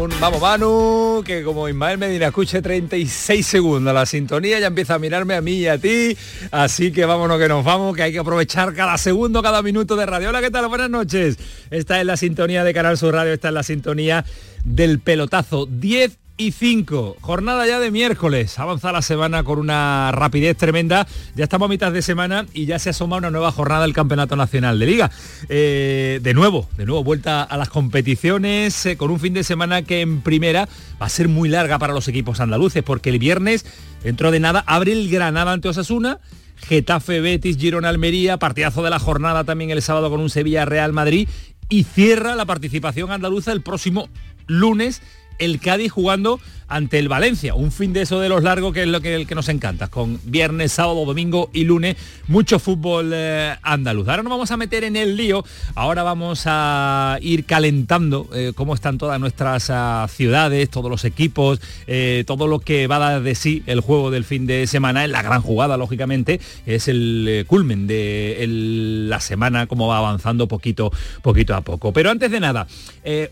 Vamos, Manu, que como Ismael Medina escuche 36 segundos la sintonía, ya empieza a mirarme a mí y a ti. Así que vámonos que nos vamos, que hay que aprovechar cada segundo, cada minuto de radio. Hola, ¿qué tal? Buenas noches. Esta es la sintonía de Canal Sur Radio, esta es la sintonía del pelotazo. 10 y 5. Jornada ya de miércoles. Avanza la semana con una rapidez tremenda. Ya estamos a mitad de semana y ya se asoma una nueva jornada del Campeonato Nacional de Liga. Eh, de nuevo, de nuevo, vuelta a las competiciones eh, con un fin de semana que en primera va a ser muy larga para los equipos andaluces porque el viernes, dentro de nada, abre el Granada ante Osasuna. Getafe, Betis, Girona, Almería, partidazo de la jornada también el sábado con un Sevilla Real Madrid y cierra la participación andaluza el próximo lunes el Cádiz jugando ante el Valencia. Un fin de eso de los largos que es lo que, el que nos encanta, con viernes, sábado, domingo y lunes, mucho fútbol eh, andaluz. Ahora nos vamos a meter en el lío, ahora vamos a ir calentando eh, cómo están todas nuestras ah, ciudades, todos los equipos, eh, todo lo que va a dar de sí el juego del fin de semana, en la gran jugada, lógicamente, es el culmen de la semana, cómo va avanzando poquito, poquito a poco. Pero antes de nada,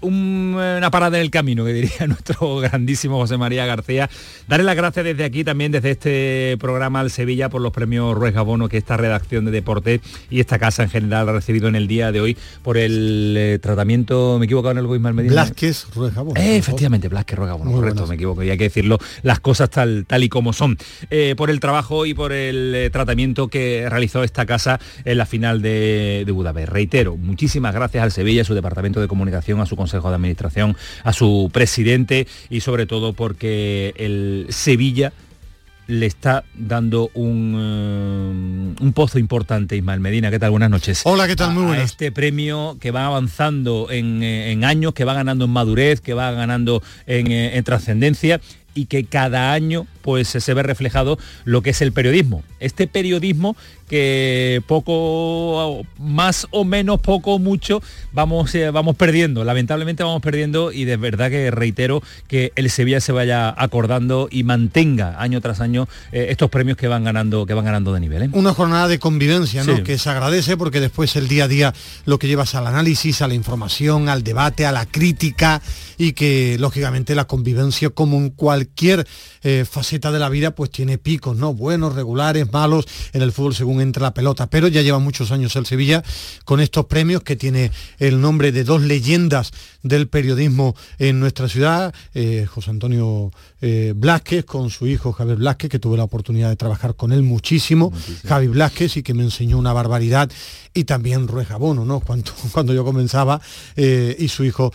una parada en el camino, que diría nuestro grandísimo José María García. Darle las gracias desde aquí también, desde este programa al Sevilla, por los premios Ruiz Gabono que esta redacción de Deporte y esta casa en general ha recibido en el día de hoy por el eh, tratamiento, me equivoco en el Ismael Medina. Blasquez Ruiz Gabono. Eh, efectivamente, Blasquez Ruiz Gabono, correcto, me equivoco, y hay que decirlo, las cosas tal, tal y como son. Eh, por el trabajo y por el tratamiento que realizó esta casa en la final de, de Budapest. Reitero, muchísimas gracias al Sevilla, a su departamento de comunicación, a su consejo de administración, a su presidente y sobre todo porque el Sevilla le está dando un, eh, un, pozo importante, Ismael Medina. ¿Qué tal? Buenas noches. Hola, ¿qué tal? Muy buenas. este premio que va avanzando en, eh, en, años, que va ganando en madurez, que va ganando en, eh, en trascendencia y que cada año pues se ve reflejado lo que es el periodismo. Este periodismo que poco más o menos poco o mucho vamos eh, vamos perdiendo lamentablemente vamos perdiendo y de verdad que reitero que el Sevilla se vaya acordando y mantenga año tras año eh, estos premios que van ganando que van ganando de nivel ¿eh? una jornada de convivencia ¿no? que se agradece porque después el día a día lo que llevas al análisis a la información al debate a la crítica y que lógicamente la convivencia como en cualquier eh, faceta de la vida pues tiene picos no buenos regulares malos. En el fútbol según entre la pelota, pero ya lleva muchos años el Sevilla con estos premios que tiene el nombre de dos leyendas del periodismo en nuestra ciudad, eh, José Antonio eh, Blasquez con su hijo Javier Blasquez, que tuve la oportunidad de trabajar con él muchísimo, Javi Blasquez, y que me enseñó una barbaridad, y también Rueja Bono, ¿no? Cuando, cuando yo comenzaba, eh, y su hijo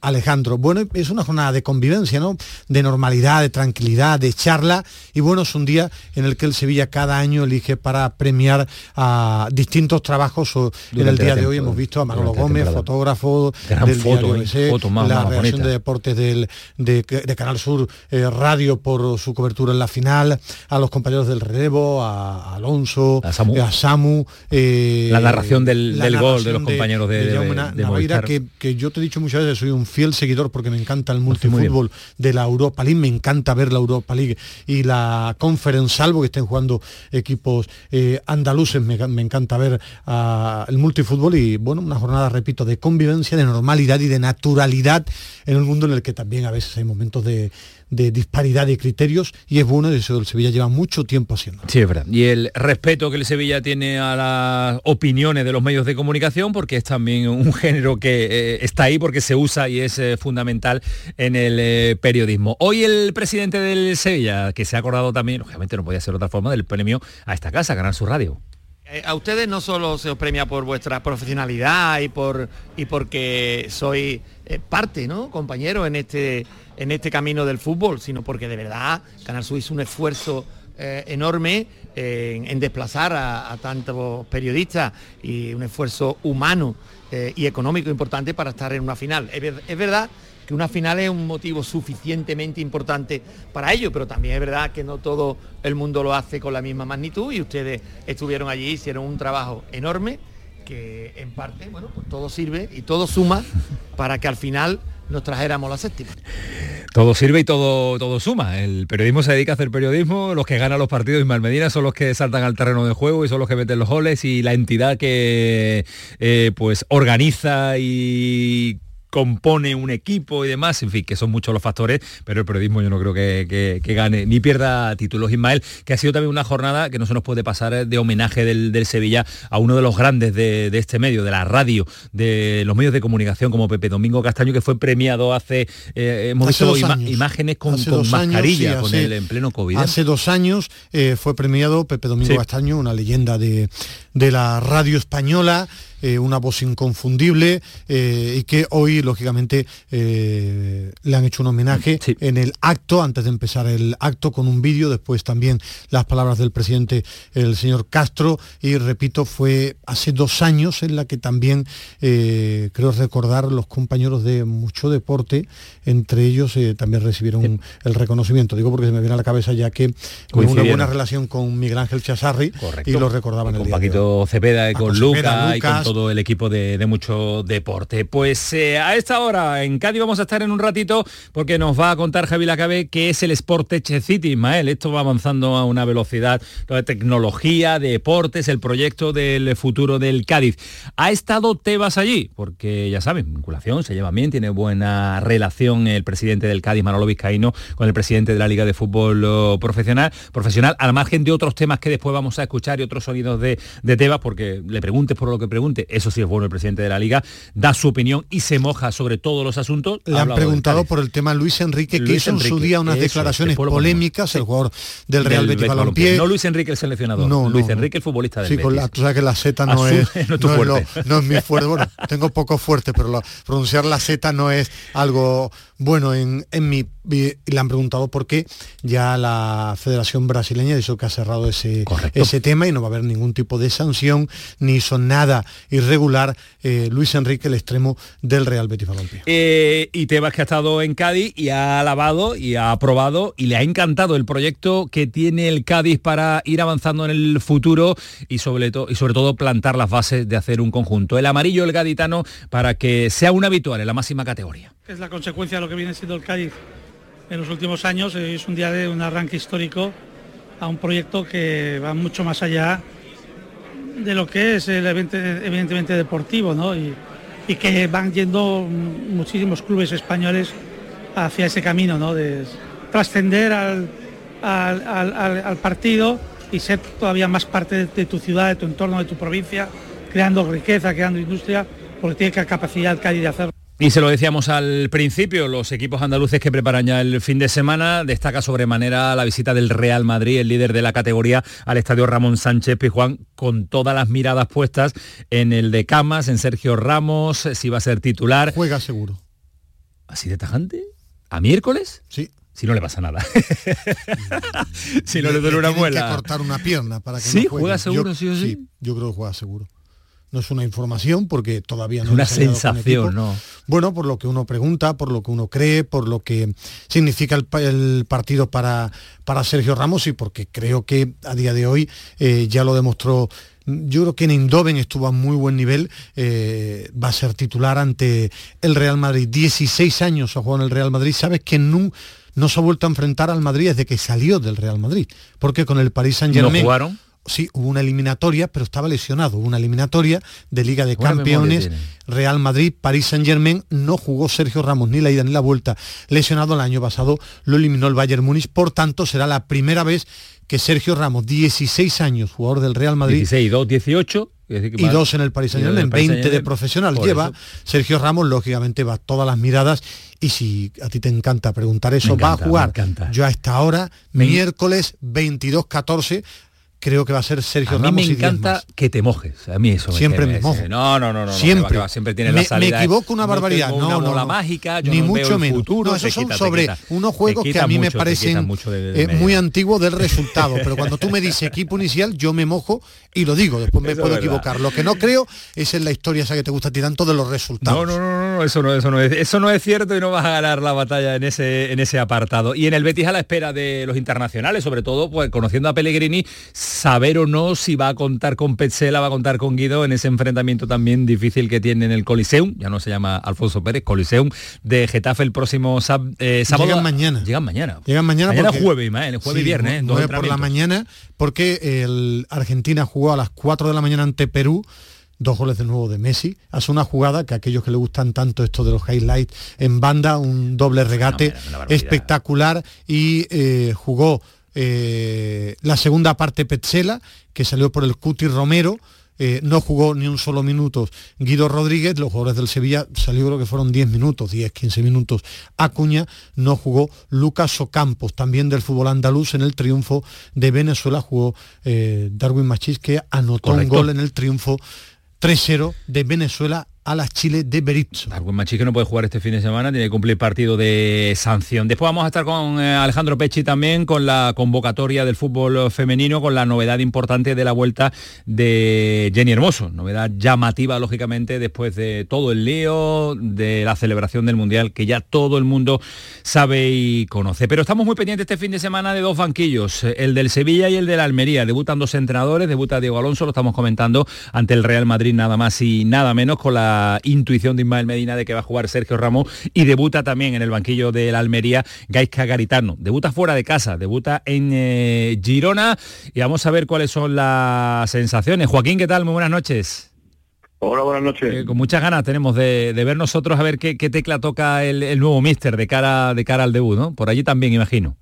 Alejandro. Bueno, es una jornada de convivencia, ¿no? De normalidad, de tranquilidad, de charla, y bueno, es un día en el que el Sevilla cada año elige para premiar a distintos trabajos. en el día de hoy hemos visto a Manolo Gómez, fotógrafo del diario la reacción de deportes del, de, Canal Sur eh, Radio por su cobertura en la final, a los compañeros del relevo, a, Alonso, a Samu, eh, la narración del, gol de los compañeros de, de, que, yo te he dicho muchas veces, soy un fiel seguidor porque me encanta el multifútbol de la Europa League, me encanta ver la Europa League y la Conference, salvo que estén jugando equipos eh, andaluces, me, encanta ver uh, el multifútbol y bueno, una jornada, repito, de convivencia, de normalidad y de naturalidad en un mundo en el que también a veces hay momentos de, disparidad de criterios y es bueno, eso el Sevilla lleva mucho tiempo haciendo. Sí, es verdad. Y el respeto que el Sevilla tiene a las opiniones de los medios de comunicación, porque es también un género que eh, está ahí porque se usa y es eh, fundamental en el eh, periodismo. Hoy el presidente del Sevilla, que se ha acordado también, obviamente no podía ser otra forma, del premio a esta casa, ganar su radio. Eh, a ustedes no solo se os premia por vuestra profesionalidad y por y porque sois eh, parte, ¿no? Compañero en este en este camino del fútbol, sino porque de verdad Canal Sur hizo un esfuerzo eh, enorme en, desplazar a, tantos periodistas y un esfuerzo humano y económico importante para estar en una final. Es, verdad una final es un motivo suficientemente importante para ello, pero también es verdad que no todo el mundo lo hace con la misma magnitud y ustedes estuvieron allí, hicieron un trabajo enorme que en parte, bueno, pues todo sirve y todo suma para que al final nos trajéramos la séptima. Todo sirve y todo, todo suma. El periodismo se dedica a hacer periodismo, los que ganan los partidos y Malmedina son los que saltan al terreno de juego y son los que meten los goles y la entidad que eh, pues organiza y compone un equipo y demás, en fin, que son muchos los factores, pero el periodismo yo no creo que, gane ni pierda títulos. Ismael, que ha sido también una jornada que no se nos puede pasar de homenaje del, Sevilla a uno de los grandes de, este medio, de la radio, de los medios de comunicación como Pepe Domingo Castaño, que fue premiado hace, eh, hemos visto imágenes con, mascarilla, con el en pleno COVID. ¿eh? Hace dos años eh, fue premiado Pepe Domingo Castaño, una leyenda de, de la radio española. Eh, una voz inconfundible eh, y que hoy, lógicamente, eh, le han hecho un homenaje en el acto, antes de empezar el acto, con un vídeo, después también las palabras del presidente, el señor Castro, y repito, fue hace dos años en la que también, creo recordar, los compañeros de mucho deporte, entre ellos también recibieron el reconocimiento. Digo porque se me viene a la cabeza ya que una buena relación con Miguel Ángel Chazarri y lo recordaban el día. Paquito Cepeda, y con, Luca, y con todo el equipo de, mucho deporte. Pues eh, a esta hora en Cádiz vamos a estar en un ratito porque nos va a contar Javi Lacabe qué es el Sport Tech City, Ismael. Esto va avanzando a una velocidad de tecnología, deportes, el proyecto del futuro del Cádiz. ¿Ha estado Tebas allí? Porque ya saben, vinculación, se lleva bien, tiene buena relación el presidente del Cádiz, Manolo Vizcaíno, con el presidente de la Liga de Fútbol oh, Profesional, profesional al margen de otros temas que después vamos a escuchar y otros sonidos de, Tebas, porque le preguntes por lo que eso sí es bueno el presidente de la liga, da su opinión y se moja sobre todos los asuntos. Le han preguntado por el tema Luis Enrique, que hizo en su día unas declaraciones polémicas, el jugador del Real Betis Balompié. No Luis Enrique el seleccionador, no, Luis Enrique el futbolista del sí, Con la, tú sabes que la Z no, es, no, es, mi fuerte. Bueno, tengo poco fuerte, pero pronunciar la Z no es algo bueno en, en mi le han preguntado por qué ya la Federación Brasileña dicho que ha cerrado ese, ese tema y no va a haber ningún tipo de sanción, ni hizo nada irregular eh, Luis Enrique, el extremo del Real Betis Balompié. Eh, y Tebas que ha estado en Cádiz y ha alabado y ha aprobado y le ha encantado el proyecto que tiene el Cádiz para ir avanzando en el futuro y sobre, y sobre todo plantar las bases de hacer un conjunto. El amarillo, el gaditano, para que sea un habitual en la máxima categoría. Es la consecuencia de lo que viene siendo el Cádiz en los últimos años. Es un día de un arranque histórico a un proyecto que va mucho más allá de lo que es el evidentemente deportivo. Y, que van yendo muchísimos clubes españoles hacia ese camino, ¿no? De trascender al, al, partido y ser todavía más parte de, tu ciudad, de tu entorno, de tu provincia, creando riqueza, creando industria, porque tiene capacidad Cádiz de hacerlo. Y se lo decíamos al principio, los equipos andaluces que preparan ya el fin de semana, destaca sobremanera la visita del Real Madrid, el líder de la categoría, al estadio Ramón Sánchez Pijuán, con todas las miradas puestas en el de Camas, en Sergio Ramos, si va a ser titular. Juega seguro. ¿Así de tajante? ¿A miércoles? Sí. Si no le pasa nada. si no le, duele una muela. que cortar una pierna para que sí, juega seguro, sí o sí. Sí, yo creo que juega seguro no es una información porque todavía no es una sensación no bueno por lo que uno pregunta por lo que uno cree por lo que significa el, partido para para Sergio Ramos y porque creo que a día de hoy eh, ya lo demostró yo creo que en Indoven estuvo a muy buen nivel, eh, va a ser titular ante el Real Madrid. 16 años ha jugado en el Real Madrid, sabes que no, no se ha vuelto a enfrentar al Madrid desde que salió del Real Madrid, porque con el Paris Saint Germain... ¿No jugaron? Sí, hubo una eliminatoria, pero estaba lesionado. Hubo una eliminatoria de Liga de Campeones, Real Madrid, París Saint Germain. No jugó Sergio Ramos ni la ida ni la vuelta. Lesionado el año pasado, lo eliminó el Bayern Múnich. Por tanto, será la primera vez que Sergio Ramos, 16 años, jugador del Real Madrid. 16, 2, 18. Y dos en el Paris Saint Germain, 20 de profesional lleva. Sergio Ramos, lógicamente, va todas las miradas. Y si a ti te encanta preguntar eso, va a jugar yo a esta hora, miércoles 22-14 creo que va a ser Sergio a mí Ramos. me encanta que te mojes. A mí eso siempre me, me mojo. No, no, no, no. Siempre. Siempre tienes me, la salida. Me equivoco una barbaridad. No, no, una no, bola no. mágica. Yo Ni no mucho veo menos. futuro, no, esos son quita, sobre unos juegos que a mí mucho, me parecen de, eh, muy antiguos del resultado. pero cuando tú me dices equipo inicial, yo me mojo y lo digo. Después me Eso puedo equivocar. Lo que no creo es en la historia esa que te gusta a ti tanto de los resultados. No, no, no, no, eso no, eso no es, eso no es cierto y no vas a ganar la batalla en ese, en ese apartado. Y en el Betis a la espera de los internacionales, sobre todo, pues conociendo a Pellegrini, saber o no si va a contar con Petzela, va a contar con Guido en ese enfrentamiento también difícil que tiene en el Coliseum, ya no se llama Alfonso Pérez, Coliseum de Getafe el próximo sab- eh, sábado. Llegan mañana. Llegan mañana. Llegan mañana. Mañana porque- jueves, Ismael, jueves y viernes. ¿eh? Dos por la mañana, porque el Argentina jugó a las 4 de la mañana ante Perú dos goles de nuevo de Messi, hace una jugada que a aquellos que le gustan tanto esto de los highlights en banda, un doble regate espectacular y eh, jugó eh, la segunda parte Petzela, que salió por el Cuti Romero, eh, no jugó ni un solo minuto Guido Rodríguez, los jugadores del Sevilla salió creo que fueron 10 minutos, 10, 15 minutos. Acuña no jugó Lucas Ocampos, también del fútbol andaluz en el triunfo de Venezuela jugó eh, Darwin Machís que anotó Correcto. un gol en el triunfo 3-0 de Venezuela a las Chile de Berizzo. Darwin Machís que no puede jugar este fin de semana, tiene que cumplir partido de sanción. Después vamos a estar con eh, Alejandro Pecci también, con la convocatoria del fútbol femenino, con la novedad importante de la vuelta de Jenny Hermoso. Novedad llamativa, lógicamente, después de todo el lío, de la celebración del Mundial, que ya todo el mundo sabe y conoce. Pero estamos muy pendientes este fin de semana de dos banquillos, eh, el del Sevilla y el del Almería. Debutan dos entrenadores, debuta Diego Alonso, lo estamos comentando, ante el Real Madrid nada más y nada menos, con la intuición de Ismael Medina de que va a jugar Sergio Ramos y debuta también en el banquillo del Almería Gaisca Garitano. Debuta fuera de casa, debuta en eh, Girona y vamos a ver cuáles son las sensaciones. Joaquín, ¿qué tal? Muy buenas noches. Hola, buenas noches. Eh, con muchas ganas tenemos de, de ver nosotros a ver qué, qué tecla toca el, el nuevo míster de cara, de cara al debut, ¿no? Por allí también, imagino.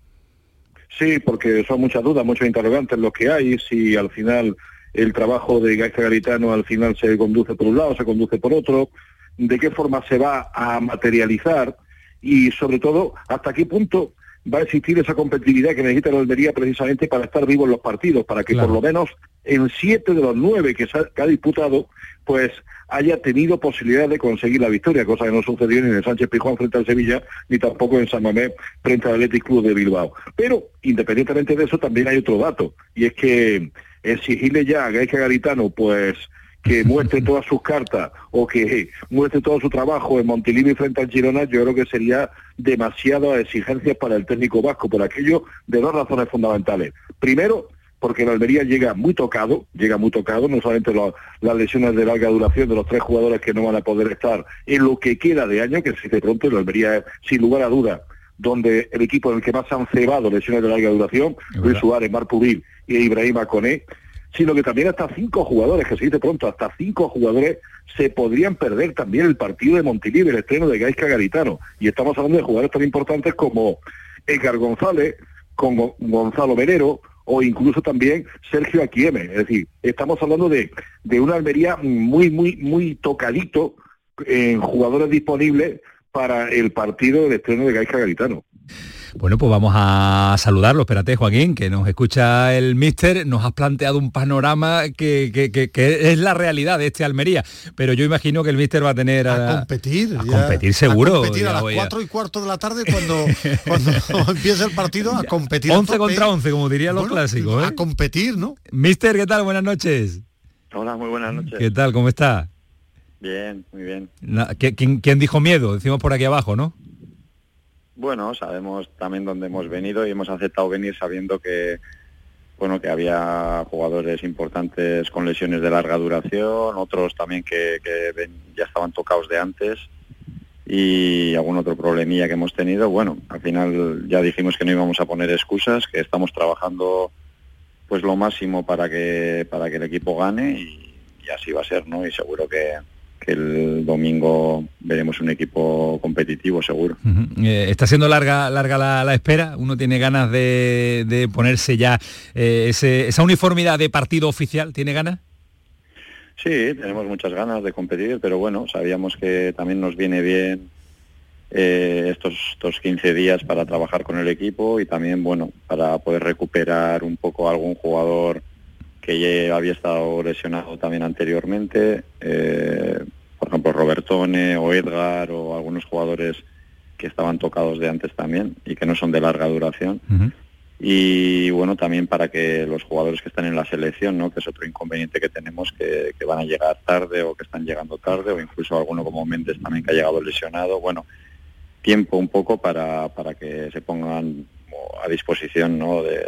Sí, porque son muchas dudas, muchos interrogantes los que hay, si al final el trabajo de Gaisca Garitano al final se conduce por un lado, se conduce por otro, de qué forma se va a materializar y sobre todo hasta qué punto va a existir esa competitividad que necesita la Almería precisamente para estar vivo en los partidos, para que Claro. por lo menos en siete de los nueve que, se ha, que ha disputado, pues haya tenido posibilidad de conseguir la victoria, cosa que no sucedió ni en el Sánchez Pijuán frente al Sevilla, ni tampoco en San Mamés frente al Athletic Club de Bilbao. Pero, independientemente de eso, también hay otro dato, y es que exigirle ya a Gaisca Garitano, pues que muestre todas sus cartas o que muestre todo su trabajo en Montilivi frente al Girona, yo creo que sería demasiadas exigencias para el técnico vasco, por aquello de dos razones fundamentales. Primero, porque el Almería llega muy tocado, llega muy tocado, no solamente lo- las lesiones de larga duración de los tres jugadores que no van a poder estar en lo que queda de año, que se dice pronto, el Almería es, sin lugar a dudas, donde el equipo en el que más han cebado lesiones de larga duración, Es Luis. Suárez, Mar Pubil y Ibrahima Koné, sino que también hasta cinco jugadores, que se dice pronto, hasta cinco jugadores se podrían perder también el partido de Montilivi, el estreno de Gaisca Garitano. Y estamos hablando de jugadores tan importantes como Edgar González, como Gonzalo Venero o incluso también Sergio Aquieme. Es decir, estamos hablando de, de una Almería muy, muy, muy tocadito en jugadores disponibles para el partido del estreno de Gaisca Garitano. Bueno, pues vamos a saludarlo. Espérate, Joaquín, que nos escucha el míster. Nos has planteado un panorama que, que- que- que es la realidad de este Almería. Pero yo imagino que el míster va a tener... a competir. a ya, competir seguro, A competir ya a las voy a- 4 y cuarto de la tarde cuando, cuando empieza el partido a competir. a 11 tope. contra 11, como dirían los Bueno, clásicos. A ¿eh? competir, ¿no? Mister, ¿qué tal? Buenas noches. Hola, muy buenas noches. ¿Qué tal? ¿Cómo está? Bien, muy bien. Na- ¿qui- ¿Quién, quién dijo miedo? Decimos por aquí abajo, ¿no? Bueno, sabemos también dónde hemos venido y hemos aceptado venir sabiendo que bueno que había jugadores importantes con lesiones de larga duración, otros también que, que ya estaban tocados de antes y algún otro problemilla que hemos tenido. Bueno, al final ya dijimos que no íbamos a poner excusas, que estamos trabajando pues lo máximo para que para que el equipo gane y, y así va a ser, ¿no? Y seguro que, que el domingo veremos un equipo competitivo, seguro. Eh, está siendo larga, larga la, la espera. Uno tiene ganas de, de ponerse ya eh, ese- esa uniformidad de partido oficial. ¿Tiene ganas? Sí, tenemos muchas ganas de competir, pero bueno, sabíamos que también nos viene bien eh, estos, estos 15 días para trabajar con el equipo y también, bueno, para poder recuperar un poco a algún jugador que ya había estado lesionado también anteriormente, eh, por ejemplo Robertone o Edgar o algunos jugadores que estaban tocados de antes también y que no son de larga duración. Y bueno, también para que los jugadores que están en la selección, ¿no? que es otro inconveniente que tenemos, que, que van a llegar tarde o que están llegando tarde, o incluso alguno como Méndez también que ha llegado lesionado, bueno, tiempo un poco para, para que se pongan a disposición ¿no? de,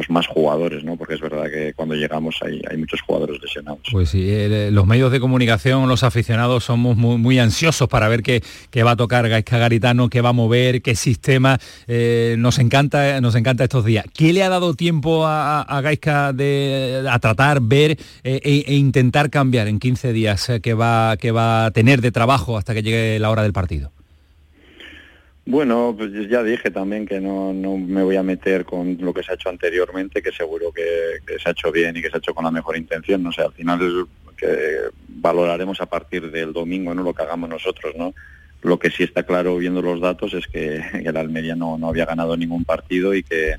pues más jugadores, ¿no? Porque es verdad que cuando llegamos hay, muchos jugadores lesionados. Pues sí, los medios de comunicación, los aficionados somos muy, muy ansiosos para ver qué, qué, va a tocar Gaisca Garitano, qué va a mover, qué sistema. Eh, nos encanta, nos encanta estos días. ¿Qué le ha dado tiempo a, a Gaisca de, a tratar, ver eh, e, e, intentar cambiar en 15 días eh, que va, que va a tener de trabajo hasta que llegue la hora del partido? Bueno, pues ya dije también que no, no, me voy a meter con lo que se ha hecho anteriormente, que seguro que, se ha hecho bien y que se ha hecho con la mejor intención. No sé, al final es que valoraremos a partir del domingo, no lo que hagamos nosotros, ¿no? Lo que sí está claro viendo los datos es que el Almería no, no había ganado ningún partido y que,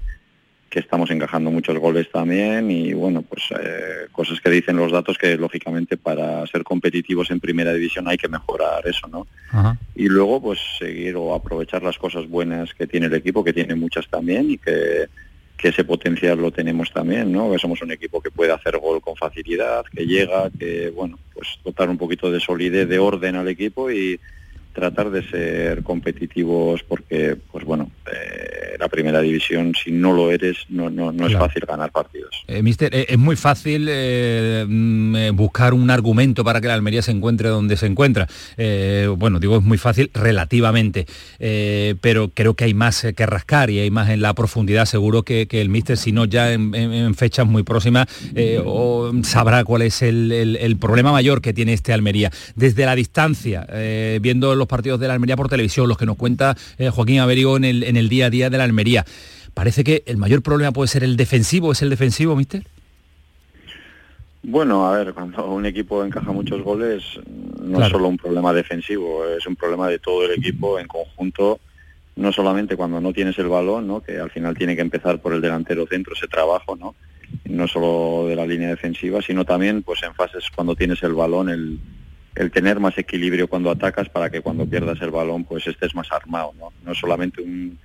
que estamos encajando muchos goles también y bueno, pues eh, cosas que dicen los datos que lógicamente para ser competitivos en primera división hay que mejorar eso, ¿no? Ajá. Y luego pues seguir o aprovechar las cosas buenas que tiene el equipo, que tiene muchas también y que, que ese potencial lo tenemos también, ¿no? Que somos un equipo que puede hacer gol con facilidad, que llega, que bueno, pues dotar un poquito de solidez, de orden al equipo y tratar de ser competitivos porque, pues bueno, eh, la primera división, si no lo eres, no, no, no es fácil ganar partidos. Eh, mister, eh, es muy fácil mm, eh, buscar un argumento para que la Almería se encuentre donde se encuentra. bueno, digo, es muy fácil relativamente, pero creo que hay más que rascar y hay más en la profundidad, seguro que, que el mister, si no ya en, en, en fechas muy próximas, o sabrá cuál es el, el, el, problema mayor que tiene este Almería. Desde la distancia, viendo los partidos de la Almería por televisión, los que nos cuenta eh, Joaquín Averigo en el, en el día a día de la Almería. Parece que el mayor problema puede ser el defensivo, ¿es el defensivo, mister? Bueno, a ver, cuando un equipo encaja muchos goles, no claro. es solo un problema defensivo, es un problema de todo el equipo en conjunto, no solamente cuando no tienes el balón, ¿no? que al final tiene que empezar por el delantero centro ese trabajo, ¿no? no solo de la línea defensiva, sino también pues en fases cuando tienes el balón, el, el tener más equilibrio cuando atacas para que cuando pierdas el balón pues estés más armado, ¿no? No solamente un,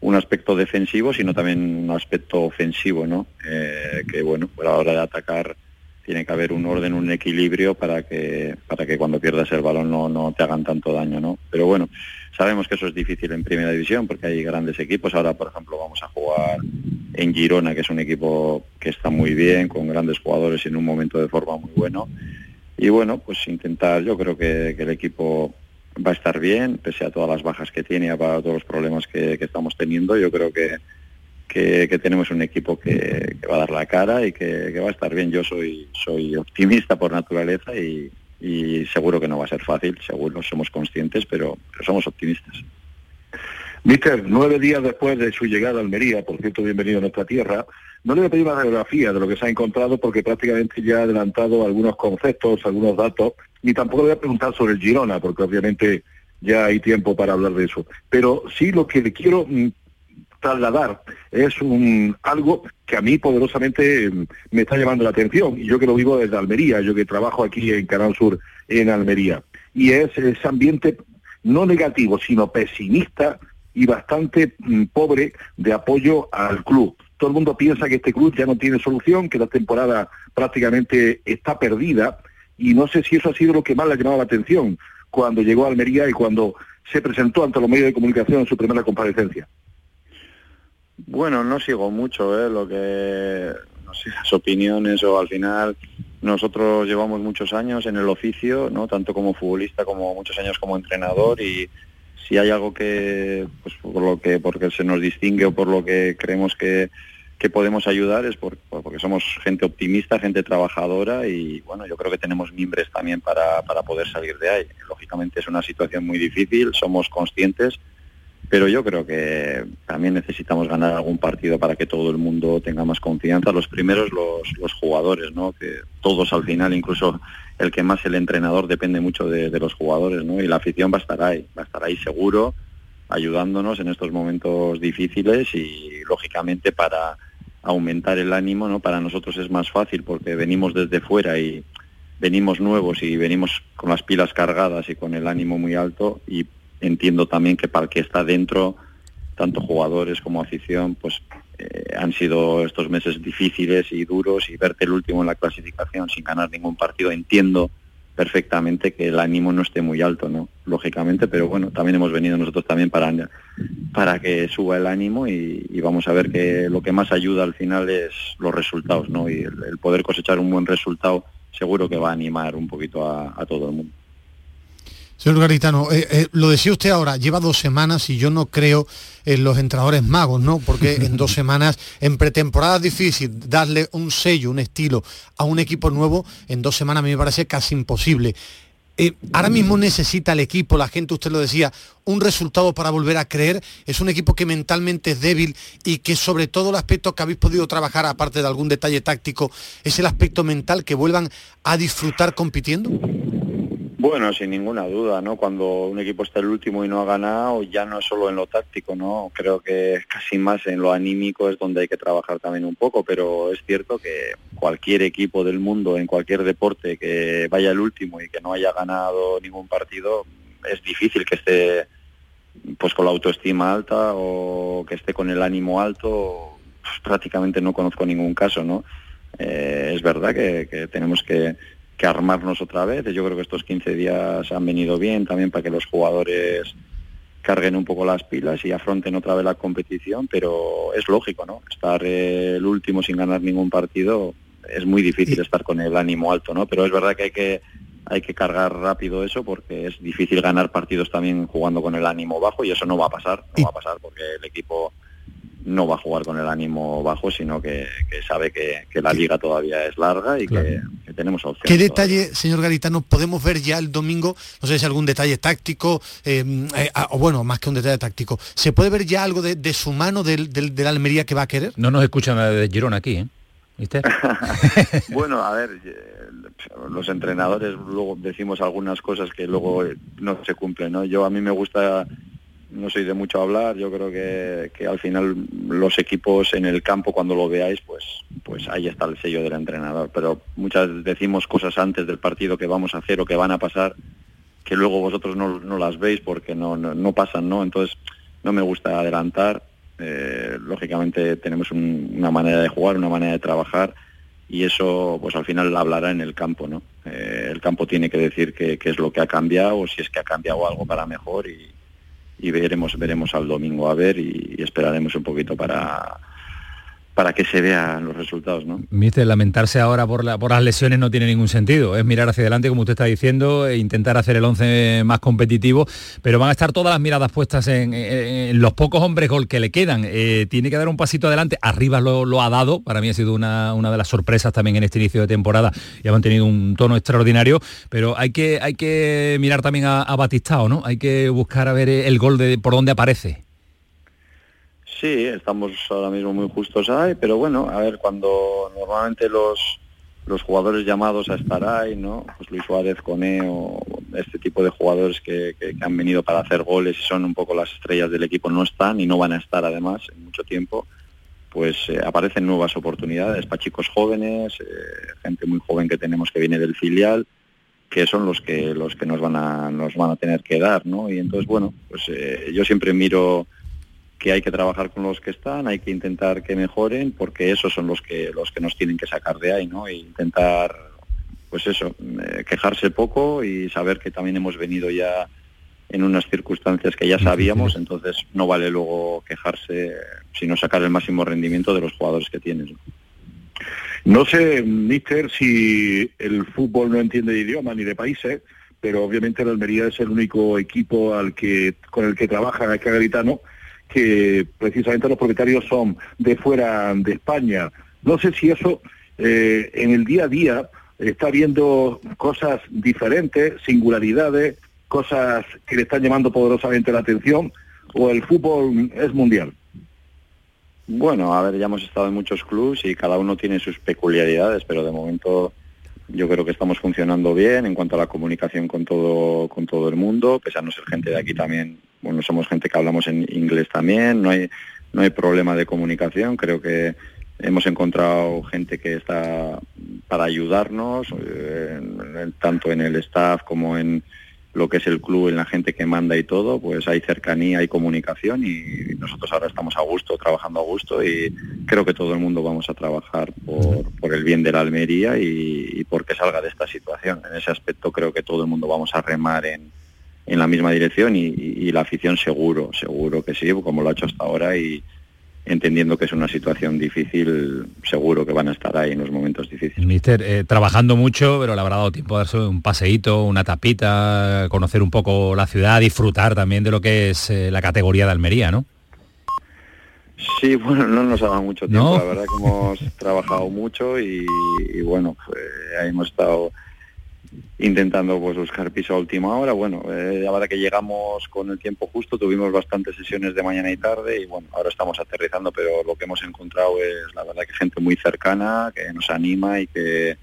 un aspecto defensivo, sino también un aspecto ofensivo, ¿no? Eh, que bueno, pues a la hora de atacar tiene que haber un orden, un equilibrio para que para que cuando pierdas el balón no, no te hagan tanto daño, ¿no? Pero bueno, sabemos que eso es difícil en primera división porque hay grandes equipos. Ahora, por ejemplo, vamos a jugar en Girona, que es un equipo que está muy bien, con grandes jugadores en un momento de forma muy bueno y bueno, pues intentar, yo creo que, el equipo va a estar bien, pese a todas las bajas que tiene, a todos los problemas que, estamos teniendo, yo creo que, que, tenemos un equipo que, va a dar la cara y que, va a estar bien. Yo soy, soy optimista por naturaleza y, seguro que no va a ser fácil, seguro somos conscientes, pero somos optimistas. Mister, nueve días después de su llegada a Almería, por cierto, bienvenido a nuestra tierra, no le voy a pedir una radiografía de lo que se ha encontrado porque prácticamente ya ha adelantado algunos conceptos, algunos datos, ni tampoco le voy a preguntar sobre el Girona, porque obviamente ya hay tiempo para hablar de eso. Pero sí lo que le quiero mm, trasladar es un algo que a mí poderosamente mm, me está llamando la atención, y yo que lo vivo desde Almería, yo que trabajo aquí en Canal Sur en Almería, y es ese ambiente no negativo, sino pesimista y bastante mm, pobre de apoyo al club. Todo el mundo piensa que este club ya no tiene solución, que la temporada prácticamente está perdida y no sé si eso ha sido lo que más le ha llamado la atención cuando llegó a Almería y cuando se presentó ante los medios de comunicación en su primera comparecencia. Bueno, no sigo mucho ¿eh? lo que no sé, las opiniones o al final nosotros llevamos muchos años en el oficio, no tanto como futbolista como muchos años como entrenador y si hay algo que, pues por lo que, porque se nos distingue o por lo que creemos que, que podemos ayudar es por, porque somos gente optimista, gente trabajadora y bueno, yo creo que tenemos mimbres también para, para poder salir de ahí. Lógicamente es una situación muy difícil, somos conscientes, pero yo creo que también necesitamos ganar algún partido para que todo el mundo tenga más confianza. Los primeros, los, los jugadores, ¿no? Que todos al final, incluso el que más el entrenador depende mucho de, los jugadores, ¿no? Y la afición va a estar ahí, va a estar ahí seguro, ayudándonos en estos momentos difíciles y lógicamente para aumentar el ánimo, ¿no? Para nosotros es más fácil porque venimos desde fuera y venimos nuevos y venimos con las pilas cargadas y con el ánimo muy alto y entiendo también que para el que está dentro, tanto jugadores como afición, pues eh, han sido estos meses difíciles y duros y verte el último en la clasificación sin ganar ningún partido, entiendo perfectamente que el ánimo no esté muy alto, ¿no? Lógicamente, pero bueno, también hemos venido nosotros también para, para que suba el ánimo y, vamos a ver que lo que más ayuda al final es los resultados, ¿no? Y el, poder cosechar un buen resultado seguro que va a animar un poquito a todo el mundo. Señor Garitano, eh, eh, lo decía usted ahora, lleva dos semanas y yo no creo en los entrenadores magos, ¿no? Porque en dos semanas, en pretemporada difícil darle un sello, un estilo a un equipo nuevo, en dos semanas a mí me parece casi imposible. Eh, ahora mismo necesita el equipo, la gente, usted lo decía, un resultado para volver a creer. Es un equipo que mentalmente es débil y que sobre todo el aspecto que habéis podido trabajar, aparte de algún detalle táctico, es el aspecto mental que vuelvan a disfrutar compitiendo. Bueno, sin ninguna duda, ¿no? Cuando un equipo está el último y no ha ganado, ya no es solo en lo táctico, ¿no? Creo que casi más en lo anímico es donde hay que trabajar también un poco, pero es cierto que cualquier equipo del mundo, en cualquier deporte que vaya el último y que no haya ganado ningún partido, es difícil que esté pues con la autoestima alta o que esté con el ánimo alto, pues, prácticamente no conozco ningún caso, ¿no? Eh, es verdad que tenemos que que armarnos otra vez. Yo creo que estos 15 días han venido bien también para que los jugadores carguen un poco las pilas y afronten otra vez la competición, pero es lógico, ¿no? Estar el último sin ganar ningún partido es muy difícil estar con el ánimo alto, ¿no? Pero es verdad que hay que hay que cargar rápido eso porque es difícil ganar partidos también jugando con el ánimo bajo y eso no va a pasar, no va a pasar porque el equipo no va a jugar con el ánimo bajo, sino que, sabe que, la liga todavía es larga y que, tenemos opciones. ¿Qué detalle, señor Garitano, podemos ver ya el domingo? No sé si algún detalle táctico, em, eh, ah, o bueno, más que un detalle táctico. ¿Se puede ver ya algo de, su mano del, de la Almería que va a querer? No nos escuchan de Girona aquí, ¿eh? ¿Viste? bueno, a ver, eh, los entrenadores luego decimos algunas cosas que luego no se cumplen, ¿no? Yo a mí me gusta no soy de mucho hablar, yo creo que, al final los equipos en el campo cuando lo veáis, pues, pues ahí está el sello del entrenador. Pero muchas decimos cosas antes del partido que vamos a hacer o que van a pasar, que luego vosotros no, las veis porque no, no, pasan, ¿no? Entonces no me gusta adelantar. Eh, lógicamente tenemos una manera de jugar, una manera de trabajar y eso pues al final hablará en el campo, ¿no? Eh, el campo tiene que decir qué es lo que ha cambiado o si es que ha cambiado algo para mejor y, y veremos veremos al domingo a ver y, esperaremos un poquito para para que se vean los resultados, ¿no? Mister, lamentarse ahora por, la, por las lesiones no tiene ningún sentido. Es mirar hacia adelante, como usted está diciendo, e intentar hacer el 11 más competitivo, pero van a estar todas las miradas puestas en, los pocos hombres gol que le quedan. Eh, tiene que dar un pasito adelante. Arriba lo, ha dado, para mí ha sido una, de las sorpresas también en este inicio de temporada y ha mantenido un tono extraordinario, pero hay que, hay que mirar también a, a Batistao, ¿no? Hay que buscar a ver el gol de por dónde aparece. Sí, estamos ahora mismo muy justos ahí, pero bueno, a ver, cuando normalmente los, los jugadores llamados a estar ahí, ¿no? Pues Luis Suárez, Cone o este tipo de jugadores que, han venido para hacer goles y son un poco las estrellas del equipo no están y no van a estar además en mucho tiempo, pues eh, aparecen nuevas oportunidades para chicos jóvenes, eh, gente muy joven que tenemos que viene del filial, que son los que los que nos van a nos van a tener que dar, ¿no? Y entonces bueno, pues eh, yo siempre miro que hay que trabajar con los que están, hay que intentar que mejoren, porque esos son los que los que nos tienen que sacar de ahí, ¿no? E intentar, pues eso, eh, quejarse poco y saber que también hemos venido ya en unas circunstancias que ya sabíamos, entonces no vale luego quejarse, sino sacar el máximo rendimiento de los jugadores que tienes. No, sé, Mister, si el fútbol no entiende de idioma ni de países, pero obviamente la Almería es el único equipo al que con el que trabaja el Garitano que precisamente los propietarios son de fuera de España. No sé si eso eh, en el día a día está viendo cosas diferentes, singularidades, cosas que le están llamando poderosamente la atención, o el fútbol es mundial. Bueno, a ver, ya hemos estado en muchos clubes y cada uno tiene sus peculiaridades, pero de momento yo creo que estamos funcionando bien en cuanto a la comunicación con todo, con todo el mundo, pese a no ser gente de aquí también, bueno, somos gente que hablamos en inglés también, no hay, no hay problema de comunicación, creo que, hemos encontrado gente que está para ayudarnos, eh, tanto en el staff como en lo que es el club, en la gente que manda y todo, pues hay cercanía, hay comunicación y nosotros ahora estamos a gusto, trabajando a gusto y creo que todo el mundo vamos a trabajar por, el bien de la Almería y, y porque salga de esta situación. En ese aspecto creo que todo el mundo vamos a remar en, en la misma dirección y, la afición seguro, seguro que sí, como lo ha hecho hasta ahora y entendiendo que es una situación difícil, seguro que van a estar ahí en los momentos difíciles. Mister, eh, trabajando mucho, pero le habrá dado tiempo a darse un paseíto, una tapita, conocer un poco la ciudad, disfrutar también de lo que es eh, la categoría de Almería, ¿no? Sí, bueno, no nos ha dado mucho tiempo, la verdad que hemos trabajado mucho y, bueno, pues, hemos estado intentando pues buscar piso a última hora. Bueno, eh, ahora que llegamos con el tiempo justo, tuvimos bastantes sesiones de mañana y tarde y bueno, ahora estamos aterrizando, pero lo que hemos encontrado es la verdad que gente muy cercana, que nos anima y que,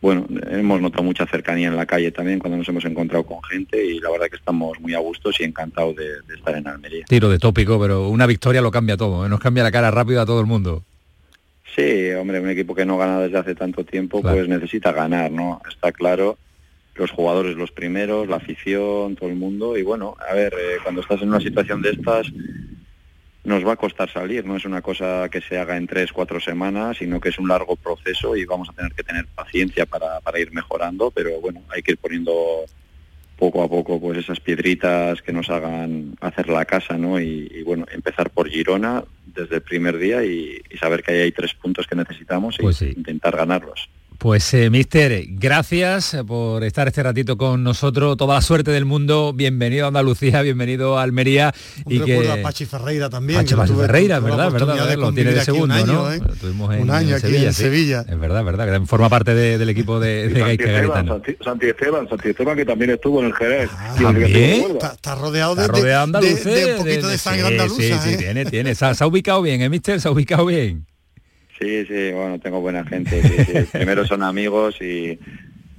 bueno, hemos notado mucha cercanía en la calle también cuando nos hemos encontrado con gente y la verdad que estamos muy a gusto y encantados de, estar en Almería. Tiro de tópico, pero una victoria lo cambia todo, ¿eh? nos cambia la cara rápido a todo el mundo. Sí, hombre, un equipo que no gana desde hace tanto tiempo, pues necesita ganar, ¿no? Está claro los jugadores los primeros, la afición, todo el mundo. Y bueno, a ver, eh, cuando estás en una situación de estas, nos va a costar salir. No es una cosa que se haga en tres, cuatro semanas, sino que es un largo proceso y vamos a tener que tener paciencia para, para ir mejorando. Pero bueno, hay que ir poniendo poco a poco pues esas piedritas que nos hagan hacer la casa, ¿no? Y, bueno, empezar por Girona desde el primer día y, saber que ahí hay tres puntos que necesitamos y pues intentar ganarlos. Pues, eh, mister, gracias por estar este ratito con nosotros. Toda la suerte del mundo. Bienvenido a Andalucía, bienvenido a Almería. y que... a Pachi Ferreira también. Pachi, Ferreira, verdad, verdad, lo tiene de segundo, un año, ¿no? ¿eh? un año aquí en Sevilla. Es verdad, verdad, que forma parte del equipo de, de Santi, Esteban, Santi, Esteban, Santi Esteban, que también estuvo en el Jerez. Ah, ¿También? Está, rodeado de, rodeado de, de, un poquito de, sangre andaluza. Sí, sí, ¿eh? tiene, tiene. Se, ha ubicado bien, ¿eh, mister? Se ha ubicado bien. Sí, sí, bueno, tengo buena gente. Primero son amigos y,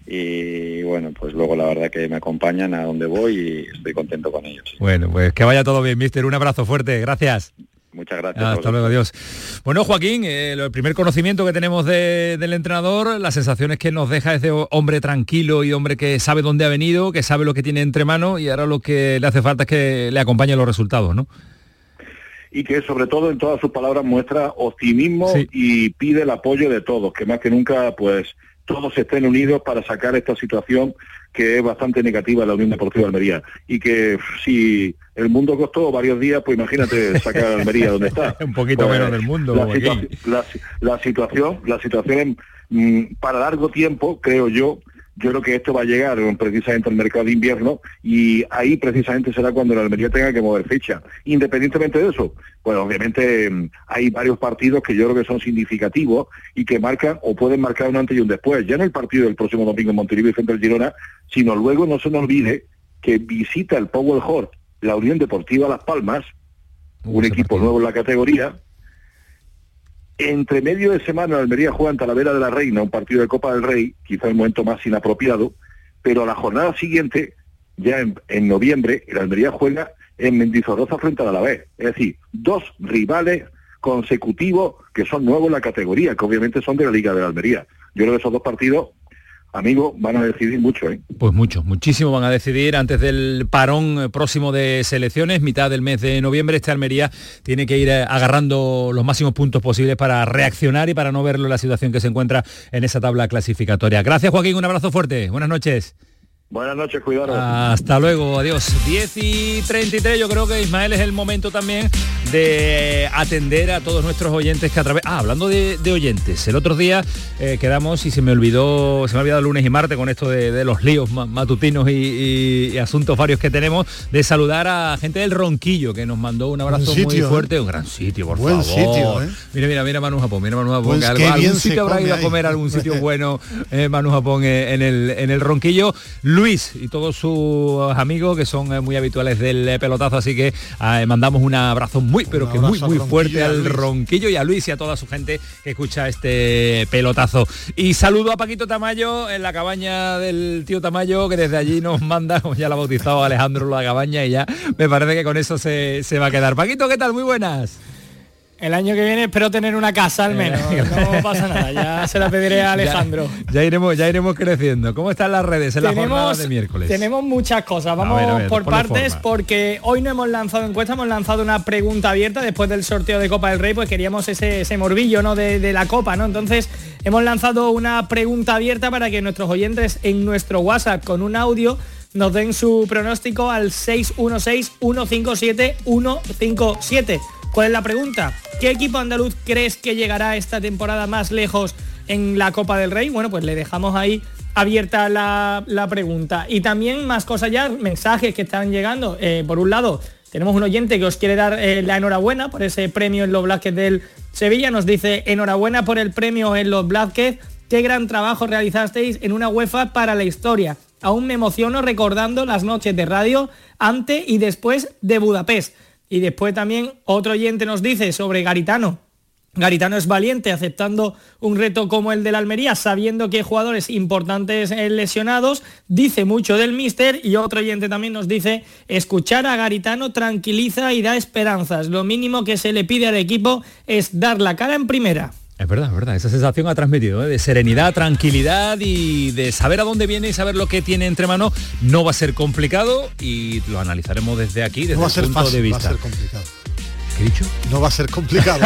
y bueno, pues luego la verdad que me acompañan a donde voy y estoy contento con ellos. Bueno, pues que vaya todo bien, mister. Un abrazo fuerte, gracias. Muchas gracias. Hasta luego, adiós. Bueno, Joaquín, eh, el primer conocimiento que tenemos del entrenador, las sensaciones que nos deja es de hombre tranquilo y hombre que sabe dónde ha venido, que sabe lo que tiene entre manos y ahora lo que le hace falta es que le acompañen los resultados, ¿no? Y que sobre todo en todas sus palabras muestra optimismo y pide el apoyo de todos, que más que nunca pues todos estén unidos para sacar esta situación que es bastante negativa en la Unión Deportiva de Almería y que si el mundo costó varios días, pues imagínate sacar a Almería donde está. Un poquito pues, menos del mundo. La, situación, la situación mm, para largo tiempo, creo yo, yo creo que esto va a llegar precisamente al mercado de invierno y ahí precisamente será cuando la Almería tenga que mover ficha. Independientemente de eso, bueno, obviamente mm, hay varios partidos que yo creo que son significativos y que marcan o pueden marcar un antes y un después. Ya no el partido del próximo domingo en Monterrey frente al Girona, sino luego no se nos olvide que visita el Power Hort, la Unión Deportiva Las Palmas, un equipo nuevo en la categoría, entre medio de semana Almería juega en Talavera de la Reina, un partido de Copa del Rey, quizá el momento más inapropiado, pero a la jornada siguiente, ya en, noviembre, el Almería juega en Mendizorroza frente a la. Es decir, dos rivales consecutivos que son nuevos en la categoría, que obviamente son de la Liga de la Almería. Yo creo que esos dos partidos amigos, van a decidir mucho. ¿eh? Pues mucho, muchísimo van a decidir antes del parón eh, próximo de selecciones, mitad del mes de noviembre. Este Almería tiene que ir eh, agarrando los máximos puntos posibles para reaccionar y para no verlo en la situación que se encuentra en esa tabla clasificatoria. Gracias Joaquín, un abrazo fuerte. Buenas noches. Buenas noches, cuidado. Hasta luego, adiós. 10 y 33, yo creo que Ismael es el momento también de atender a todos nuestros oyentes que a través... Ah, hablando de, oyentes, el otro día eh, quedamos y se me olvidó, se me ha olvidado lunes y martes con esto de, los líos matutinos y, asuntos varios que tenemos, de saludar a gente del Ronquillo que nos mandó un abrazo muy ¿eh? fuerte, un gran sitio, por Buen favor. Sitio, ¿eh? Mira, mira, mira Manu Japón, mira Manu Japón, pues algún sitio habrá ido a comer algún sitio bueno Manu Japón en el, en el Ronquillo. Luis y todos sus amigos que son eh, muy habituales del eh, pelotazo, así que eh, mandamos un abrazo muy, pero que muy, muy fuerte al Ronquillo y a Luis y a toda su gente que escucha este pelotazo. Y saludo a Paquito Tamayo en la cabaña del tío Tamayo, que desde allí nos manda, como ya lo ha bautizado Alejandro la cabaña, y ya me parece que con eso se, se va a quedar. Paquito, ¿qué tal? Muy buenas. El año que viene espero tener una casa al menos. No pasa nada, ya se la pediré a Alejandro. Ya, iremos, ya iremos creciendo. ¿Cómo están las redes en la jornada de miércoles? Tenemos muchas cosas. Vamos por partes porque hoy no hemos lanzado encuesta, hemos lanzado una pregunta abierta después del sorteo de Copa del Rey, pues queríamos ese, ese morbillo ¿no? De, de la Copa, ¿no? Entonces hemos lanzado una pregunta abierta para que nuestros oyentes en nuestro WhatsApp con un audio nos den su pronóstico al 616-157-157. ¿Cuál es la pregunta? ¿Qué equipo andaluz crees que llegará esta temporada más lejos en la Copa del Rey? Bueno, pues le dejamos ahí abierta la, pregunta. Y también más cosas ya, mensajes que están llegando. Eh, por un lado, tenemos un oyente que os quiere dar eh, la enhorabuena por ese premio en los Blackets del Sevilla. Nos dice, enhorabuena por el premio en los Blackets. Qué gran trabajo realizasteis en una UEFA para la historia. Aún me emociono recordando las noches de radio antes y después de Budapest. Y después también otro oyente nos dice sobre Garitano. Garitano es valiente aceptando un reto como el de la Almería, sabiendo que hay jugadores importantes eh, lesionados, dice mucho del míster y otro oyente también nos dice, escuchar a Garitano tranquiliza y da esperanzas. Lo mínimo que se le pide al equipo es dar la cara en primera. Es verdad, es verdad. Esa sensación ha transmitido ¿eh? de serenidad, tranquilidad y de saber a dónde viene y saber lo que tiene entre manos. No va a ser complicado y lo analizaremos desde aquí, desde no el punto de vista. Va a ser complicado. ¿Qué he dicho? No va a ser complicado.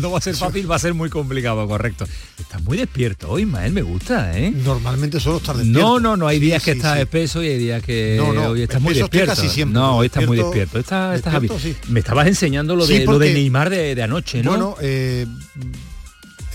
no va a ser fácil, va a ser muy complicado, correcto. Estás muy despierto hoy, Mael, me gusta, ¿eh? Normalmente solo estar despierto. No, no, no, hay días que estás espeso y hay días que hoy estás muy despierto. no, hoy estás muy despierto. Estás, Me estabas enseñando lo de, lo de Neymar de, anoche, ¿no? Bueno, eh,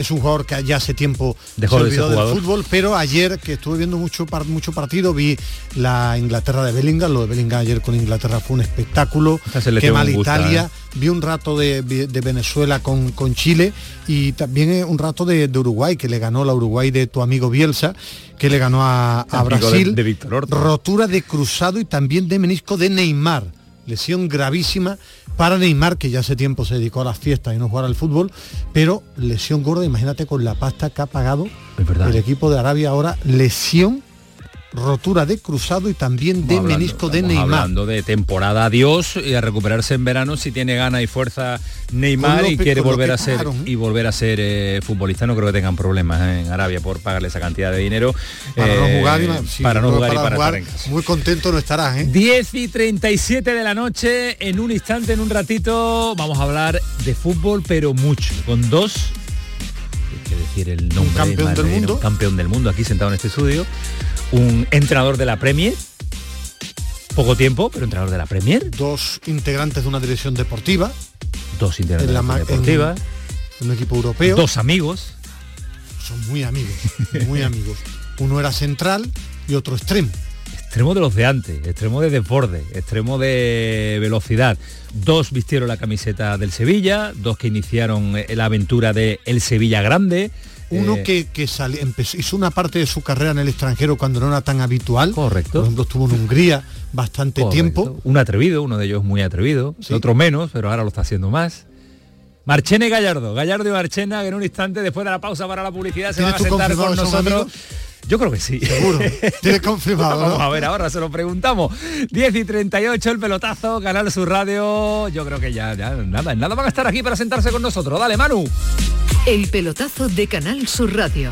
es un jugador que ya hace tiempo Dejó se olvidó del fútbol, pero ayer que estuve viendo mucho, mucho partido, vi la Inglaterra de Bellingham, lo de Bellingham ayer con Inglaterra fue un espectáculo, qué mal Italia, ¿eh? vi un rato de, Venezuela con, con, Chile y también un rato de, Uruguay, que le ganó la Uruguay de tu amigo Bielsa, que le ganó a, Brasil, de, rotura de cruzado y también de menisco de Neymar, lesión gravísima para Neymar, que ya hace tiempo se dedicó a las fiestas y no jugar al fútbol, pero lesión gorda, imagínate con la pasta que ha pagado el equipo de Arabia ahora, lesión rotura de cruzado y también de menisco de Neymar. Hablando de temporada adiós y a recuperarse en verano si tiene gana y fuerza Neymar y quiere volver a ser y volver a ser eh, futbolista no creo que tengan problemas eh, en Arabia por pagarle esa cantidad de dinero para no jugar, y, eh, para no jugar, y para estar en casa. muy contento no estarás ¿eh? 10 y 37 de la noche en un instante en un ratito vamos a hablar de fútbol pero mucho con dos decir el nombre un campeón del mundo campeón del mundo aquí sentado en este estudio un entrenador de la Premier, poco tiempo, pero entrenador de la Premier. Dos integrantes de una dirección deportiva. Dos integrantes de la deportiva. un equipo europeo. Dos amigos. Son muy amigos, muy amigos. Uno era central y otro extremo. Extremo de los de antes, extremo de desborde, extremo de velocidad. Dos vistieron la camiseta del Sevilla, dos que iniciaron eh, la aventura de El Sevilla Grande, uno eh, que, que hizo una parte de su carrera en el extranjero cuando no era tan habitual. Correcto. Por ejemplo, estuvo en Hungría bastante tiempo. Un atrevido, uno de ellos muy atrevido, otro menos, pero ahora lo está haciendo más. Marchene Gallardo, Gallardo y Marchena, que en un instante después de la pausa para la publicidad se van a sentar con nosotros. Yo creo que sí. Seguro. Tienes confirmado. Vamos a ver, ahora se lo preguntamos. 10 y 38 el pelotazo, Canal Sur Radio. Yo creo que ya, ya nada, nada van a estar aquí para sentarse con nosotros. Dale, Manu. El pelotazo de Canal Sur Radio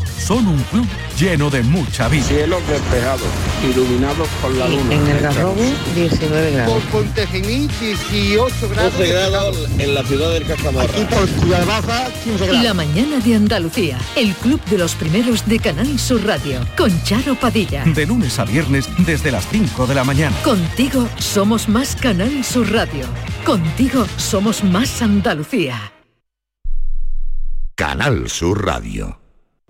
Son un club lleno de mucha vida. Cielos despejados, iluminados por la luna. En el Garrobo, 19 grados. Por Pontejení, 18 grados. 12 grados en la ciudad del Cajamarra. Aquí por Ciudad Baja, 15 grados. La mañana de Andalucía, el club de los primeros de Canal Sur Radio, con Charo Padilla. De lunes a viernes desde las 5 de la mañana. Contigo somos más Canal Sur Radio. Contigo somos más Andalucía. Canal Sur Radio.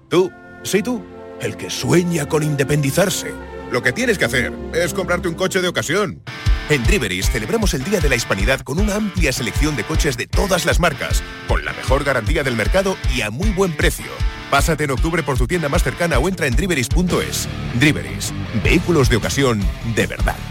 Tú, sí tú, el que sueña con independizarse. Lo que tienes que hacer es comprarte un coche de ocasión. En Driveris celebramos el Día de la Hispanidad con una amplia selección de coches de todas las marcas, con la mejor garantía del mercado y a muy buen precio. Pásate en octubre por tu tienda más cercana o entra en driveris.es. Driveris, vehículos de ocasión de verdad.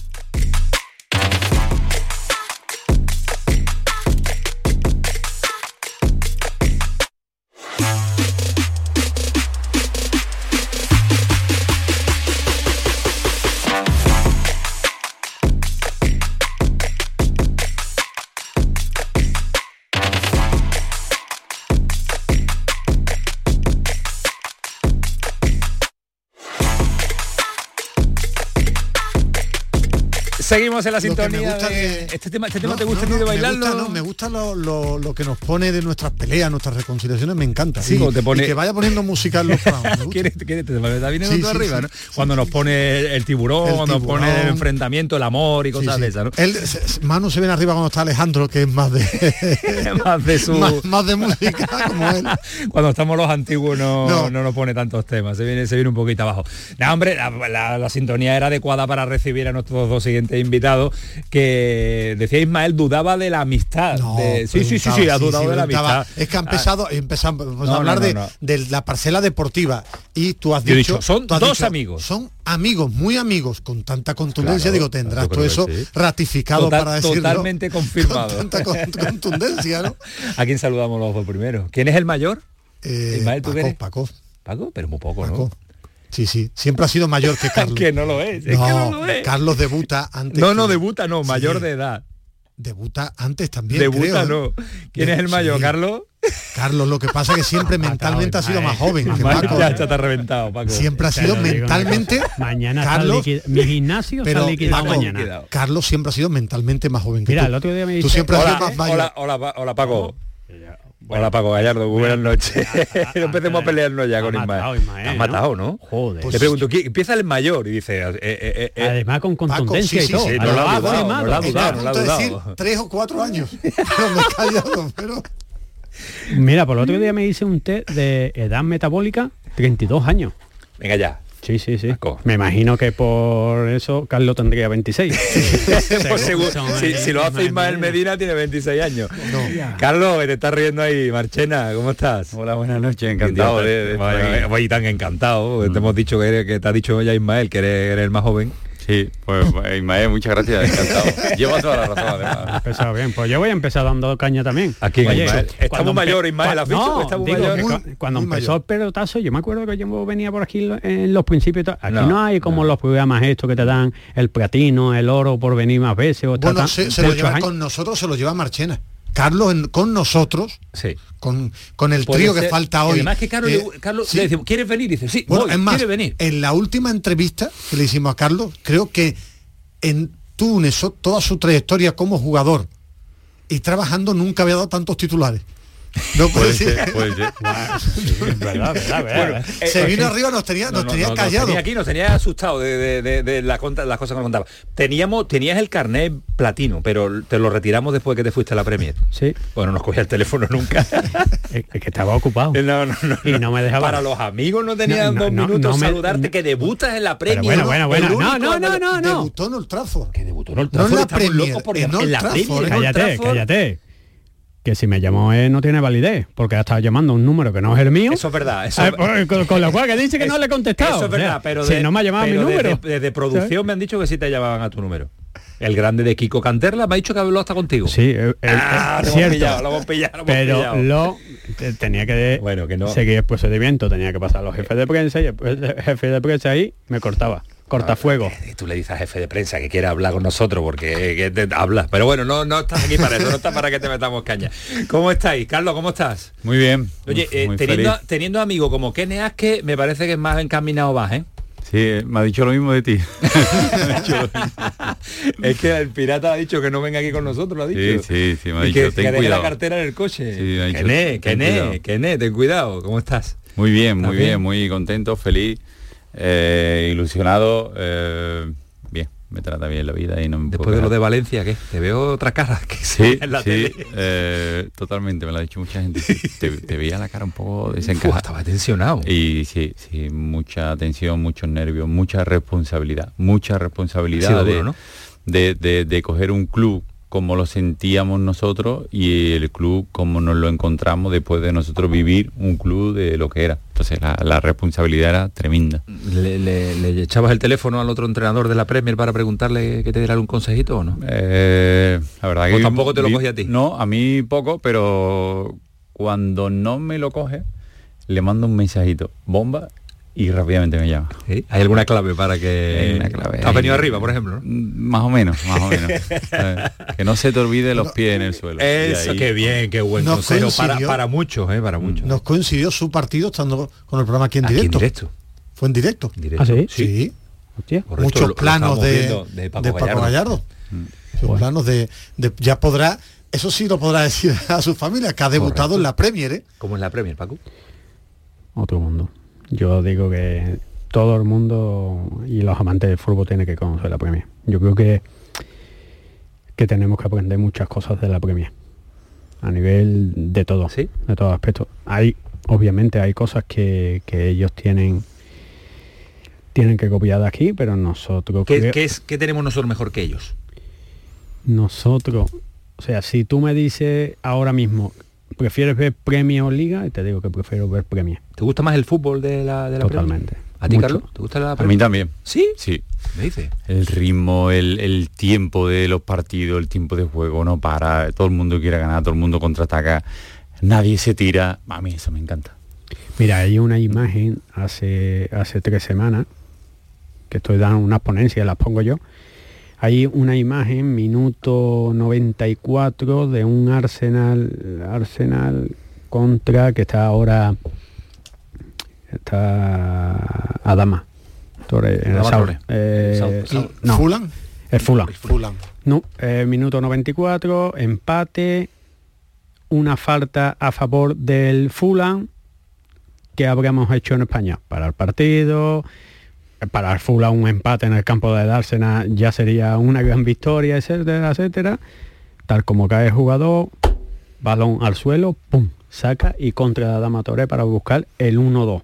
Seguimos en la sintonía. de- Este tema, este tema No, te gusta no, ti de no, bailarlo. Me gusta, no, me gusta lo, lo- lo que nos pone de nuestras peleas, nuestras reconciliaciones, me encanta. Sí, y, te pone- y que vaya poniendo música en los programas. me gusta. ¿Quieres, quieres, te está viniendo Sí, tú sí, arriba, sí. ¿no? Cuando nos pone el tiburón, El cuando nos pone el tiburón. enfrentamiento, el amor y cosas de esas, ¿no? Él, Manu se viene arriba cuando está Alejandro, que es más de más de su más, más de música como él. cuando estamos los antiguos no, No. no. nos pone tantos temas, se viene, se viene un poquito abajo. No, hombre, la, la- la sintonía era adecuada para recibir a nuestros dos siguientes invitados, que decía Ismael, dudaba de la amistad. de- sí, sí, sí, sí, ha dudado de la amistad. Es que ha Ah, empezado, empezamos No, a hablar no, de, la parcela deportiva y tú has dicho, dicho, son has dos dicho, amigos. Son amigos, muy amigos, con tanta contundencia, Claro, digo, tendrás creo eso sí. ratificado Total- para decirlo. totalmente confirmado. Con tanta con- contundencia, ¿no? ¿A quién saludamos los dos primero? ¿Quién es el mayor? Eh, Ismael, ¿tú Paco? Paco, Paco, pero muy poco, Paco. ¿no? Sí, sí, siempre ha sido mayor que Carlos. que no lo es, es no, que no lo es. Carlos debuta antes. No, no, que- debuta, no, Sí, mayor de edad. Debuta antes también. Debuta, creo, ¿eh? no. ¿Quién es el mayor, Sí. Carlos? Carlos, lo que pasa que siempre mentalmente ha sido más joven que Paco. ya está, te ha reventado, Paco. Siempre ha sido mentalmente. Mañana Carlos, está mi gimnasio pero está liquidado Paco, mañana. Carlos siempre ha sido mentalmente más joven que Mira, tú. el otro día me Tú dice- siempre has Hola, sido más mayor. hola, hola, Paco. Hola Paco Gallardo, buenas noches. no empecemos a pelearnos ya con Ismael. Ismael, Has ¿no? matado, ¿no? Joder. Te pregunto, ¿quién- empieza el mayor y dice... eh, eh, eh, eh, Además con contundencia sí, y todo. sí, no lo ha dudado, y no malo. lo ha Estoy dudado, a no lo ha punto de decir dudado. tres o cuatro años. Callado, pero... Mira, por el otro día me hice un test de edad metabólica, 32 años. Venga ya. Sí, sí, sí. Paco. Me imagino que por eso Carlos tendría 26. Pues seguro, si, si lo hace Ismael Medina tiene 26 años. Carlos, te estás riendo ahí, Marchena, ¿cómo estás? Hola, buenas noches, encantado voy tan encantado. Te hemos dicho que, eres- que te ha dicho ya Ismael que eres, eres el más joven. Sí, pues Ismael, muchas gracias, encantado. Lleva toda la razón, además. Empezado bien. Pues yo voy a empezar dando caña también. ¿A quién, Oye, Ismael? Empe- mayor, Ismael, cua- ¿has visto no, muy digo mayor? Muy- cuando muy empezó mayor. el pelotazo, yo me acuerdo que yo venía por aquí en los principios. Aquí No, no, hay como no. los programas estos que te dan el platino, el oro por venir más veces. O Bueno, se, se lo lleva años. con nosotros, se lo lleva Marchena. Carlos en- con nosotros, Sí. con, con el Puede trío que falta y hoy. Además que Carlos, eh, le- Carlos sí. le decimos, ¿quieres venir? Y dice, sí, Bueno, voy, es más, ¿quiere venir? en la última entrevista que le hicimos a Carlos, creo que en Túnez, toda su trayectoria como jugador y trabajando, nunca había dado tantos titulares. No puede ser. puede ser. se vino arriba, nos tenía, nos No, no, tenía no, nos callados. tenía aquí, nos tenía asustado de, de- de- de la conta- las cosas que nos contaba. Teníamos, tenías el carnet platino, pero te lo retiramos después que te fuiste a la Premier. Sí. Bueno, no nos cogía el teléfono nunca. Es que estaba ocupado. No, no, no. Y no me dejaba. Para los amigos no tenían No, no, dos no, minutos no me- saludarte que debutas en la Pero Premier. bueno, bueno, El bueno. No, no, no, no, no. Debutó en Old Trafford. Que debutó en Old No en Trafford, la estamos Premier, locos por en Old la Trafford, Premier, en Cállate, Trafford. cállate. Que si me llamó él no tiene validez, porque ha estado llamando un número que no es el mío. Eso es verdad. Eso, pues, con, con lo cual que dice que no le he contestado. Eso es O sea, verdad, pero si de- no me ha llamado mi número. Desde, desde producción me han dicho que sí te llamaban a tu número. El grande de Kiko Canterla me ha dicho que habló hasta contigo. Sí, eh, eh, Ah, es lo cierto. pillado, lo hemos pillado, lo pero pillado. lo te- tenía que Bueno, que no. seguir el procedimiento, tenía que pasar a los jefes de prensa y después el jefe de prensa ahí me cortaba. Cortafuego. Y tú le dices al jefe de prensa que quiere hablar con nosotros porque que te habla. Pero bueno, no, no estás aquí para eso, no estás para que te metamos caña. ¿Cómo estáis? Carlos, ¿cómo estás? Muy bien. Oye, muy- eh, muy teniendo, feliz. teniendo amigos como Kene Aske, me parece que es más encaminado vas, ¿eh? Sí, me ha dicho lo mismo de ti. es que el pirata ha dicho que no venga aquí con nosotros, lo ha dicho. sí, sí, me ha Y dicho, que, ten que cuidado. la cartera en el coche. Sí, me ha dicho, Kené, ten cuidado. Kené, Kené, ten cuidado. ¿Cómo estás? Muy bien, muy ¿Estás bien, bien? muy contento, feliz, eh, ilusionado. eh, bien, me trata bien la vida y no me puedo Después de lo de. Valencia, ¿qué? Te veo otra cara que Sí, en la sí, tele. eh, totalmente, me lo ha dicho mucha gente. Te, te veía la cara un poco desencajada. estaba tensionado. Y sí, sí, mucha tensión, muchos nervios, mucha responsabilidad, mucha responsabilidad Ha sido de, duro, ¿no? de, de- de coger un club como lo sentíamos nosotros y el club como nos lo encontramos después de nosotros vivir un club de lo que era. Entonces la, la responsabilidad era tremenda. ¿Le, le- le echabas el teléfono al otro entrenador de la Premier para preguntarle que te diera algún consejito o no? Eh, la verdad ¿O que tampoco te lo cogí a ti? No, a mí poco, pero cuando no me lo coge, le mando un mensajito, bomba, y rápidamente me llama. ¿Sí? ¿Hay alguna clave para que... Hay una clave ¿Has venido arriba, por ejemplo? Mm, Más o menos, más o menos. Eh, que no se te olvide los pies en el suelo. Eso, ahí- qué bien, qué buen Nos consejo. Para, coincidió- para muchos, ¿eh? Para muchos. Nos coincidió su partido estando con el programa aquí en Aquí en directo. directo. Fue en directo. En directo. ¿Ah, sí? Sí. Hostia. Correcto, Muchos lo- lo planos de, de Paco de Paco Gallardo. Gallardo. Sus planos de, de- ya podrá, eso sí lo podrá decir a su familia, que ha debutado Correcto. en la Premier, ¿eh? ¿Cómo es la Premier, Paco? Otro mundo. Yo digo que todo el mundo y los amantes del fútbol tienen que conocer la Premier. Yo creo que que tenemos que aprender muchas cosas de la Premier. A nivel de todo, ¿Sí? de todos aspectos. Hay, obviamente, hay cosas que, que ellos tienen tienen que copiar de aquí, pero nosotros ¿Qué, creo- qué es, ¿Qué tenemos nosotros mejor que ellos? nosotros, o sea, si tú me dices ahora mismo, ¿prefieres ver Premier o Liga? Y te digo que prefiero ver Premier. ¿Te gusta más el fútbol de la, de la Premier? Totalmente. ¿A ti, Mucho. Carlos? ¿Te gusta la A Premier? mí también. ¿Sí? Sí. Me dice. El ritmo, el, el tiempo de los partidos, el tiempo de juego no para, todo el mundo quiere ganar, todo el mundo contraataca, nadie se tira. A mí eso me encanta. Mira, hay una imagen hace, hace tres semanas, que estoy dando unas ponencias, las pongo yo. Hay una imagen, minuto 94, de un Arsenal, Arsenal contra, que está ahora, está Adama. Torre- en el Adama eh, Saur- Saur- no, Fulham. el. Fulham. No, eh, minuto 94, empate, una falta a favor del Fulham que habríamos hecho en España para el partido, para el Fulham un empate en el campo de Dársena ya sería una gran victoria, etcétera, etcétera. Tal como cae el jugador, balón al suelo, pum, saca y contra la Dama Torre para buscar el 1-2.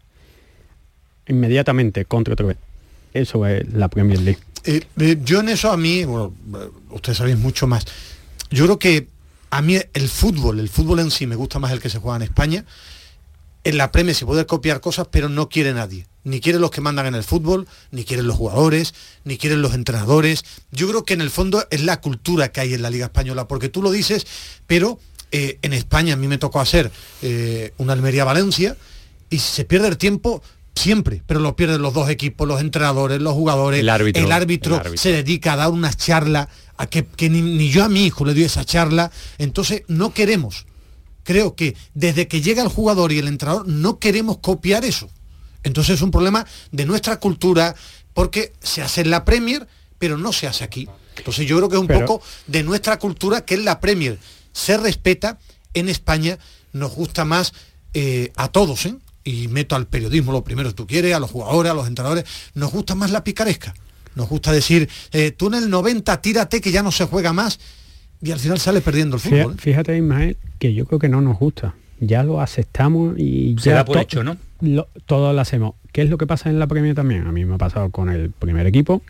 Inmediatamente contra otra vez. Eso es la Premier League. Eh, eh, yo en eso a mí, bueno, eh, ustedes sabéis mucho más. Yo creo que a mí el fútbol, el fútbol en sí me gusta más el que se juega en España. En la Premier se puede copiar cosas, pero no quiere nadie. Ni quieren los que mandan en el fútbol, ni quieren los jugadores, ni quieren los entrenadores. Yo creo que en el fondo es la cultura que hay en la Liga Española, porque tú lo dices, pero eh, en España a mí me tocó hacer eh, una Almería-Valencia y se pierde el tiempo siempre, pero lo pierden los dos equipos, los entrenadores, los jugadores, El árbitro, el árbitro, el árbitro. se dedica a dar unas charlas a que, que ni, ni yo a mi hijo le doy esa charla, entonces no queremos. Creo que desde que llega el jugador y el entrenador no queremos copiar eso. Entonces es un problema de nuestra cultura, porque se hace en la Premier, pero no se hace aquí. Entonces yo creo que es un Pero- poco de nuestra cultura, que es la Premier. Se respeta, en España nos gusta más eh, a todos, ¿eh? y meto al periodismo lo primero si tú quieres, a los jugadores, a los entrenadores, nos gusta más la picaresca. Nos gusta decir, eh, tú en el 90 tírate que ya no se juega más, y al final sale perdiendo el Fíjate, fútbol. ¿eh? fíjate, Ismael, que yo creo que no nos gusta. Ya lo aceptamos y Se ya da por to- hecho, ¿no? lo- todo lo hacemos. ¿Qué es lo que pasa en la Premier también? A mí me ha pasado con el primer equipo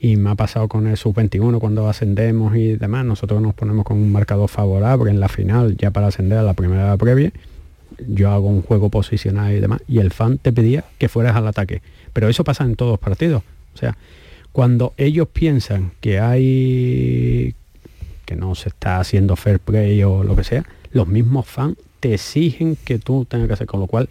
y me ha pasado con el sub-21 cuando ascendemos y demás. Nosotros nos ponemos con un marcador favorable en la final, ya para ascender a la primera previa. Yo hago un juego posicional y demás, y el fan te pedía que fueras al ataque. Pero eso pasa en todos los partidos. O sea, cuando ellos piensan que hay que no se está haciendo fair play o lo que sea, los mismos fans te exigen que tú tengas que hacer, con lo cual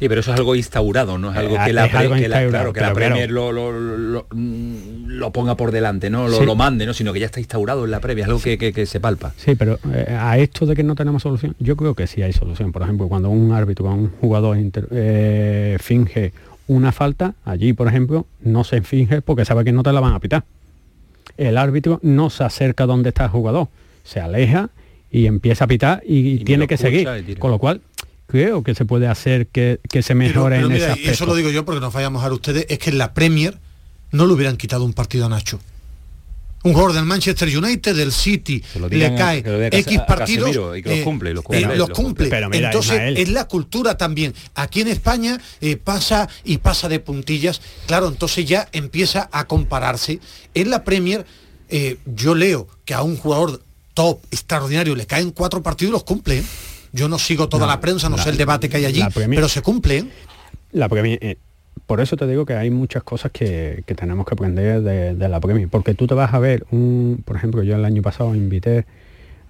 Sí, pero eso es algo instaurado, no es algo Eh, que la, es algo que la- claro, que la pero claro. Premier lo, lo- lo- mm, lo ponga por delante, ¿no? Lo, Sí. lo mande, ¿no? Sino que ya está instaurado en la previa, es algo que, que- que se palpa. Sí, pero eh, a esto de que no tenemos solución, yo creo que sí hay solución. Por ejemplo, cuando un árbitro, cuando un jugador inter- eh, finge una falta, allí, por ejemplo, no se finge porque sabe que no te la van a pitar. El árbitro no se acerca donde está el jugador, se aleja y empieza a pitar y, tiene que seguir. Con lo cual, creo que se puede hacer que, que se mejore pero en mira, ese y eso aspecto. lo digo yo porque nos vayamos a ustedes, es que en la Premier no le hubieran quitado un partido a Nacho. Un jugador del Manchester United, del City, le a- cae X partidos. Casemiro y que los cumple, y los eh, cumple, los los cumple. cumple. Pero mira, Entonces, Ismael. es la cultura también. Aquí en España eh, pasa y pasa de puntillas. Claro, entonces ya empieza a compararse. En la Premier, eh, yo leo que a un jugador top, extraordinario, le caen cuatro partidos y los cumple. ¿eh? Yo no sigo toda No, la prensa, no la- sé el debate que hay allí, pero se cumple. ¿eh? La Premier, eh, por eso te digo que hay muchas cosas que, que tenemos que aprender de, la Premier, porque tú te vas a ver un, por ejemplo, yo el año pasado invité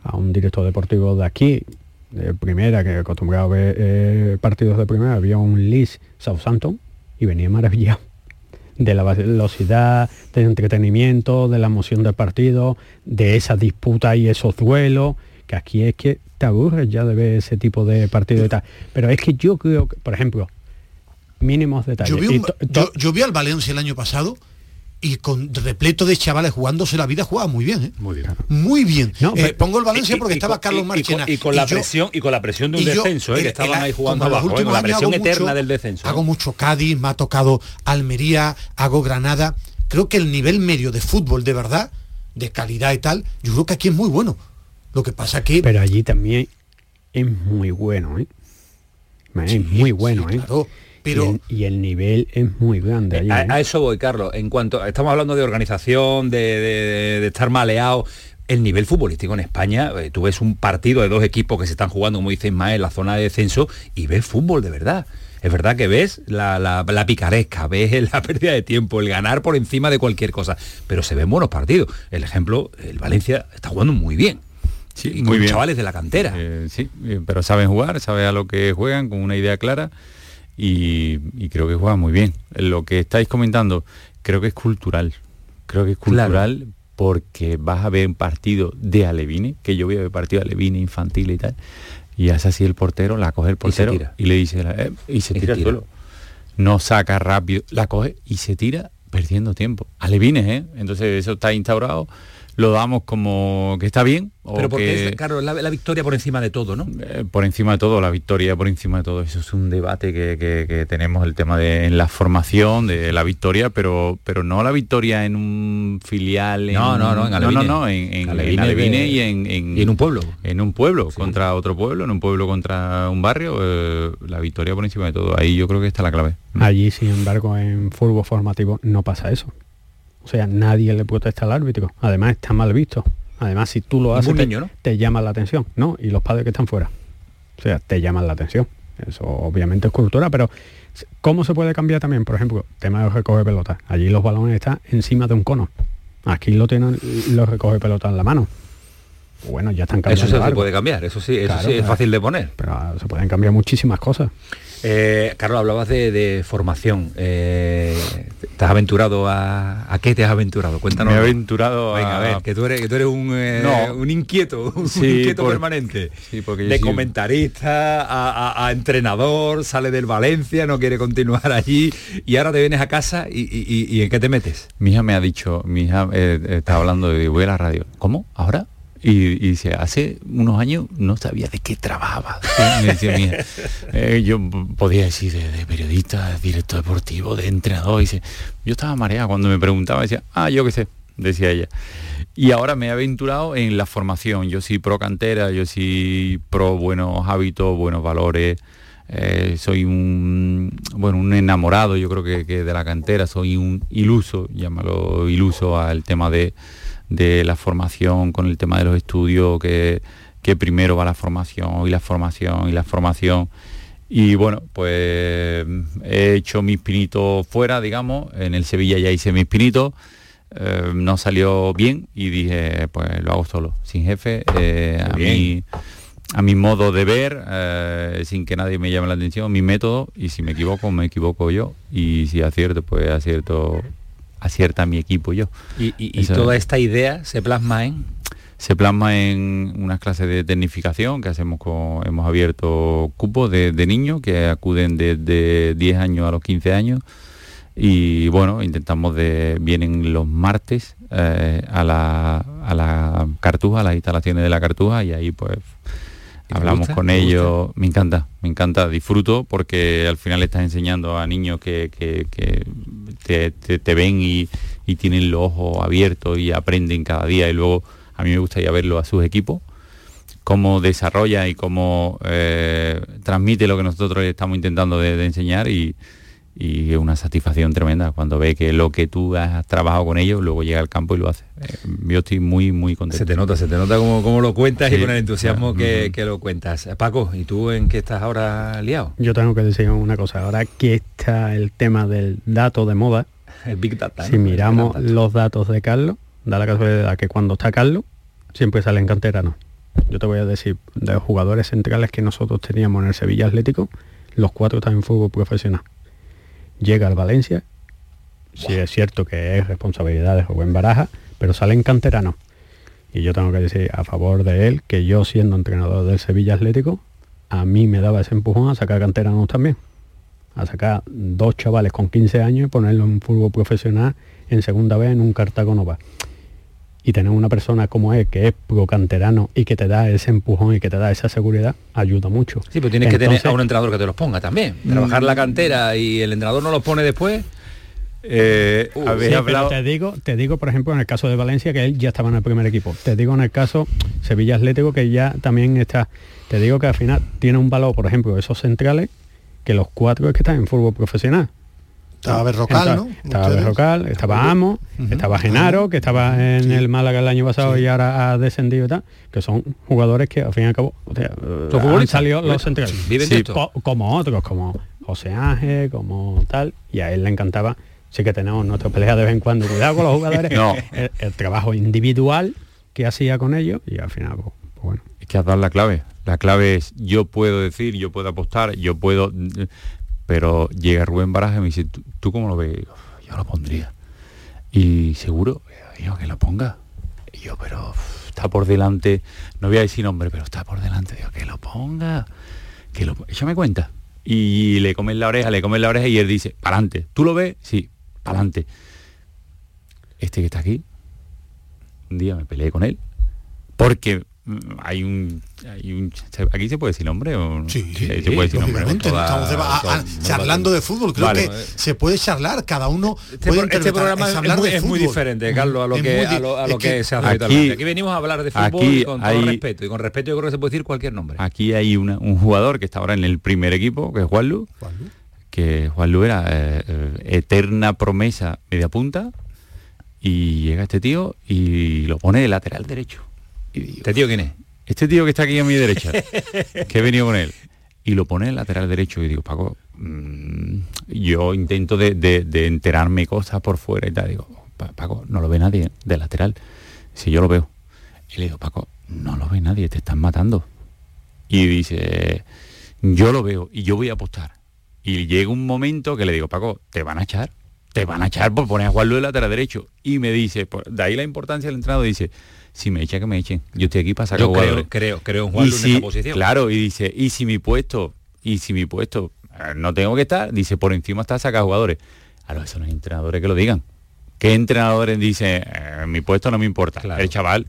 a un director deportivo de aquí, de primera, que acostumbrado a ver eh, partidos de primera, había un Leeds Southampton y venía maravillado de la velocidad, del entretenimiento, de la emoción del partido, de esa disputa y esos duelos, que aquí es que te aburres ya de ver ese tipo de partido y tal. Pero es que yo creo que, por ejemplo, mínimos detalles. Yo vi, Y un- to- to- yo- yo vi al Valencia el año pasado y con repleto de chavales jugándose la vida jugaba muy bien, ¿eh? Muy bien. Muy bien. No, Eh, pero- pongo el Valencia porque y- estaba y- Carlos y- y Marchena. con- Y, con la yo- presión y con la presión de un descenso, ¿eh? el- que estaban el- ahí jugando abajo, ¿eh? con la presión hago eterna mucho- del descenso. ¿eh? Hago mucho Cádiz, me ha tocado Almería, hago Granada. Creo que el nivel medio de fútbol, de verdad, de calidad y tal, yo creo que aquí es muy bueno. Lo que pasa que... pero allí también es muy bueno, ¿eh? Es muy bueno, ¿eh? Pero- y, el, y el nivel es muy grande allí. A, ¿eh? a eso voy, Carlos. En cuanto estamos hablando de organización, de, de- de estar maleado, el nivel futbolístico en España, eh, tú ves un partido de dos equipos que se están jugando, como dice Ismael, en la zona de descenso, y ves fútbol de verdad. Es verdad que ves la, la- la picaresca, ves la pérdida de tiempo, el ganar por encima de cualquier cosa, pero se ven buenos partidos. El ejemplo, el Valencia está jugando muy bien. Sí, y muy con bien. chavales de la cantera. Eh, sí, eh, pero saben jugar, saben a lo que juegan con una idea clara y, y creo que juegan muy bien. Lo que estáis comentando creo que es cultural. Creo que es Claro. cultural porque vas a ver un partido de Alevine, que yo voy a ver partido de Alevine infantil y tal, y hace así el portero, la coge el portero y, le dice, eh, y se tira al suelo. No saca rápido, la coge y se tira perdiendo tiempo. Alevines, ¿eh? Entonces eso está instaurado, lo damos como que está bien. o Pero porque que- es, claro, la, la victoria por encima de todo, ¿no? eh, por encima de todo, la victoria por encima de todo. Eso es un debate que, que- que tenemos, el tema de en la formación de la victoria, pero pero no la victoria en un filial. En No, no, no, en no, Alevine. no, no, en, en, Alevine en Alevine de- y en, en- y en un pueblo. En un pueblo, contra otro pueblo, en un pueblo contra un barrio, eh, la victoria por encima de todo. Ahí yo creo que está la clave. Allí, sin embargo, en fútbol formativo no pasa eso. O sea, nadie le protesta al árbitro. Además, está mal visto. Además, si tú lo haces, Ningún te, niño, ¿no? te llaman la atención. No, y los padres que están fuera. O sea, te llaman la atención. Eso obviamente es cultura, pero ¿cómo se puede cambiar también? Por ejemplo, tema de recoger pelotas. Allí los balones están encima de un cono. Aquí lo tienen los recoge pelotas en la mano. Bueno, ya están cambiando. Eso se, puede cambiar, eso sí, eso Claro, sí es fácil de poner. Pero se pueden cambiar muchísimas cosas. Eh, Carlos, hablabas de, de formación. Eh, ¿Te has aventurado a, a qué te has aventurado? Cuéntanos. Me he aventurado Venga, a, a- ver, que tú eres, que tú eres un, eh, No. un inquieto, un Sí, inquieto por- permanente. Sí, porque yo de sí- comentarista a, entrenador, sale del Valencia, no quiere continuar allí y ahora te vienes a casa y, y- y- ¿y en qué te metes? Mi hija me ha dicho, mi hija estaba hablando de voy a la radio. ¿Cómo? ¿Ahora? Y, y dice, hace unos años no sabía de qué trabajaba. Eh, yo podía decir de, de periodista, de director deportivo, de entrenador. Dice, yo estaba mareada cuando me preguntaba, decía, ah, yo qué sé, decía ella. Y ahora me he aventurado en la formación. Yo soy pro cantera, yo soy pro buenos hábitos, buenos valores. Eh, soy un bueno un enamorado yo creo que, que de la cantera soy un iluso llámalo iluso al tema de, de la formación con el tema de los estudios que, que primero va la formación y la formación y la formación. Y bueno pues he hecho mis pinitos fuera digamos en el Sevilla ya hice mis pinitos eh, no salió bien y dije pues lo hago solo sin jefe eh, a mí a mi modo de ver, eh, sin que nadie me llame la atención, mi método, y si me equivoco, me equivoco yo, y si acierto, pues acierto, acierta mi equipo yo. Y, y- toda es. esta idea se plasma en... Se plasma en unas clases de tecnificación que hacemos con, hemos abierto cupos de, de niños que acuden desde 10 años a los 15 años y bueno, intentamos de, vienen los martes eh, a, la, a la cartuja, a las instalaciones de la cartuja y ahí pues ¿Y te hablamos gusta? con ¿Te ellos, me encanta, me encanta, disfruto porque al final estás enseñando a niños que, que- que te, te- ven y, tienen los ojos abiertos y aprenden cada día. Y luego a mí me gustaría verlo a sus equipos cómo desarrolla y cómo eh, transmite lo que nosotros estamos intentando de, de enseñar y, y es una satisfacción tremenda cuando ve que lo que tú has trabajado con ellos luego llega al campo y lo hace. Eh, yo estoy muy, muy contento. Se te nota, se te nota como, como lo cuentas y con el entusiasmo que, que lo cuentas. Paco, ¿y tú en qué estás ahora liado? Yo tengo que decir una cosa, ahora que está el tema del dato de moda, El Big Data. si ¿no? miramos los datos de Carlos, da la casualidad que cuando está Carlos, siempre salen canteranos. Yo te voy a decir, de los jugadores centrales que nosotros teníamos en el Sevilla Atlético, los cuatro están en fútbol profesional. Llega al Valencia, sí es cierto que es responsabilidad de Rubén Baraja, pero salen canteranos. Y yo tengo que decir a favor de él que yo siendo entrenador del Sevilla Atlético, a mí me daba ese empujón a sacar canteranos también. A sacar dos chavales con 15 años y ponerlos en fútbol profesional en segunda vez en un Cartago Nova. Y tener una persona como él, que es pro canterano y que te da ese empujón y que te da esa seguridad, ayuda mucho. Sí, pero tienes que tener a un entrenador que te los ponga también. Trabajar la cantera y el entrenador no los pone después. Eh, Uh, Sí, pero hablado... te digo, te digo, por ejemplo, en el caso de Valencia, que él ya estaba en el primer equipo. Te digo en el caso Sevilla Atlético, que ya también está. Te digo que al final tiene un valor, por ejemplo, esos centrales, que los cuatro es que están en fútbol profesional. Estaba Berrocal, ¿no? Estaba Ustedes. Berrocal, estaba Amo, estaba Genaro, que estaba en el Málaga el año pasado y ahora ha descendido y tal, que son jugadores que al fin y al cabo o sea, han salido los centrales. viven como otros, como José Ángel, como tal, y a él le encantaba. Sí que tenemos nuestra pelea de vez en cuando, cuidado con los jugadores, No. el, el trabajo individual que hacía con ellos y al final, pues, pues bueno. Es que has dado la clave. La clave es yo puedo decir, yo puedo apostar, yo puedo... Pero llega Rubén Baraja y me dice, ¿tú, cómo lo ves? Yo lo pondría. Y seguro, yo que lo ponga. Y yo, pero está por delante, no voy a decir nombre, pero está por delante. Digo, que lo ponga. Que lo, échame cuenta. Y le comen la oreja, le comen la oreja y él dice, para adelante. ¿Tú lo ves? Sí, para adelante. Este que está aquí, un día me peleé con él porque hay un, hay un aquí se puede decir nombre o no? Sí, se puede decir nombre Toda- estamos toda- charlando de fútbol, creo Vale. que se puede charlar, cada uno Este, puede este programa es, hablar muy, es muy diferente, Carlos, a lo Es que, a lo, a lo es que, que se hace aquí- habitualmente. Aquí venimos a hablar de fútbol aquí y con todo hay- respeto. Y con respeto yo creo que se puede decir cualquier nombre. aquí hay una- un jugador que está ahora en el primer equipo que es Juanlu que Juanlu era eh, eh, eterna promesa media punta y llega este tío y lo pone de lateral derecho ¿Este tío quién es? este tío que está aquí a mi derecha, que he venido con él, y lo pone en lateral derecho y digo, Paco, mm, yo intento de, enterarme cosas por fuera y tal, digo, "Pa- Paco, no lo ve nadie de lateral, si yo lo veo. Y le digo, Paco, no lo ve nadie, te están matando. Y dice, yo lo veo y yo voy a apostar. Y llega un momento que le digo, Paco, te van a echar, te van a echar por poner a Juan de lateral derecho. Y me dice, por- de ahí la importancia del entrenador, dice, si me echa que me echen, yo estoy aquí para sacar Yo creo, jugadores. creo, creo en Juan en esa posición. Claro, y dice, y si mi puesto, y si mi puesto eh, no tengo que estar, dice, por encima está sacar jugadores. Claro, eso no hay entrenadores que lo digan. ¿Qué entrenadores dicen, eh, mi puesto no me importa? El chaval,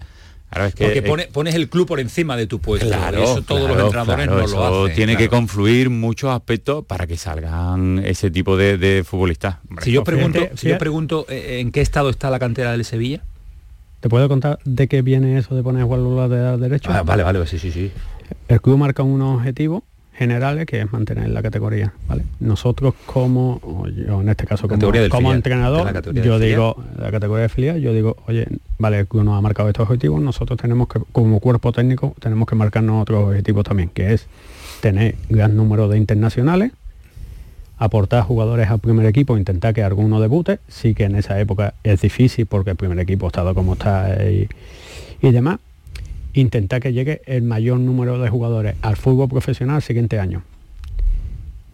claro, es que... Porque es- pone- pones el club por encima de tu puesto. Claro, y eso todos los entrenadores claro, no eso lo hacen. tiene que confluir muchos aspectos para que salgan ese tipo de, de futbolistas. Si yo pregunto, si yo pregunto eh, en qué estado está la cantera del Sevilla. ¿Te puedo contar de qué viene eso de poner Luis lateral derecho? Ah, vale, vale, sí, sí, sí. El club marca unos objetivos generales que es mantener la categoría, ¿vale? Nosotros como, o yo en este caso como, entrenador, yo filial. digo, la categoría de filial, yo digo, oye, vale, el club nos ha marcado estos objetivos, nosotros tenemos que, como cuerpo técnico, tenemos que marcarnos otros objetivos también, que es tener gran número de internacionales, aportar jugadores al primer equipo, intentar que alguno debute, sí que en esa época es difícil porque el primer equipo ha estado como está y, y demás, intentar que llegue el mayor número de jugadores al fútbol profesional el siguiente año.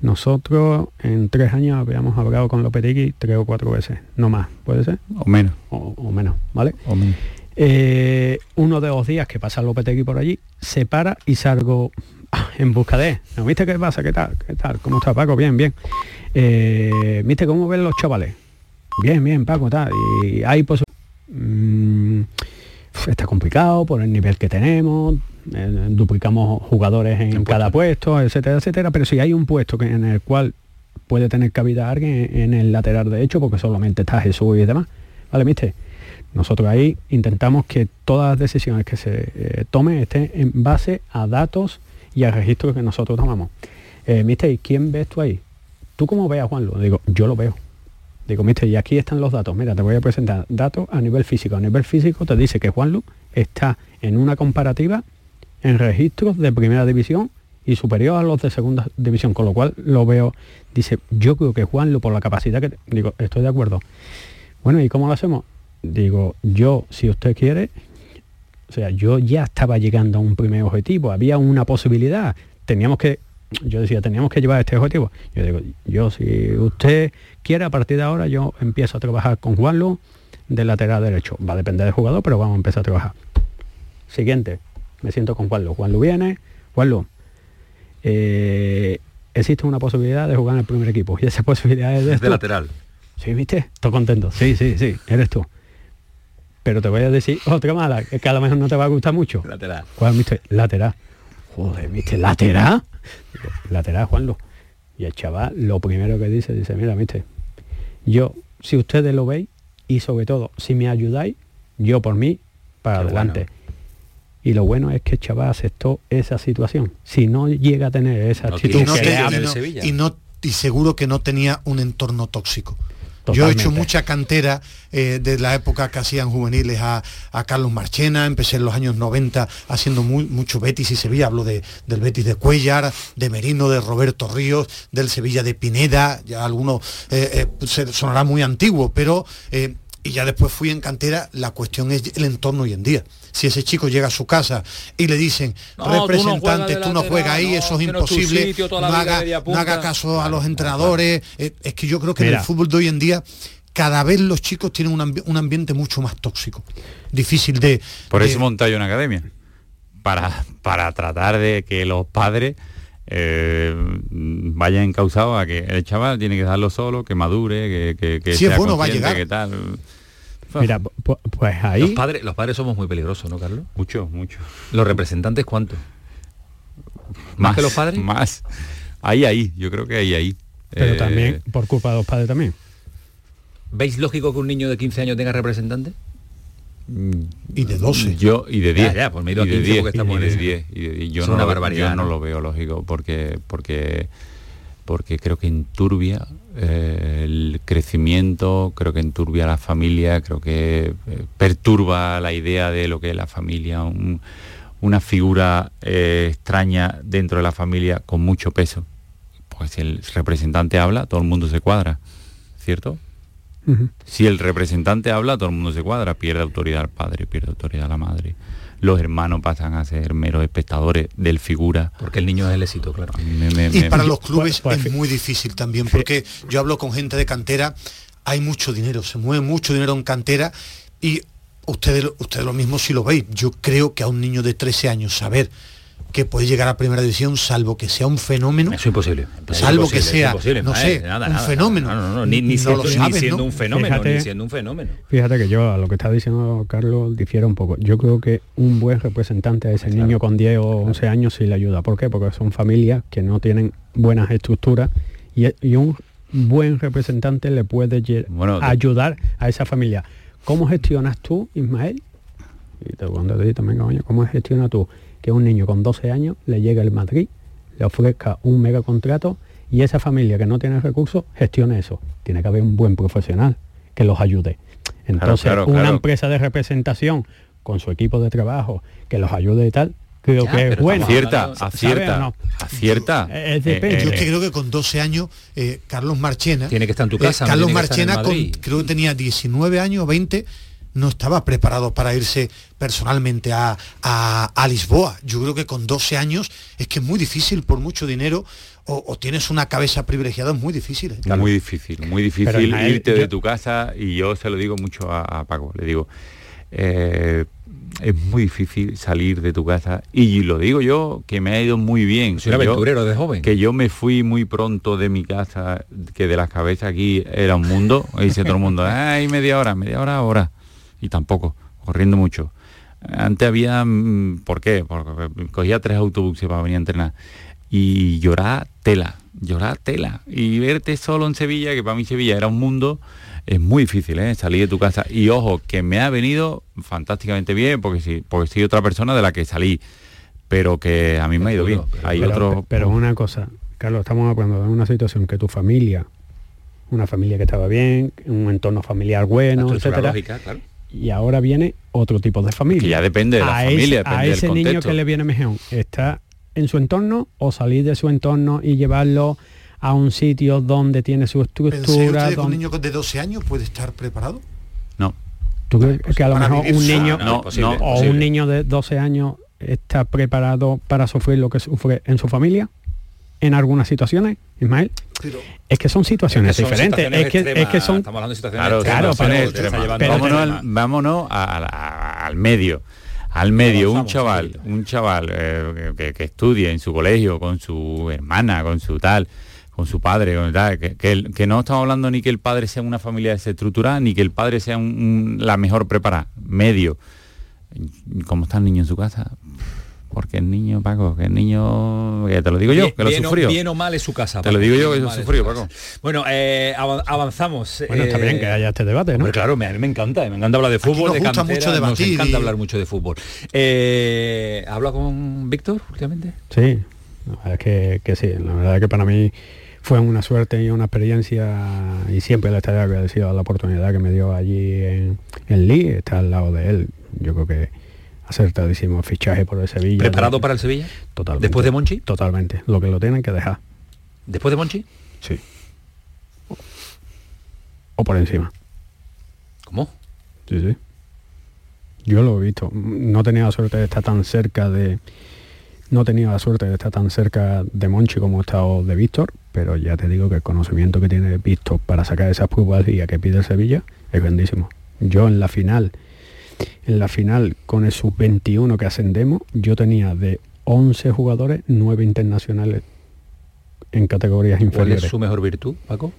Nosotros en tres años habíamos hablado con Lopetegui tres o cuatro veces, no más, ¿puede ser? O menos. O, o menos, ¿vale? O menos. Eh, uno de los días que pasa Lopetegui por allí, se para y salgo en busca de él. ¿No viste qué pasa? ¿Qué tal? ¿Qué tal? ¿Cómo está Paco? Bien, bien. Eh, ¿Viste cómo ven los chavales? Bien, bien, Paco, tal. Y hay pues está complicado por el nivel que tenemos, eh, duplicamos jugadores en cada puesto, etcétera, etcétera, pero si hay un puesto que, en el cual puede tener cabida alguien en el lateral derecho, porque solamente está Jesús y demás, ¿vale, viste? Nosotros ahí intentamos que todas las decisiones que se eh, tomen estén en base a datos y a registros que nosotros tomamos. Eh, mister, ¿y quién ves tú ahí? ¿Tú cómo ves a Juanlo? Digo, yo lo veo. Digo, mister, y aquí están los datos. Mira, te voy a presentar datos a nivel físico. A nivel físico te dice que Juanlu está en una comparativa en registros de primera división y superior a los de segunda división, con lo cual lo veo, dice, yo creo que Juanlu por la capacidad que... te-". Digo, estoy de acuerdo. Bueno, ¿y cómo lo hacemos? Digo, yo, si usted quiere, sea, yo ya estaba llegando a un primer objetivo, había una posibilidad, teníamos que, yo decía, teníamos que llevar este objetivo. Yo digo, yo si usted quiere, a partir de ahora yo empiezo a trabajar con Juanlu de lateral derecho. Va a depender del jugador, pero vamos a empezar a trabajar. Siguiente, me siento con Juanlu. Juanlu viene, Juanlu, eh, existe una posibilidad de jugar en el primer equipo y esa posibilidad es de, Es de lateral. Sí, ¿viste? Estoy contento. Sí, sí, sí, eres tú. Pero te voy a decir otra mala, que a lo mejor no te va a gustar mucho. Lateral. ¿Cuál, mister? Lateral. Joder, ¿viste? ¿Lateral? Digo, lateral, Juanlo. Y el chaval lo primero que dice, dice, mira, mister, yo, si ustedes lo veis, y sobre todo, si me ayudáis, yo por mí, para Qué adelante. bueno. Y lo bueno es que el chaval aceptó esa situación. Si no llega a tener esa No actitud y, no que te- le y no- y no- y seguro que no tenía un entorno tóxico. Yo he hecho mucha cantera eh, de la época que hacían juveniles a, a Carlos Marchena, empecé en los años 90 haciendo muy, mucho Betis y Sevilla, hablo de, del Betis de Cuellar, de Merino, de Roberto Ríos, del Sevilla de Pineda, ya algunos eh, eh, se- sonará muy antiguo, pero eh, y ya después fui en cantera, la cuestión es el entorno hoy en día. Si ese chico llega a su casa y le dicen, No, tú no representante, juegas de tú no juegas ahí, no, eso es imposible, sitio, no haga, no punta". haga caso a los entrenadores. Eh, Es que yo creo que en el fútbol de hoy en día cada vez los chicos tienen un, ambi- un ambiente mucho más tóxico. Difícil de... Por de- eso monta yo una academia. Para, para tratar de que los padres eh, vayan encausados a que el chaval tiene que dejarlo solo, que madure, que, que, que Si es bueno, va a llegar. que tal. Mira, pu- pues ahí... Los padres, los padres somos muy peligrosos, ¿no, Carlos? Mucho, mucho. Los representantes, ¿cuánto? ¿Más que los padres? Más. Ahí, ahí. Yo creo que ahí, ahí. Pero Eh, también por culpa de los padres también. ¿Veis lógico que un niño de 15 años tenga representante? Y de 12. Yo, y de Ya, 10. ya, pues me he ido a y de 15 10, porque estamos y en de ese. 10, y de 10. Yo Es no, una lo, barbaridad, yo no ¿no? lo veo lógico porque porque porque creo que enturbia eh, el crecimiento, creo que enturbia la familia, creo que eh, perturba la idea de lo que es la familia, un- una figura eh, extraña dentro de la familia con mucho peso. Pues si el representante habla, todo el mundo se cuadra, ¿cierto? Si el representante habla, todo el mundo se cuadra, pierde autoridad el padre, pierde autoridad la madre. Los hermanos pasan a ser meros espectadores del figura. Porque el niño es el éxito, claro. y para los clubes es muy difícil también, porque yo hablo con gente de cantera, hay mucho dinero, se mueve mucho dinero en cantera y ustedes, ustedes lo mismo si lo veis. Yo creo que a un niño de 13 años saber que puede llegar a primera división salvo que sea un fenómeno. Es imposible. salvo que sea, no sé, un fenómeno. No, no, ni, ni, siendo, siendo un fenómeno, ni siendo un fenómeno. Fíjate que yo a lo que está diciendo Carlos difiero un poco. Yo creo que un buen representante a ese niño con 10 o 11 años sí le ayuda. ¿Por qué? Porque son familias que no tienen buenas estructuras y, un buen representante le puede ayudar a esa familia. ¿Cómo gestionas tú, Ismael? Y te pregunto a ti también, ¿cómo gestionas tú que un niño con 12 años le llegue al Madrid, le ofrezca un mega contrato y esa familia que no tiene recursos gestione eso. Tiene que haber un buen profesional que los ayude. Entonces, una empresa de representación con su equipo de trabajo que los ayude y tal, creo que es bueno. Acierta, acierta, acierta. Eh, eh, yo creo que con 12 años, eh, Carlos Marchena... Tiene que estar en tu casa. Carlos Marchena, creo que tenía 19 años, 20, no estaba preparado para irse personalmente a, Lisboa. Yo creo que con 12 años es que es muy difícil por mucho dinero o, tienes una cabeza privilegiada, es muy difícil. ¿eh? Muy difícil, muy difícil irte de tu casa y yo se lo digo mucho a, Paco, le digo, eh, es muy difícil salir de tu casa y lo digo yo que me ha ido muy bien. Soy aventurero de joven. Que yo me fui muy pronto de mi casa, que de las cabezas aquí era un mundo, y dice todo el mundo, ay, media hora, media hora, ahora y tampoco, corriendo mucho. Antes había, mm, ¿por qué? Porque cogía tres autobuses para venir a entrenar. Y llorar tela, llorar tela. Y verte solo en Sevilla, que para mí Sevilla era un mundo, es muy difícil, ¿eh? Salir de tu casa. Y ojo, que me ha venido fantásticamente bien, porque sí, porque soy otra persona de la que salí, pero que a mí me ha ido bien. Hay pero, otro... pero una cosa, Carlos, estamos hablando de una situación que tu familia, una familia que estaba bien, un entorno familiar bueno, etcétera y ahora viene otro tipo de familia. Que ya depende de la familia, A ese niño que le viene mejor, ¿está en su entorno o salir de su entorno y llevarlo a un sitio donde tiene su estructura? un niño de 12 años puede estar preparado? No. ¿Tú crees que a lo mejor un niño o un niño de 12 años está preparado para sufrir lo que sufre en su familia? En algunas situaciones, Ismael. es que son situaciones diferentes. es, que, es que son. Estamos hablando de situaciones claro, vámonos, vámonos al medio. Al medio, un chaval, un chaval eh, que, estudie en su colegio con su hermana, con su tal, con su padre, con tal, que, que, no estamos hablando ni que el padre sea una familia desestructurada, ni que el padre sea la mejor preparada, medio. ¿Cómo está el niño en su casa? Porque el niño, Paco, que el niño, que te lo digo yo, que lo sufrió. Bien o mal es su casa. Te lo digo yo que lo sufrió, Paco. Bueno, eh, avanzamos. Bueno, está bien que haya este debate, ¿no? claro, me, a mí me encanta, me encanta hablar de fútbol, de cantera, mucho debatir nos encanta hablar mucho de fútbol. Eh, ¿Habla con Víctor últimamente? Sí, la verdad es que, sí, la verdad es que para mí fue una suerte y una experiencia y siempre le estaré agradecido a la oportunidad que me dio allí en, en Lee, está al lado de él. Yo creo que acertadísimo fichaje por el Sevilla. ¿Preparado para el Sevilla? Totalmente. ¿Después de Monchi? Totalmente. Lo que lo tienen que dejar. ¿Después de Monchi? Sí. O por encima. ¿Cómo? Sí, sí. Yo lo he visto. No tenía la suerte de estar tan cerca de. No tenía la suerte de estar tan cerca de Monchi como he estado de Víctor, pero ya te digo que el conocimiento que tiene Víctor para sacar esas pruebas y que pide Sevilla es grandísimo. Yo en la final en la final, con el sub-21 que ascendemos, yo tenía de 11 jugadores, 9 internacionales en categorías inferiores. ¿Cuál es su mejor virtud, Paco?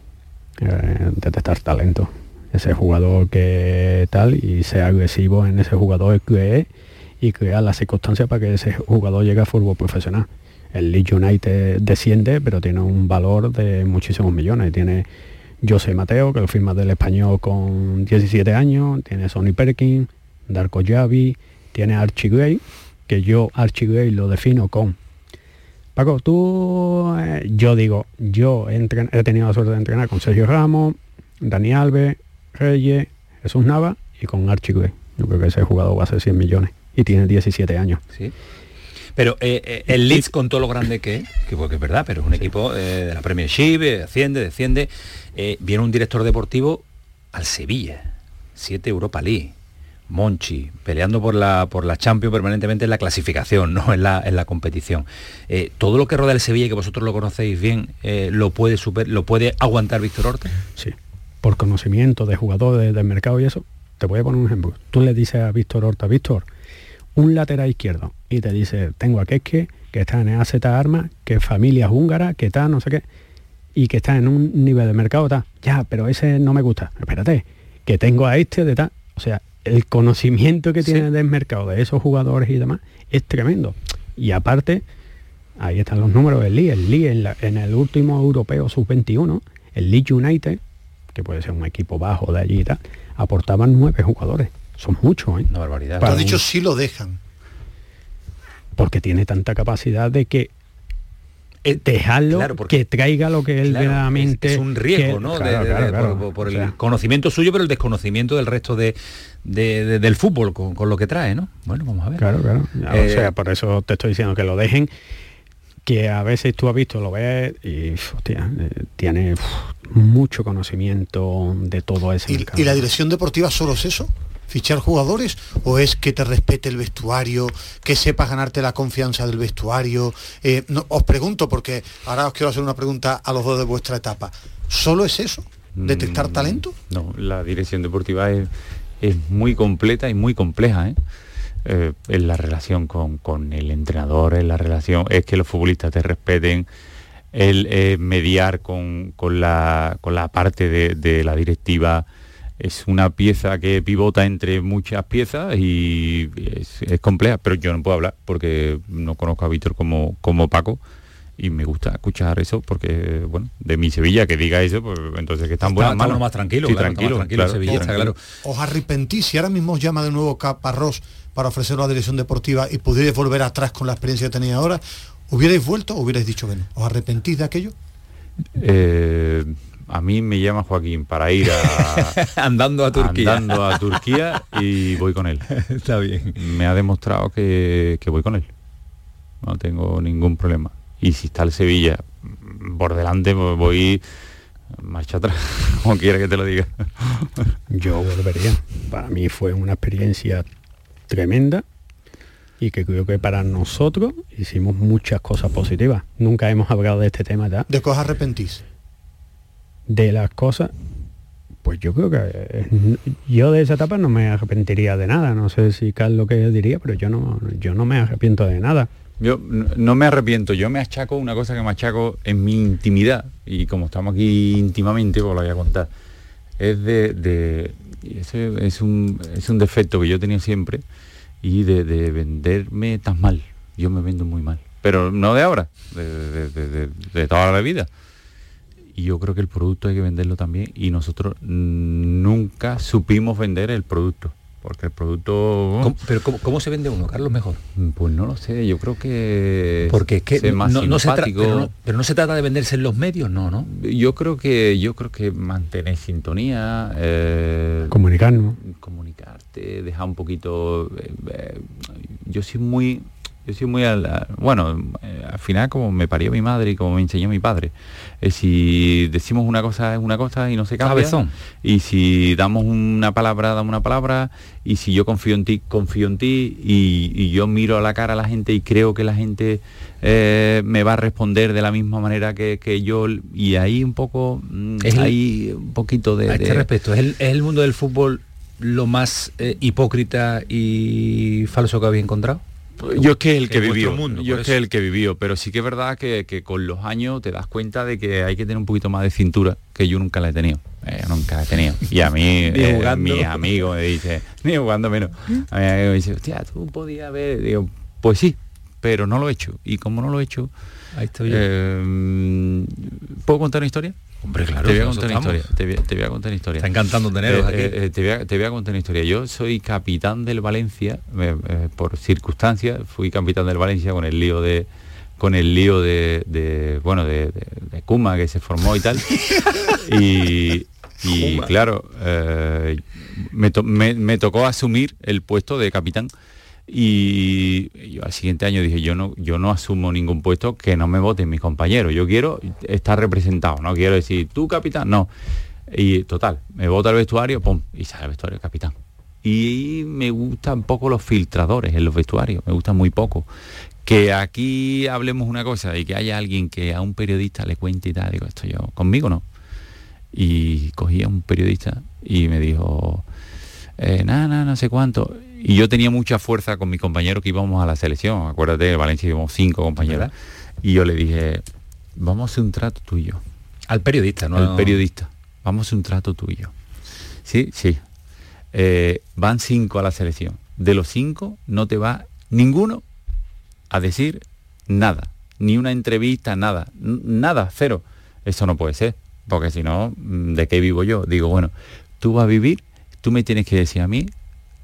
Eh, detectar talento. Ese jugador que tal y sea agresivo en ese jugador que y crear las circunstancias para que ese jugador llegue a fútbol profesional. El Leeds United desciende, pero tiene un valor de muchísimos millones. Tiene José Mateo, que lo firma del español con 17 años, tiene Sonny Perkins, Darko Javi, tiene Archie Gray, que yo Archie Gray lo defino con... Paco, tú, eh, yo digo, yo he, he, tenido la suerte de entrenar con Sergio Ramos, Dani Alves, Reyes, Jesús Nava y con Archie Gray. Yo creo que ese jugador va a ser 100 millones y tiene 17 años. Sí. Pero eh, eh, el Leeds con todo lo grande que es, que porque es verdad, pero es un equipo de la Premiership, asciende, desciende, viene un director deportivo al Sevilla, 7 Europa League Monchi, peleando por la, por la Champions permanentemente en la clasificación, no en la, en la competición. Eh, todo lo que rodea el Sevilla, que vosotros lo conocéis bien, eh, ¿lo, puede super, ¿lo puede aguantar Víctor Horta? Sí, por conocimiento de jugadores del mercado y eso. Te voy a poner un ejemplo. Tú le dices a Víctor Horta, Víctor, un lateral izquierdo, y te dice, tengo a Keske, que está en AZ Arma, que familia húngara, que está, no sé qué, y que está en un nivel de mercado, está. Ya, pero ese no me gusta. Espérate, que tengo a este de tal. O sea, el conocimiento que tiene del mercado de esos jugadores y demás es tremendo. Y aparte, ahí están los números del Lee. El Lee en, el último europeo sub-21, el Lee United, que puede ser un equipo bajo de allí y tal, aportaban nueve jugadores. Son muchos, ¿eh? Una barbaridad. Para dicho, sí lo dejan. Porque tiene tanta capacidad de que eh, dejarlo que traiga lo que él realmente es, un riesgo no por, el conocimiento suyo pero el desconocimiento del resto de, del fútbol con, lo que trae no bueno vamos a ver. Claro claro. O eh, sea por eso te estoy diciendo que lo dejen que a veces tú has visto lo ves y hostia, eh, tiene mucho conocimiento de todo eso ¿Y, la dirección deportiva solo es eso fichar jugadores o es que te respete el vestuario, que sepas ganarte la confianza del vestuario? Eh, os pregunto, porque ahora os quiero hacer una pregunta a los dos de vuestra etapa. ¿Solo es eso? ¿Detectar mm, talento? No, la dirección deportiva es, muy completa y muy compleja. ¿eh? Eh, en la relación con, el entrenador, en la relación, es que los futbolistas te respeten, el mediar con, la, con la parte de la es una pieza que pivota entre muchas piezas y es, compleja, pero yo no puedo hablar porque no conozco a Víctor como, como Paco y me gusta escuchar eso porque, bueno, de mi Sevilla que diga eso, pues entonces que están buenas manos. más tranquilo, tranquilo, tranquilo Sevilla, claro. ¿Os arrepentís si ahora mismo os llama de nuevo Caparrós para ofrecer la dirección deportiva y pudierais volver atrás con la experiencia que tenéis ahora? ¿Hubierais vuelto o hubierais dicho, bueno, ¿os arrepentís de aquello? Eh, a mí me llama Joaquín para ir a, andando a Turquía. andando a Turquía y voy con él. Está bien. Me ha demostrado que, voy con él. No tengo ningún problema. Y si está el Sevilla por delante pues voy marcha atrás como quiera que te lo diga. Yo volvería. Para mí fue una experiencia tremenda y que creo que para nosotros hicimos muchas cosas positivas. Nunca hemos hablado de este tema ya. De cosas arrepentís de las cosas, pues yo creo que eh, yo de esa etapa no me arrepentiría de nada. No sé si Carlos que diría, pero yo no, yo no me arrepiento de nada. Yo no me arrepiento, yo me achaco una cosa que me achaco en mi intimidad, y como estamos aquí íntimamente, pues lo voy a contar. Es de, de ese es un, es un defecto que yo tenía siempre, y de, venderme tan mal. Yo me vendo muy mal. Pero no de ahora, de, de toda la vida y yo creo que el producto hay que venderlo también y nosotros nunca supimos vender el producto porque el producto pero ¿cómo, se vende uno Carlos mejor pues no lo sé yo creo que porque es que no, se pero, no, se trata de venderse en los medios no no yo creo que yo creo que mantener sintonía eh, comunicarnos comunicarte dejar un poquito eh, eh, yo soy muy yo soy muy al, bueno eh, al final como me parió mi madre y como me enseñó mi padre. Eh, si decimos una cosa es una cosa y no se cambia. Y si damos una palabra damos una palabra. Y si yo confío en ti confío en ti. Y, yo miro a la cara a la gente y creo que la gente eh, me va a responder de la misma manera que, yo. Y ahí un poco mm, es ahí un poquito de, a este respecto ¿es el, mundo del fútbol lo más hipócrita y falso que había encontrado yo es que el que, vivió, yo es que el que vivió, pero sí que es verdad que, con los años te das cuenta de que hay que tener un poquito más de cintura, que yo nunca la he tenido, eh, nunca la he tenido. Y a mí, eh, mis amigos me dicen, ni jugando menos, a mí me dice, hostia, tú podías ver, digo, pues sí, pero no lo he hecho. Y como no lo he hecho, Ahí estoy yo. Eh, ¿Puedo contar una historia? Hombre, claro. Te voy a contar una historia. Te voy, a contar una historia. Está encantando teneros eh, aquí. Eh, te, voy a, contar una historia. Yo soy capitán del Valencia, por circunstancias, fui capitán del Valencia con el lío de con el lío de, bueno de, de, Kuma que se formó y tal. y, claro, me, me tocó asumir el puesto de capitán y yo al siguiente año dije yo no yo no asumo ningún puesto que no me voten mis compañeros yo quiero estar representado no quiero decir tú capitán no y total me vota el vestuario pum y sale el vestuario capitán Y me gustan poco los filtradores en los vestuarios, me gustan muy poco. Que aquí hablemos una cosa y que haya alguien que a un periodista le cuente y tal, digo, esto yo, conmigo no. Y cogí a un periodista y me dijo, eh, nada, nada, no sé cuánto. Y yo tenía mucha fuerza con mis compañeros que íbamos a la selección. Acuérdate, en Valencia íbamos cinco compañeros. Y yo le dije, vamos a hacer un trato tuyo. Al periodista, ¿no? Al periodista. Vamos a hacer un trato tuyo. Sí, sí. Eh, van cinco a la selección. De los cinco no te va ninguno a decir nada. Ni una entrevista, nada. Nada, cero. Eso no puede ser. Porque si no, mm, ¿de qué vivo yo? Digo, bueno, tú vas a vivir, tú me tienes que decir a mí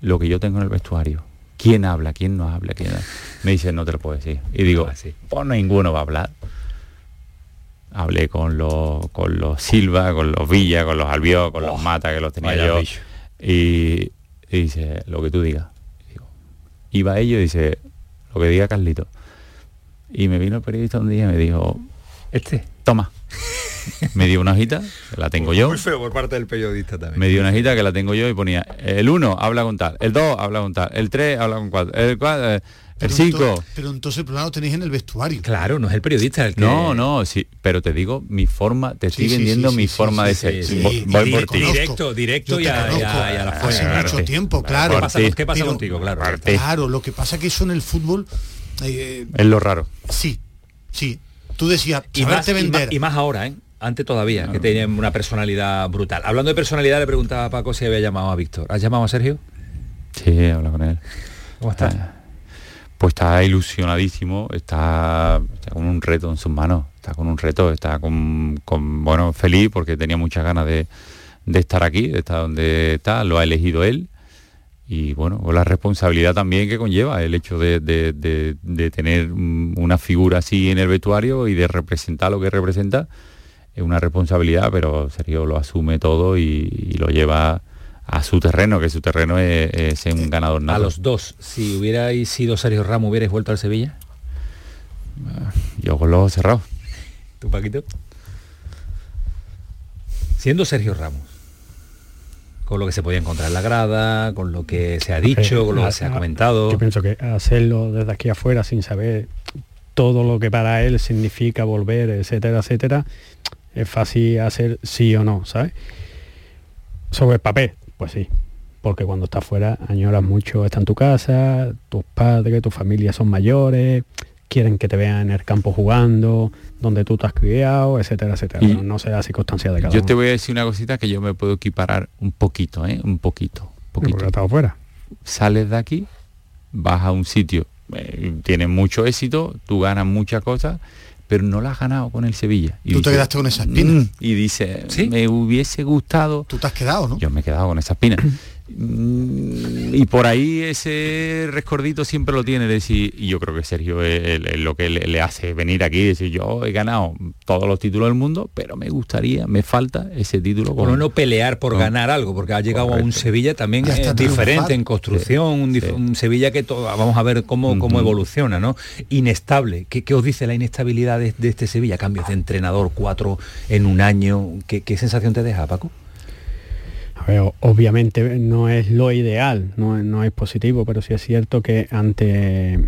lo que yo tengo en el vestuario. ¿Quién habla? ¿Quién no habla? ¿Quién no? Me dice, no te lo puedo decir. Y digo, pues ninguno va a hablar. Hablé con los, con los Silva, con los Villa, con los Albió, con los Mata, que los tenía yo. bicho. Y, y dice, lo que tú digas. Digo, iba ello y dice, lo que diga Carlito. Y me vino el periodista un día y me dijo, este, toma. Me dio una hojita, que la tengo yo. Muy feo por parte del periodista también. Me dio una hojita que la tengo yo y ponía, el 1 habla con tal, el 2 habla con tal, el 3 habla con cuatro, el 4, el Pero 5. ento- Pero entonces el problema lo tenéis en el vestuario. Claro, no es el periodista el que... No, no, sí, pero te digo mi forma, te estoy sí, vendiendo sí, mi sí, forma sí, de ser. sí, Voy- sí, voy sí, por ti. Directo, directo y a, y a- conozco y a la hace fuerza. mucho tiempo, claro. ¿Qué pasa, Por ti. qué pasa Pero- contigo? Claro. Claro, lo que pasa que eso en el fútbol, eh, Es lo raro. sí, sí. Tú decías, Y más, saberte y, más, vender. y más ahora, ¿eh? Antes todavía, que tenían una personalidad brutal. Hablando de personalidad, le preguntaba a Paco si había llamado a Víctor. ¿Has llamado a Sergio? Sí, habla con él. ¿Cómo está? Eh, Pues está ilusionadísimo, está, está con un reto en sus manos, está con un reto, está con, con, bueno, feliz porque tenía muchas ganas de, de estar aquí, de estar donde está, lo ha elegido él y bueno, con la responsabilidad también que conlleva el hecho de, de- de- de tener mm, una figura así en el vestuario y de representar lo que representa, es una responsabilidad, pero Sergio lo asume todo y, y lo lleva a su terreno, que su terreno es, un ganador A nato. los dos, si hubierais sido Sergio Ramos, ¿hubierais vuelto al Sevilla? Yo con los ojos cerrados. ¿Tú, Paquito? Siendo Sergio Ramos, con lo que se podía encontrar en la grada, con lo que se ha dicho, con lo que se ha comentado. Yo pienso que hacerlo desde aquí afuera sin saber todo lo que para él significa volver, etcétera, etcétera, es fácil hacer sí o no, ¿sabes? Sobre el papel, pues sí. Porque cuando estás fuera añoras mucho estar en tu casa, tus padres, tu familia son mayores, quieren que te vean en el campo jugando, donde tú te has criado, etcétera, etcétera. Y- no sea circunstancia de cada Yo uno. te voy a decir una cosita que yo me puedo equiparar un poquito, ¿eh? Un poquito. poquito. Porque estado fuera. Sales de aquí, vas a un sitio, eh, tienes mucho éxito, tú ganas muchas cosas, pero no la has ganado con el Sevilla. Y Tú te quedaste con esa espina. "Mm", y dice, me hubiese gustado. Tú te has quedado, ¿no? Yo me he quedado con esa espina. Mm, y por ahí ese rescordito siempre lo tiene de decir, y yo creo que Sergio es, lo que le, le hace venir aquí y decir, yo he ganado todos los títulos del mundo, pero me gustaría, me falta ese título Por con, no pelear por ganar algo, porque ha llegado a un. Sevilla también eh, diferente en construcción, un, dif- sí. un Sevilla que todo, vamos a ver cómo, cómo evoluciona, ¿no? Inestable. ¿Qué, qué os dice la inestabilidad de, de este Sevilla? Cambios de entrenador, cuatro en un año. ¿Qué, qué sensación te deja, Paco? A obviamente no es lo ideal, no, es- positivo, pero sí es cierto que ante,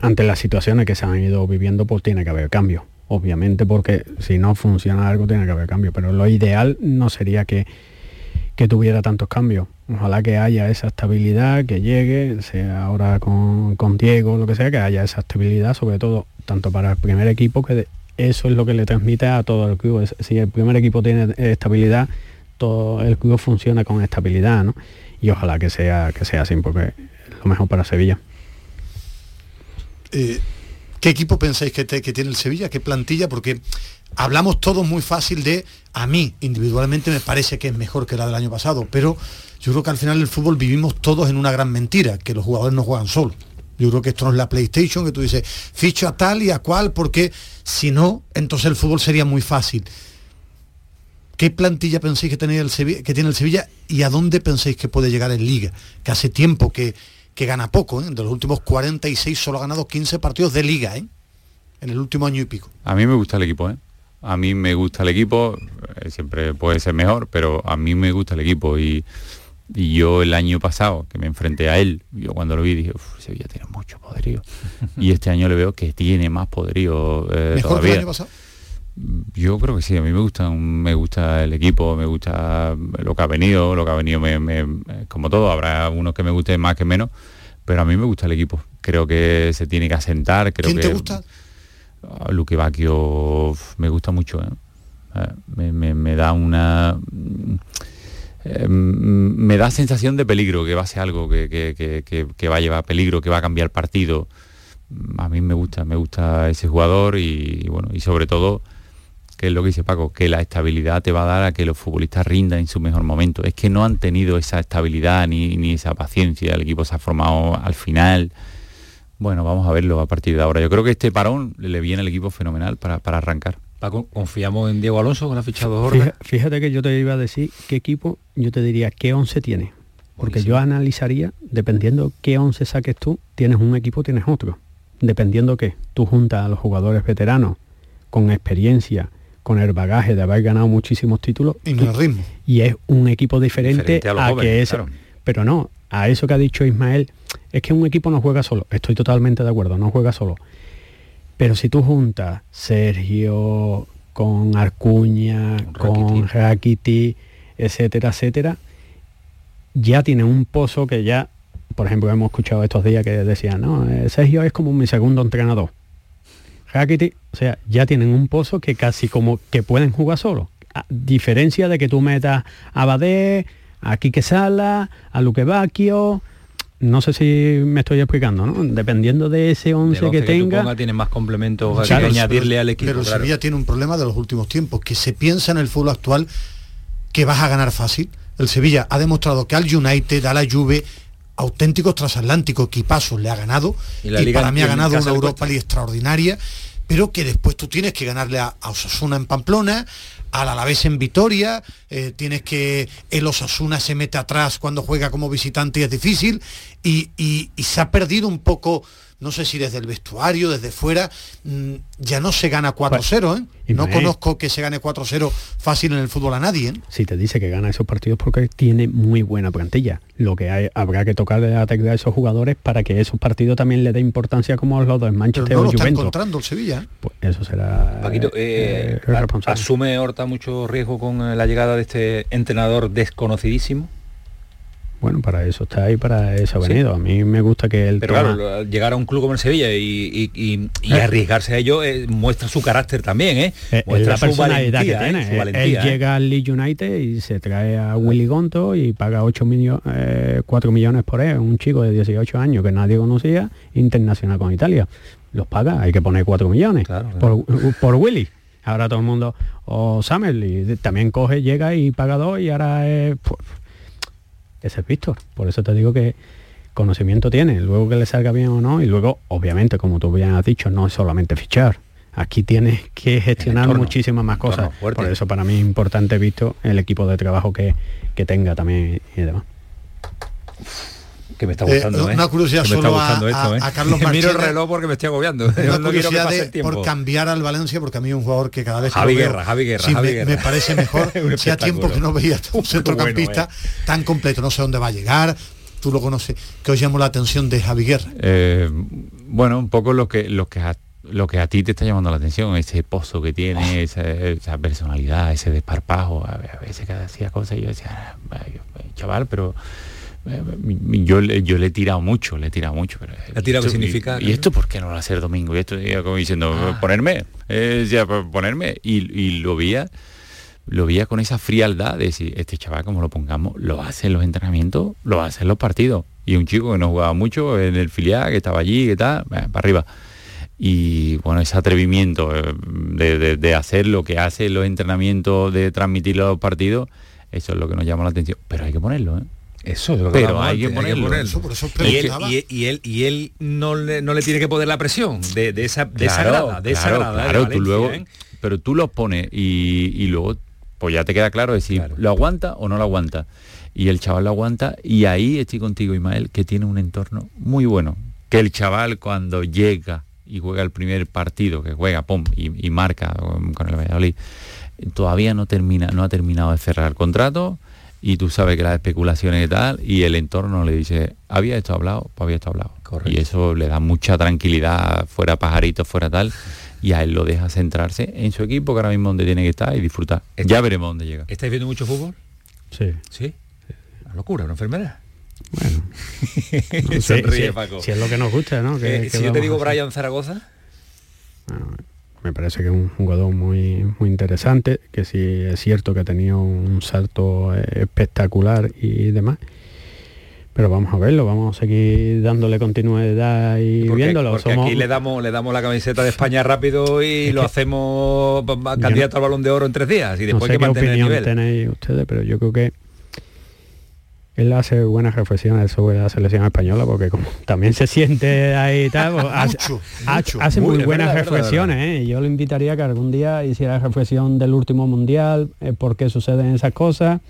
ante las situaciones que se han ido viviendo, pues tiene que haber cambio. Obviamente, porque si no funciona algo, tiene que haber cambio. Pero lo ideal no sería que, que tuviera tantos cambios. Ojalá que haya esa estabilidad, que llegue, sea ahora con, con Diego, lo que sea, que haya esa estabilidad, sobre todo tanto para el primer equipo, que eso es lo que le transmite a todo el club. Si el primer equipo tiene estabilidad, todo el club funciona con estabilidad, ¿no? Y ojalá que sea, que sea así, porque es lo mejor para Sevilla. Eh, ¿Qué equipo pensáis que, que tiene el Sevilla? ¿Qué plantilla? Porque hablamos todos muy fácil de, a mí individualmente me parece que es mejor que la del año pasado, pero yo creo que al final el fútbol vivimos todos en una gran mentira, que los jugadores no juegan solos. Yo creo que esto no es la PlayStation, que tú dices, ficho a tal y a cual, porque si no, entonces el fútbol sería muy fácil. ¿Qué plantilla pensáis que, tenía el Sevilla, que tiene el Sevilla y a dónde pensáis que puede llegar en Liga? Que hace tiempo que, que gana poco, ¿eh? de los últimos 46 solo ha ganado 15 partidos de Liga, ¿eh? en el último año y pico. A mí me gusta el equipo, ¿eh? A mí me gusta el equipo, eh, siempre puede ser mejor, pero a mí me gusta el equipo y, Y yo el año pasado, que me enfrenté a él, yo cuando lo vi dije, uff, Sevilla tiene mucho poderío. y este año le veo que tiene más poderío eh, ¿Mejor todavía. que el año pasado? Yo creo que sí, a mí me gusta, me gusta el equipo, me gusta lo que ha venido, lo que ha venido me, me- como todo, habrá unos que me guste más que menos, pero a mí me gusta el equipo. Creo que se tiene que asentar, creo ¿Quién que te gusta? a Luque Bacchio me gusta mucho, ¿eh? Eh, me, me- me da una mm, eh, me da sensación de peligro, que va a ser algo que, que- que- que- que va a llevar peligro, que va a cambiar partido. A mí me gusta, me gusta ese jugador y, bueno, y sobre todo, que es lo que dice Paco, que la estabilidad te va a dar a que los futbolistas rindan en su mejor momento. Es que no han tenido esa estabilidad ni, ni esa paciencia, el equipo se ha formado al final. Bueno, vamos a verlo a partir de ahora. Yo creo que este parón le viene al equipo fenomenal para, para arrancar. Paco, confiamos en Diego Alonso con la fichado. Fija- Fíjate que yo te iba a decir qué equipo, yo te diría qué 11 tiene. Porque yo analizaría, dependiendo qué 11 saques tú, tienes un equipo, tienes otro. Dependiendo que tú juntas a los jugadores veteranos con experiencia, con el bagaje de haber ganado muchísimos títulos. Y el ritmo. y es un equipo diferente, Diferente a los a, jóvenes, que ese. claro. Pero no, a eso que ha dicho Ismael, es que un equipo no juega solo. Estoy totalmente de acuerdo, no juega solo. Pero si tú juntas Sergio con Arcuña, con Rakiti, etcétera, etcétera, ya tiene un pozo que ya, por ejemplo, hemos escuchado estos días que decían, no, eh, Sergio es como mi segundo entrenador. Rakiti, o sea, ya tienen un pozo que casi como que pueden jugar solo. A diferencia de que tú metas a Badé, a Quique Sala, a Luque Bacchio, no sé si me estoy explicando, ¿no? Dependiendo de ese 11 Del que tú tenga, pongas, tiene más complementos que añadirle pero- al equipo. Pero claro. Sevilla tiene un problema de los últimos tiempos, que se piensa en el fútbol actual que vas a ganar fácil. El Sevilla ha demostrado que al United, a la Juve, auténticos transatlánticos, equipazos le ha ganado Y y, la Liga para mí ha ganado una Europa. League extraordinaria, pero que después tú tienes que ganarle a, a Osasuna en Pamplona, al Alavés en Vitoria, eh, tienes que el Osasuna se mete atrás cuando juega como visitante y es difícil, y, y- y se ha perdido un poco, no sé si desde el vestuario, desde fuera, mm, ya no se gana 4-0, ¿eh? No conozco que se gane 4-0 fácil en el fútbol a nadie, ¿eh? si te dice que gana esos partidos porque tiene muy buena plantilla. Lo que hay- habrá que tocar de la tecla a esos jugadores para que esos partidos también le dé importancia como los dos Pero Manchester no o lo está encontrando el Sevilla. ¿eh? Pues eso será Paquito, eh, eh, responsable. ¿asume Horta mucho riesgo con la llegada de este entrenador desconocidísimo? Bueno, para eso está ahí, para eso ha Sí. venido. A mí me gusta que él Pero toma- claro, llegar a un club como el Sevilla y, y- y- y Eh. arriesgarse a ello eh, muestra su carácter también, ¿eh? Eh, es Muestra su personalidad que valentía, ¿eh? tiene. Su Él- valentía, él llega al Leeds United y se trae a Willy Gonto y paga 8 millones, 4 millones por él, un chico de 18 años que nadie conocía, internacional con Italia. Los paga, hay que poner 4 millones Por, por Willy. Ahora todo el mundo, o Samuel, y también coge, llega y paga dos y ahora es... ese es Víctor. Por eso te digo que conocimiento tiene, luego que le salga bien o no, y luego, obviamente, como tú bien has dicho, no es solamente fichar. Aquí tienes que gestionar entorno, muchísimas más cosas. Por eso para mí es importante visto el equipo de trabajo que, que tenga también y demás. Que me está Eh, gustando, ¿eh? una curiosidad me está solo a- esto, a- ¿eh? a Carlos Miro el Marchena. reloj porque me estoy agobiando. Una No que curiosidad de- por cambiar al Valencia, porque a mí es un jugador que cada vez que Javi lo veo, Guerra, Javi Guerra, sí, Javi me, Guerra. me parece mejor. Hacía tiempo que no veía un centrocampista bueno, tan completo. No sé dónde va a llegar. Tú lo conoces. Que os llamó la atención de Javi Guerra. Eh, bueno, un poco lo que lo que a, lo que a ti te está llamando la atención, ese pozo que tiene, esa, esa personalidad, ese desparpajo, a, veces que hacía cosas y yo decía, "Ah, chaval, pero eh, yo, le- yo le he tirado mucho, le he tirado mucho. Pero, ¿Le ha tirado qué significa, Y, y esto por qué no lo hace el domingo? Y esto como diciendo, Ah. ponerme, eh, ya, pues, ponerme. Y, y lo veía lo veía con esa frialdad de decir, este chaval como lo pongamos, lo hace en los entrenamientos, lo hace en los partidos. Y un chico que no jugaba mucho en el filial, que estaba allí, que tal, eh, para arriba. Y bueno, ese atrevimiento eh, de, de- de hacer lo que hace en los entrenamientos, de transmitirlo a los partidos, eso es lo que nos llama la atención. Pero hay que ponerlo, ¿eh? Eso es lo que Pero hay que ponerlo. Eso, por eso Y él, y, y él, y él no, le, no le tiene que poner la presión de, de esa, de esa Claro, grada, de esa claro, grada de claro, tú Valencia, luego, ¿eh? pero tú lo pones y, y luego pues ya te queda claro decir, ¿lo aguanta o no lo aguanta? Y el chaval lo aguanta y ahí estoy contigo, Ismael, que tiene un entorno muy bueno. Que el chaval cuando llega y juega el primer partido, que juega, pum, y, y marca con el Valladolid, todavía no termina, no ha terminado de cerrar el contrato y tú sabes que las especulaciones y tal, y el entorno le dice, ¿había esto hablado? Pues había esto hablado. Y eso le da mucha tranquilidad, fuera pajaritos, fuera tal, y a él lo deja centrarse en su equipo, que ahora mismo donde tiene que estar y disfrutar. Ya veremos dónde llega. ¿Estáis viendo mucho fútbol? Sí. ¿Sí? Una locura, una enfermedad. Bueno. No Sonríe, si, Paco. si es lo que nos gusta, ¿no? Que- Eh, si yo te digo. Brian Zaragoza, me parece que es un jugador muy muy interesante que sí es cierto que ha tenido un salto eh, espectacular y demás pero vamos a verlo vamos a seguir dándole continuidad y porque, viéndolo porque Somos- aquí le damos le damos la camiseta de España rápido y lo hacemos candidato al balón de oro en tres días y no después sé que qué el opinión nivel. tenéis ustedes pero yo creo que él hace buenas reflexiones sobre la selección española porque como también se siente ahí y tal, pues, hace, Mucho, ha- mucho. hace Muy- buenas verdad, es verdad, reflexiones ¿eh? yo le invitaría a que algún día hiciera reflexión del último mundial, eh, por qué suceden esas cosas,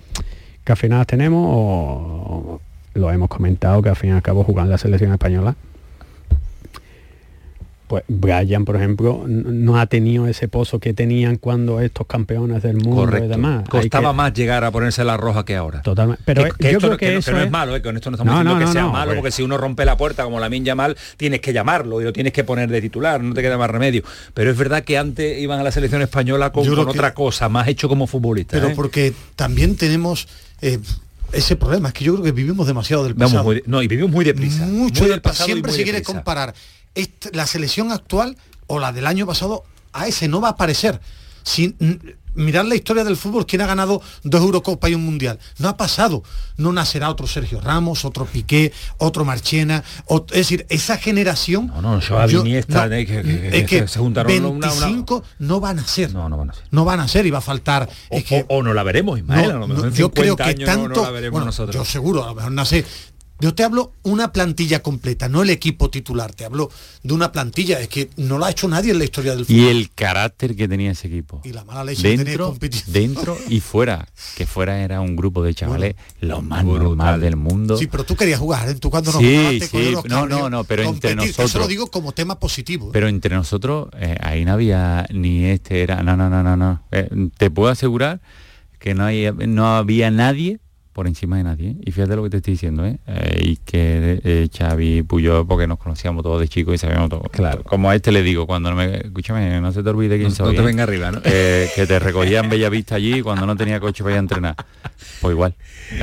que al final las tenemos o lo hemos comentado que al fin y al cabo jugar en la selección española pues Brian, por ejemplo, no ha tenido ese pozo que tenían cuando estos campeones del mundo y Correcto. demás. Hay Costaba que- más llegar a ponerse la roja que ahora. Totalmente. Pero que, que yo esto creo no- que, que no- eso que no es, es- malo, eh, con esto no estamos No, diciendo no, que sea no, malo, porque si uno rompe la puerta como la minja mal, tienes que llamarlo y lo tienes que poner de titular, no te queda más remedio. Pero es verdad que antes iban a la selección española con, que- otra cosa, más hecho como futbolista. Pero ¿eh? porque también tenemos eh, ese problema, es que yo creo que vivimos demasiado del Vamos pasado. muy no, y vivimos muy deprisa. Mucho muy del del pasado y Siempre muy se quiere deprisa. comparar esta- la selección actual o la del año pasado a ese, no va a aparecer. Sin, mm, mirar la historia del fútbol, quién ha ganado dos Eurocopas y un Mundial. No ha pasado. No nacerá otro Sergio Ramos, otro Piqué, otro Marchena. es decir, esa generación... No, no, Xavi, yo- Iniesta, no, que- que- es que que se juntaron una- una- 25 no van a ser. No, no van a ser. No van a ser y va a faltar. O, es que, o- o no la veremos, Ismael, no, a lo mejor no, en yo creo 50 que años no- no tanto la veremos bueno, nosotros. yo seguro a lo mejor no sé yo te hablo una plantilla completa no el equipo titular te hablo de una plantilla es que no lo ha hecho nadie en la historia del fútbol Y el carácter que tenía ese equipo. Y la mala leche que tenía dentro, competición. dentro y fuera. Que fuera era un grupo de chavales lo más normal del mundo. sí pero tú querías jugar ¿eh? tú cuando nos Sí, sí, no, no, no, pero entre que Eso lo nosotros. digo como tema positivo ¿eh? Pero entre nosotros, eh, ahí no había ni este era, no, no, no, no, no. Eh, te puedo asegurar que no, hay, no había nadie por encima de nadie. ¿eh? Y fíjate lo que te estoy diciendo, ¿eh? Eh, y que eh, Xavi Puyol, porque nos conocíamos todos de chicos y sabíamos todo. Claro. Como a este le digo, cuando no me... Escúchame, no se te olvide quién No- soy. no te ¿eh? venga arriba, ¿no? Que, que te recogía en Bellavista allí cuando no tenía coche para ir a entrenar. Pues igual,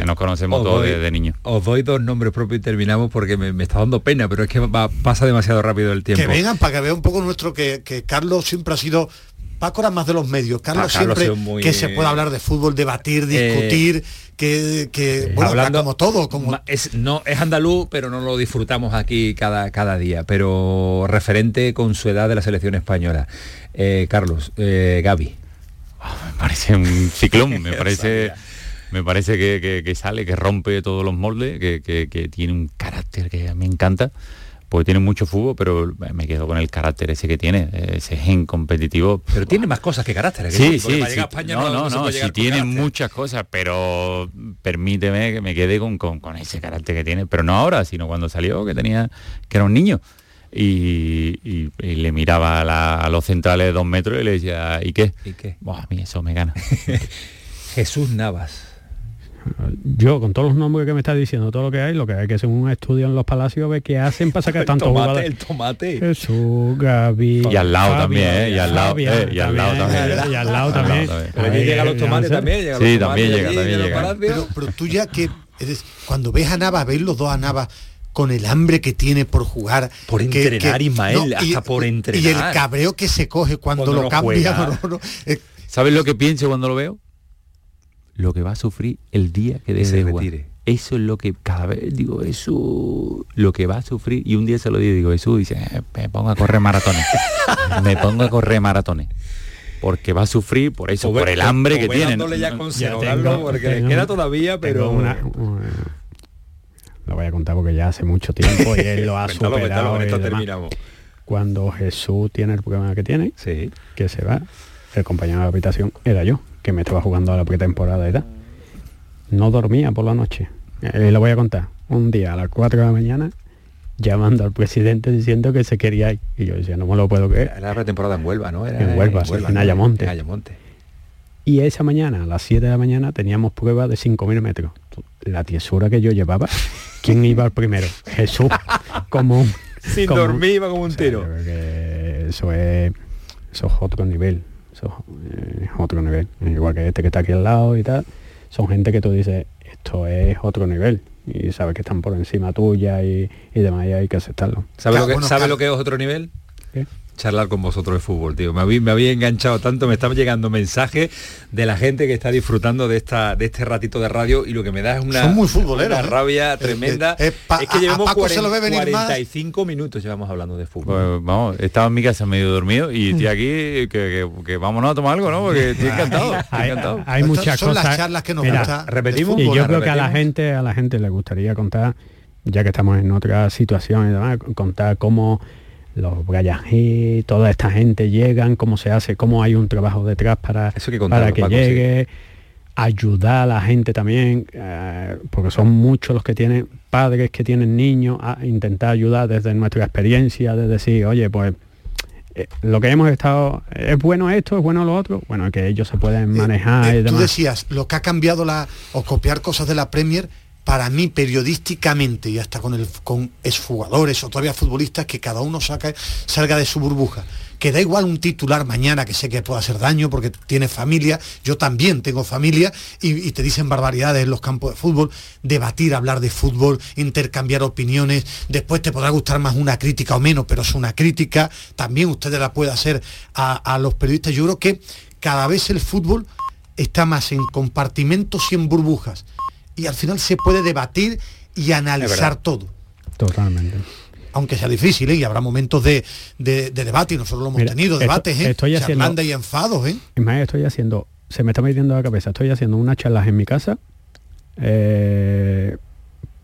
nos conocemos Os todos doy- de, de niños. Os doy dos nombres propios y terminamos porque me, me está dando pena, pero es que va- pasa demasiado rápido el tiempo. que vengan para que vea un poco nuestro que, que Carlos siempre ha sido Paco era más de los medios Carlos Ah, Carlos siempre muy- que se pueda hablar de fútbol debatir discutir que, que bueno Hablando- como todo como es, no, es andaluz, pero no lo disfrutamos aquí cada, cada día. Pero referente con su edad de la selección española. Eh, Carlos, eh, Gaby. me parece un ciclón, me parece me parece que, que- que sale, que rompe todos los moldes, que, que- que tiene un carácter que me encanta, porque tiene mucho fútbol, pero me quedo con el carácter ese que tiene, ese gen competitivo. Pero tiene más cosas que carácter. ¿eh? Sí, Porque sí, sí. a España no, no, no, con tiene carácter. muchas cosas, pero permíteme que me quede con, con- con ese carácter que tiene, pero no ahora, sino cuando salió, que tenía, que era un niño. Y, y- y le miraba a, la- a los centrales de dos metros y le decía, ¿y qué? ¿Y qué? Buah, a mí eso me gana. Jesús Navas. Yo, con todos los nombres que me estás diciendo, todo lo que hay, lo que hay que hacer un estudio en los palacios, ver qué hacen para sacar tantos tomate, jugadores. el tomate. Jesús, Gaby. Y al lado Javi, también, ¿eh? Y al lado, Fabián eh, y al lado también. Y al lado también. Pero Ahí, llegan los tomates también. llegan Sí, los también tomates llega, también llega. pero, pero tú ya que eres- cuando ves a Navas ves los dos a Navas con el hambre que tiene por jugar Por que- entrenar, que- Ismael, hasta por y entrenar. el cabreo que se coge cuando, Cuando lo no cambia no, no, eh, ¿Sabes lo que pienso cuando lo veo? Lo que va a sufrir el día que Que se retire. Eso es lo que cada vez digo, eso, lo que va a sufrir. Y un día se lo digo, digo, Jesús, dice, "Eh, me pongo a correr maratones. me pongo a correr maratones. Porque va a sufrir por eso, O ve- por el hambre o que tiene. ya No- Ya tengo- porque le tengo- queda todavía, pero... Una- una- lo voy a contar porque ya hace mucho tiempo y él lo ha Cuéntalo, cuéntalo, superado. y esto terminamos. Cuando Jesús tiene el problema que tiene, Sí. que se va, el compañero de la habitación era yo, que me estaba jugando a la pretemporada y tal. No dormía por la noche. Eh, lo voy a contar. Un día a las 4 de la mañana, llamando al presidente diciendo que se quería ir. Y yo decía, no me lo puedo creer. Era la pretemporada en Huelva, ¿no? Era En Huelva, en Ayamonte. En Ayamonte. Y esa mañana, a las 7 de la mañana, teníamos pruebas de 5.000 metros. La tiesura que yo llevaba, ¿quién iba al primero? Jesús, como un... Sin como- dormir iba como un o sea, tiro. eso es, eso es otro nivel. Eso es eh, otro nivel. Igual que este que está aquí al lado y tal. Son gente que tú dices, esto es otro nivel. Y sabes que están por encima tuya y, y demás, y hay que aceptarlo. ¿Sabe, lo, que, ¿sabe lo que es otro nivel? ¿Qué? Charlar con vosotros de fútbol, tío. Me había, me había enganchado tanto, me están llegando mensajes de la gente que está disfrutando de esta de este ratito de radio y lo que me da es una, Son muy futboleros, una ¿eh? rabia Eh, tremenda. eh, eh, pa- es que llevamos Paco se lo ve 40 venir más. 45 minutos llevamos hablando de fútbol. Pues vamos, estaba en mi casa medio dormido y estoy aquí que, que- que vámonos a tomar algo, ¿no? Porque estoy encantado. estoy encantado. hay muchas son las cosas. charlas que nos Mira, gusta repetimos. Y yo creo que a la gente, a la gente le gustaría contar, ya que estamos en otra situación y demás, contar cómo los Brian Hill, toda esta gente llegan, cómo se hace, cómo hay un trabajo detrás para, Eso que contarlo, para que Paco, llegue, ayudar a la gente también, eh, porque son muchos los que tienen padres que tienen niños, a intentar ayudar desde nuestra experiencia, de decir, oye, pues eh, lo que hemos estado, es bueno esto, es bueno lo otro, bueno, que ellos se pueden manejar Eh, y tú demás. decías, lo que ha cambiado la o copiar cosas de la Premier para mí periodísticamente y hasta con el con exjugadores o todavía futbolistas que cada uno salga de su burbuja. Que da igual un titular mañana que sé que puede hacer daño porque tiene familia, yo también tengo familia y, te dicen barbaridades en los campos de fútbol, debatir, hablar de fútbol, intercambiar opiniones, después te podrá gustar más una crítica o menos, pero es una crítica, también ustedes la pueden hacer a, a los periodistas. Yo creo que cada vez el fútbol está más en compartimentos y en burbujas. Y al final se puede debatir y analizar todo. Totalmente. Aunque sea difícil, ¿eh? y habrá momentos de, de- de debate, y nosotros lo hemos Mira, tenido, esto- debates, ¿eh? estoy haciendo- y enfados, ¿eh? Estoy haciendo, se me está metiendo a la cabeza, estoy haciendo unas charlas en mi casa eh,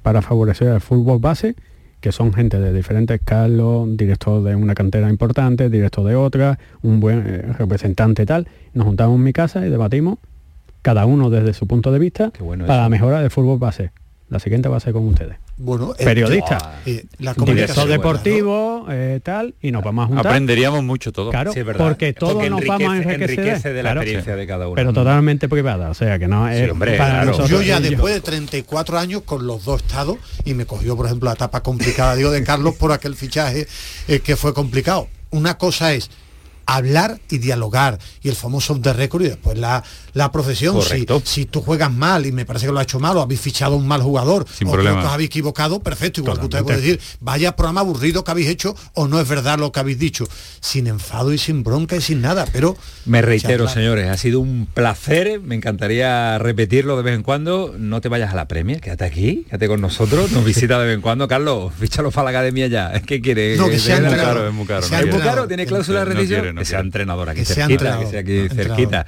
para favorecer el fútbol base, que son gente de diferentes cargos, director de una cantera importante, director de otra, un buen eh, representante tal. Nos juntamos en mi casa y debatimos, cada uno desde su punto de vista, bueno para la mejora del fútbol base. La siguiente va a ser con ustedes. Bueno, eh, Periodista. eh, la comunicación, deportivo, eh, tal, y nos vamos a juntar. Aprenderíamos mucho todo. Claro, Sí, es verdad. porque que nos vamos a enriquece- enriquecer. enriquece de la claro. experiencia de cada uno. Pero totalmente privada, o sea que no es hombre, para claro. nosotros. Yo ya y después de 34 años con los dos estados y me cogió, por ejemplo, la etapa complicada, digo, de Carlos por aquel fichaje eh, que fue complicado. Una cosa es hablar y dialogar y el famoso off the record y después la, la profesión si, si tú juegas mal y me parece que lo ha hecho mal o habéis fichado un mal jugador Sin o problema. os habéis equivocado perfecto igual que usted puede Totalmente. decir vaya programa aburrido que habéis hecho o no es verdad lo que habéis dicho sin enfado y sin bronca y sin nada pero Me reitero, charlar. señores, ha sido un placer, me encantaría repetirlo de vez en cuando. No te vayas a la Premier, quédate aquí, quédate con nosotros, nos visita de vez en cuando. Carlos, fíchalo para la academia ya. ¿Qué quiere? No, que sea Es muy caro, es muy caro. ¿Tiene cláusula de rendición? No que sea entrenador aquí Que sea cerquita, entrenador. que sea aquí cerquita.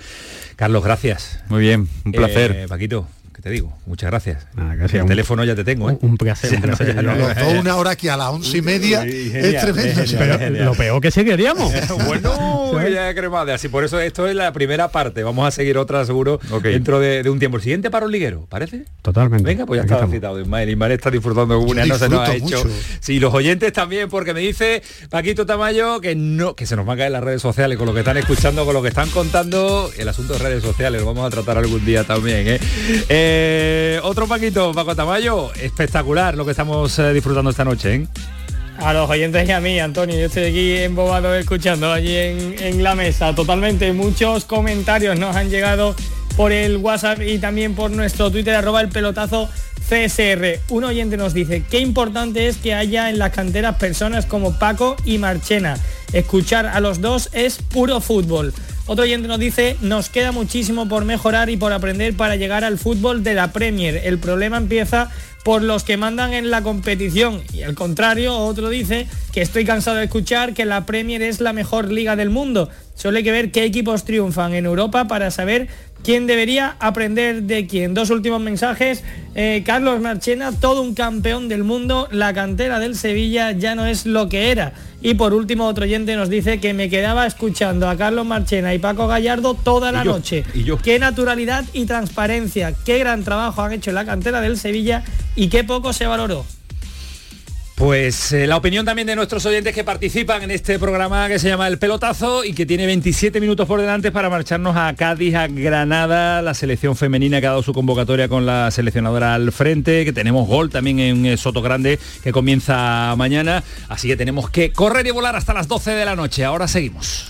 Carlos, gracias. Muy bien, un placer. Eh, Paquito, ¿qué te digo? Muchas gracias. Nada, gracias. El Un- teléfono ya te tengo, ¿eh? Un, un placer, un Ya no, placer. ya no. los dos una hora aquí a las once y media Sí, es genial, tremendo genial. Pero Genial. lo peor que sí queríamos. bueno, ya cremada. Así por eso esto es la primera parte. Vamos a seguir otra seguro dentro de, de un tiempo. El siguiente paro liguero, ¿parece? Totalmente. Venga, pues ya está citado Ismael. Ismael está disfrutando una no se nos ha hecho. mucho. Sí, los oyentes también, porque me dice Paquito Tamayo que no, que se nos va a caer las redes sociales con lo que están escuchando, con lo que están contando. El asunto de redes sociales lo vamos a tratar algún día también. ¿eh? Eh, otro Paquito, Paco Tamayo, espectacular lo que estamos eh, disfrutando esta noche. ¿eh? A los oyentes y a mí, Antonio, yo estoy aquí embobado escuchando allí en, en la mesa. Totalmente, muchos comentarios nos han llegado por el WhatsApp y también por nuestro Twitter, arroba el pelotazo CSR. Un oyente nos dice, qué importante es que haya en las canteras personas como Paco y Marchena. Escuchar a los dos es puro fútbol. Otro oyente nos dice, nos queda muchísimo por mejorar y por aprender para llegar al fútbol de la Premier. El problema empieza por los que mandan en la competición. Y al contrario, otro dice que estoy cansado de escuchar que la Premier es la mejor liga del mundo. Solo hay que ver qué equipos triunfan en Europa para saber quién debería aprender de quién. Dos últimos mensajes. Eh, Carlos Marchena, todo un campeón del mundo. La cantera del Sevilla ya no es lo que era. Y por último, otro oyente nos dice que me quedaba escuchando a Carlos Marchena y Paco Gallardo toda la yo, noche. y yo. Qué naturalidad y transparencia. Qué gran trabajo han hecho en la cantera del Sevilla y qué poco se valoró. Pues eh, la opinión también de nuestros oyentes que participan en este programa que se llama El Pelotazo y que tiene 27 minutos por delante para marcharnos a Cádiz, a Granada, la selección femenina que ha dado su convocatoria con la seleccionadora al frente, que tenemos gol también en eh, Soto Grande que comienza mañana, así que tenemos que correr y volar hasta las 12 de la noche. Ahora seguimos.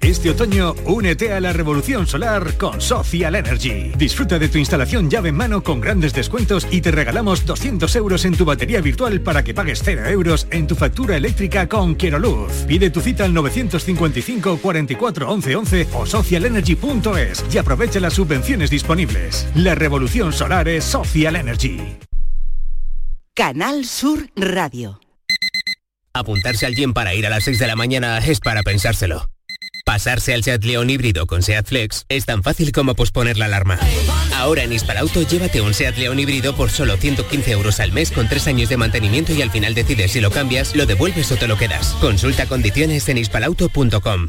Este otoño, únete a la revolución solar con Social Energy. Disfruta de tu instalación llave en mano con grandes descuentos y te regalamos 200 euros en tu batería virtual para que pagues 0 euros en tu factura eléctrica con Luz. Pide tu cita al 955 44 11 11 o socialenergy.es y aprovecha las subvenciones disponibles. La revolución solar es Social Energy. Canal Sur Radio. Apuntarse al gym para ir a las 6 de la mañana es para pensárselo. Pasarse al Seat León híbrido con Seat Flex es tan fácil como posponer la alarma. Ahora en Hispalauto llévate un Seat León híbrido por solo 115 euros al mes con 3 años de mantenimiento y al final decides si lo cambias, lo devuelves o te lo quedas. Consulta condiciones en hispalauto.com.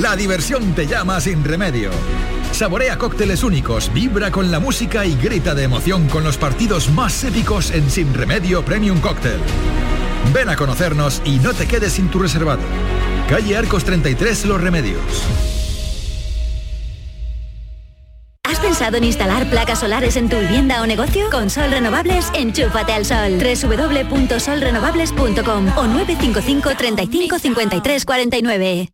La diversión te llama sin remedio. Saborea cócteles únicos, vibra con la música y grita de emoción con los partidos más épicos en Sin Remedio Premium Cóctel. Ven a conocernos y no te quedes sin tu reservado. Calle Arcos 33 Los Remedios. ¿Has pensado en instalar placas solares en tu vivienda o negocio? Con Sol Renovables, enchúfate al sol. www.solrenovables.com o 955 35 53 49.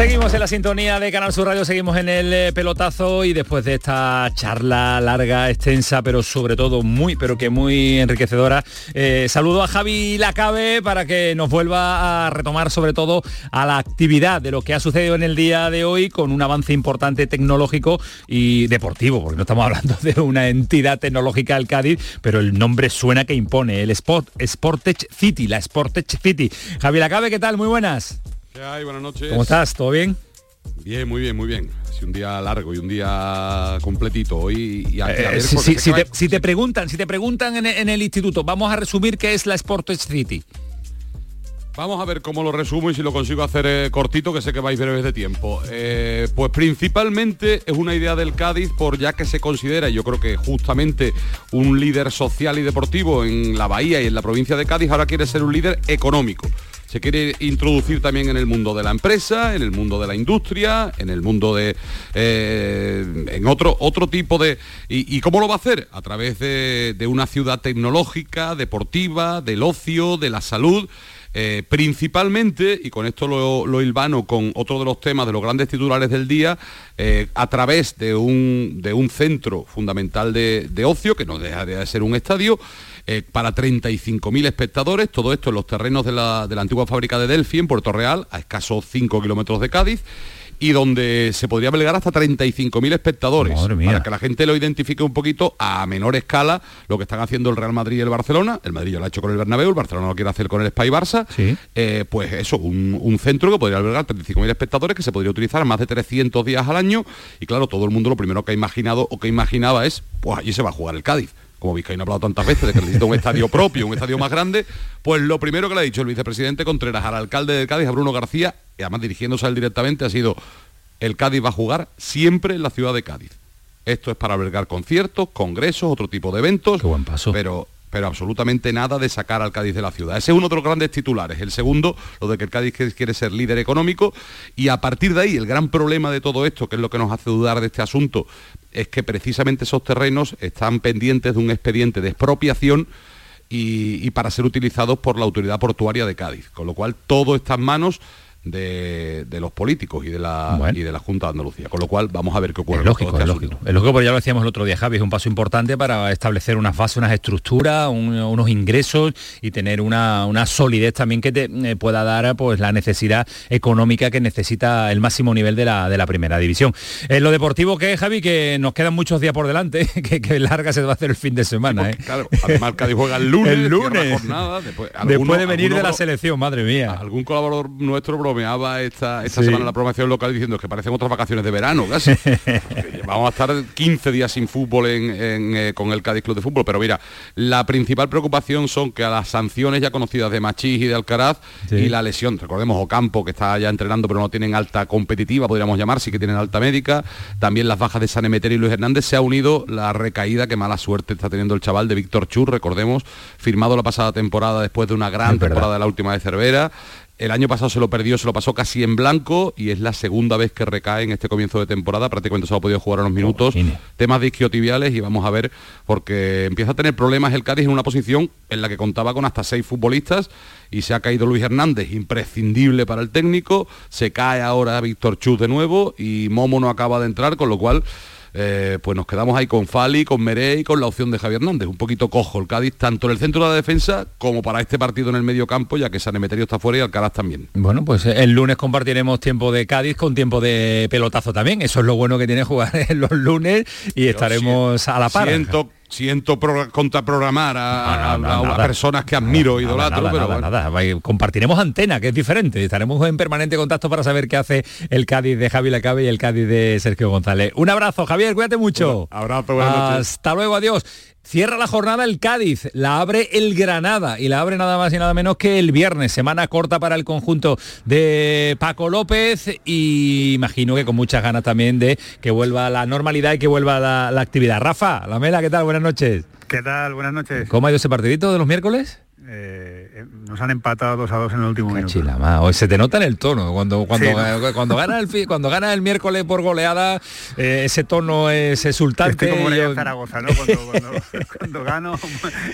Seguimos en la sintonía de Canal Sur Radio, seguimos en el eh, pelotazo y después de esta charla larga, extensa, pero sobre todo muy, pero que muy enriquecedora, eh, saludo a Javi Lacabe para que nos vuelva a retomar sobre todo a la actividad de lo que ha sucedido en el día de hoy con un avance importante tecnológico y deportivo, porque no estamos hablando de una entidad tecnológica del Cádiz, pero el nombre suena que impone, el Sport, Sportech City, la Sportech City. Javi Lacabe, ¿qué tal? Muy buenas. ¿Qué hay? Buenas noches. ¿Cómo estás? ¿Todo bien? Bien, muy bien, muy bien. Sido un día largo y un día completito hoy. Y a- Eh, a ver, si, porque si- si acaba- te, si te preguntan, si te preguntan en, en el instituto, vamos a resumir qué es la Sportech City. Vamos a ver cómo lo resumo y si lo consigo hacer eh, cortito, que sé que vais breves de tiempo. Eh, pues principalmente es una idea del Cádiz por ya que se considera, yo creo que justamente un líder social y deportivo en la Bahía y en la provincia de Cádiz, ahora quiere ser un líder económico. Se quiere introducir también en el mundo de la empresa, en el mundo de la industria, en el mundo de... eh, en otro, otro tipo de... Y, cómo lo va a hacer? A través de, de una ciudad tecnológica, deportiva, del ocio, de la salud. Eh, principalmente, y con esto lo, lo hilvano con otro de los temas de los grandes titulares del día, eh, a través de un, de un centro fundamental de, de ocio, que no deja de ser un estadio, eh, para 35.000 espectadores, todo esto en los terrenos de la, de la antigua fábrica de Delphi, en Puerto Real, a escasos 5 kilómetros de Cádiz, y donde se podría albergar hasta 35.000 espectadores, para que la gente lo identifique un poquito a menor escala lo que están haciendo el Real Madrid y el Barcelona, el Madrid ya lo ha hecho con el Bernabéu, el Barcelona lo quiere hacer con el Spy Barça, Eh, pues eso, un, un centro que podría albergar 35.000 espectadores que se podría utilizar más de 300 días al año, y claro, todo el mundo lo primero que ha imaginado o que imaginaba es, pues allí se va a jugar el Cádiz como Vizcaíno ha hablado tantas veces de que necesita un estadio propio, un estadio más grande, pues lo primero que le ha dicho el vicepresidente Contreras al alcalde de Cádiz, a Bruno García, y además dirigiéndose a él directamente, ha sido, el Cádiz va a jugar siempre en la ciudad de Cádiz. Esto es para albergar conciertos, congresos, otro tipo de eventos, pero pero absolutamente nada de sacar al Cádiz de la ciudad. Ese es uno de los grandes titulares. El segundo, lo de que el Cádiz quiere ser líder económico. Y a partir de ahí, el gran problema de todo esto, que es lo que nos hace dudar de este asunto, es que precisamente esos terrenos están pendientes de un expediente de expropiación y, para ser utilizados por la autoridad portuaria de Cádiz. Con lo cual, todo está en manos de, de los políticos y de, la, y de la Junta de Andalucía. Con lo cual, vamos a ver qué ocurre. Es lógico, este es lógico. Es lógico, pero ya lo decíamos el otro día, Javi, es un paso importante para establecer unas bases, unas estructuras, un- unos ingresos y tener una, una solidez también que te eh, pueda dar pues la necesidad económica que necesita el máximo nivel de la, de la primera división. En lo deportivo que es, Javi, que nos quedan muchos días por delante, que, que larga se va a hacer el fin de semana. ¿eh? Claro, además Cádiz juega el lunes, El lunes. jornada, después, Después de venir alguno de la selección, madre mía. Algún colaborador nuestro bromeaba esta, esta Sí. semana la programación local diciendo que parecen otras vacaciones de verano casi. Vamos a estar 15 días sin fútbol en- en, eh, con el Cádiz Club de Fútbol, pero mira, la principal preocupación son que a las sanciones ya conocidas de Machís y de Alcaraz Sí. y la lesión, recordemos Ocampo que está ya entrenando pero no tienen alta competitiva, podríamos llamar, sí que tienen alta médica, también las bajas de San Emeterio y Luis Hernández, se ha unido la recaída que mala suerte está teniendo el chaval de Víctor Chur, recordemos, firmado la pasada temporada después de una gran temporada de la última de Cervera. El año pasado se lo perdió, se lo pasó casi en blanco y es la segunda vez que recae en este comienzo de temporada. Prácticamente solo ha podido jugar unos minutos. Temas de isquiotibiales y vamos a ver, porque empieza a tener problemas el Cádiz en una posición en la que contaba con hasta seis futbolistas y se ha caído Luis Hernández, imprescindible para el técnico. Se cae ahora Víctor Chus de nuevo y Momo no acaba de entrar, con lo cual eh, pues nos quedamos ahí con Fali, con Meré y con la opción de Javier Hernández. Un poquito cojo el Cádiz, tanto en el centro de la defensa como para este partido en el medio campo, ya que San Emeterio está fuera y Alcaraz también. Bueno, pues eh, el lunes compartiremos tiempo de Cádiz con tiempo de pelotazo también. Eso es lo bueno que tiene jugar en los lunes y estaremos a la par. Siento, siento pro- contraprogramar a, no, a- a nada. personas que admiro e idolatro, nada, pero nada, bueno. nada. Compartiremos antena, que es diferente. Estaremos en permanente contacto para saber qué hace el Cádiz de Javi Lacabe y el Cádiz de Sergio González. Un abrazo, Javier, cuídate mucho. abrazo, buenas noches. Hasta luego, adiós. Cierra la jornada el Cádiz, la abre el Granada y la abre nada más y nada menos que el viernes, semana corta para el conjunto de Paco López y imagino que con muchas ganas también de que vuelva la normalidad y que vuelva la, la actividad. Rafa, la Mela, ¿qué tal? Buenas noches. ¿Qué tal? Buenas noches. ¿Cómo ha ido ese partidito de los miércoles? Eh, eh, nos han empatado dos a dos en el último minuto. Chilama, hoy se te nota en el tono cuando cuando Sí, ¿no? eh, cuando gana el cuando gana el miércoles por goleada eh, ese tono es exultante. Estoy como yo- Zaragoza, ¿no? Cuando, cuando- cuando gano,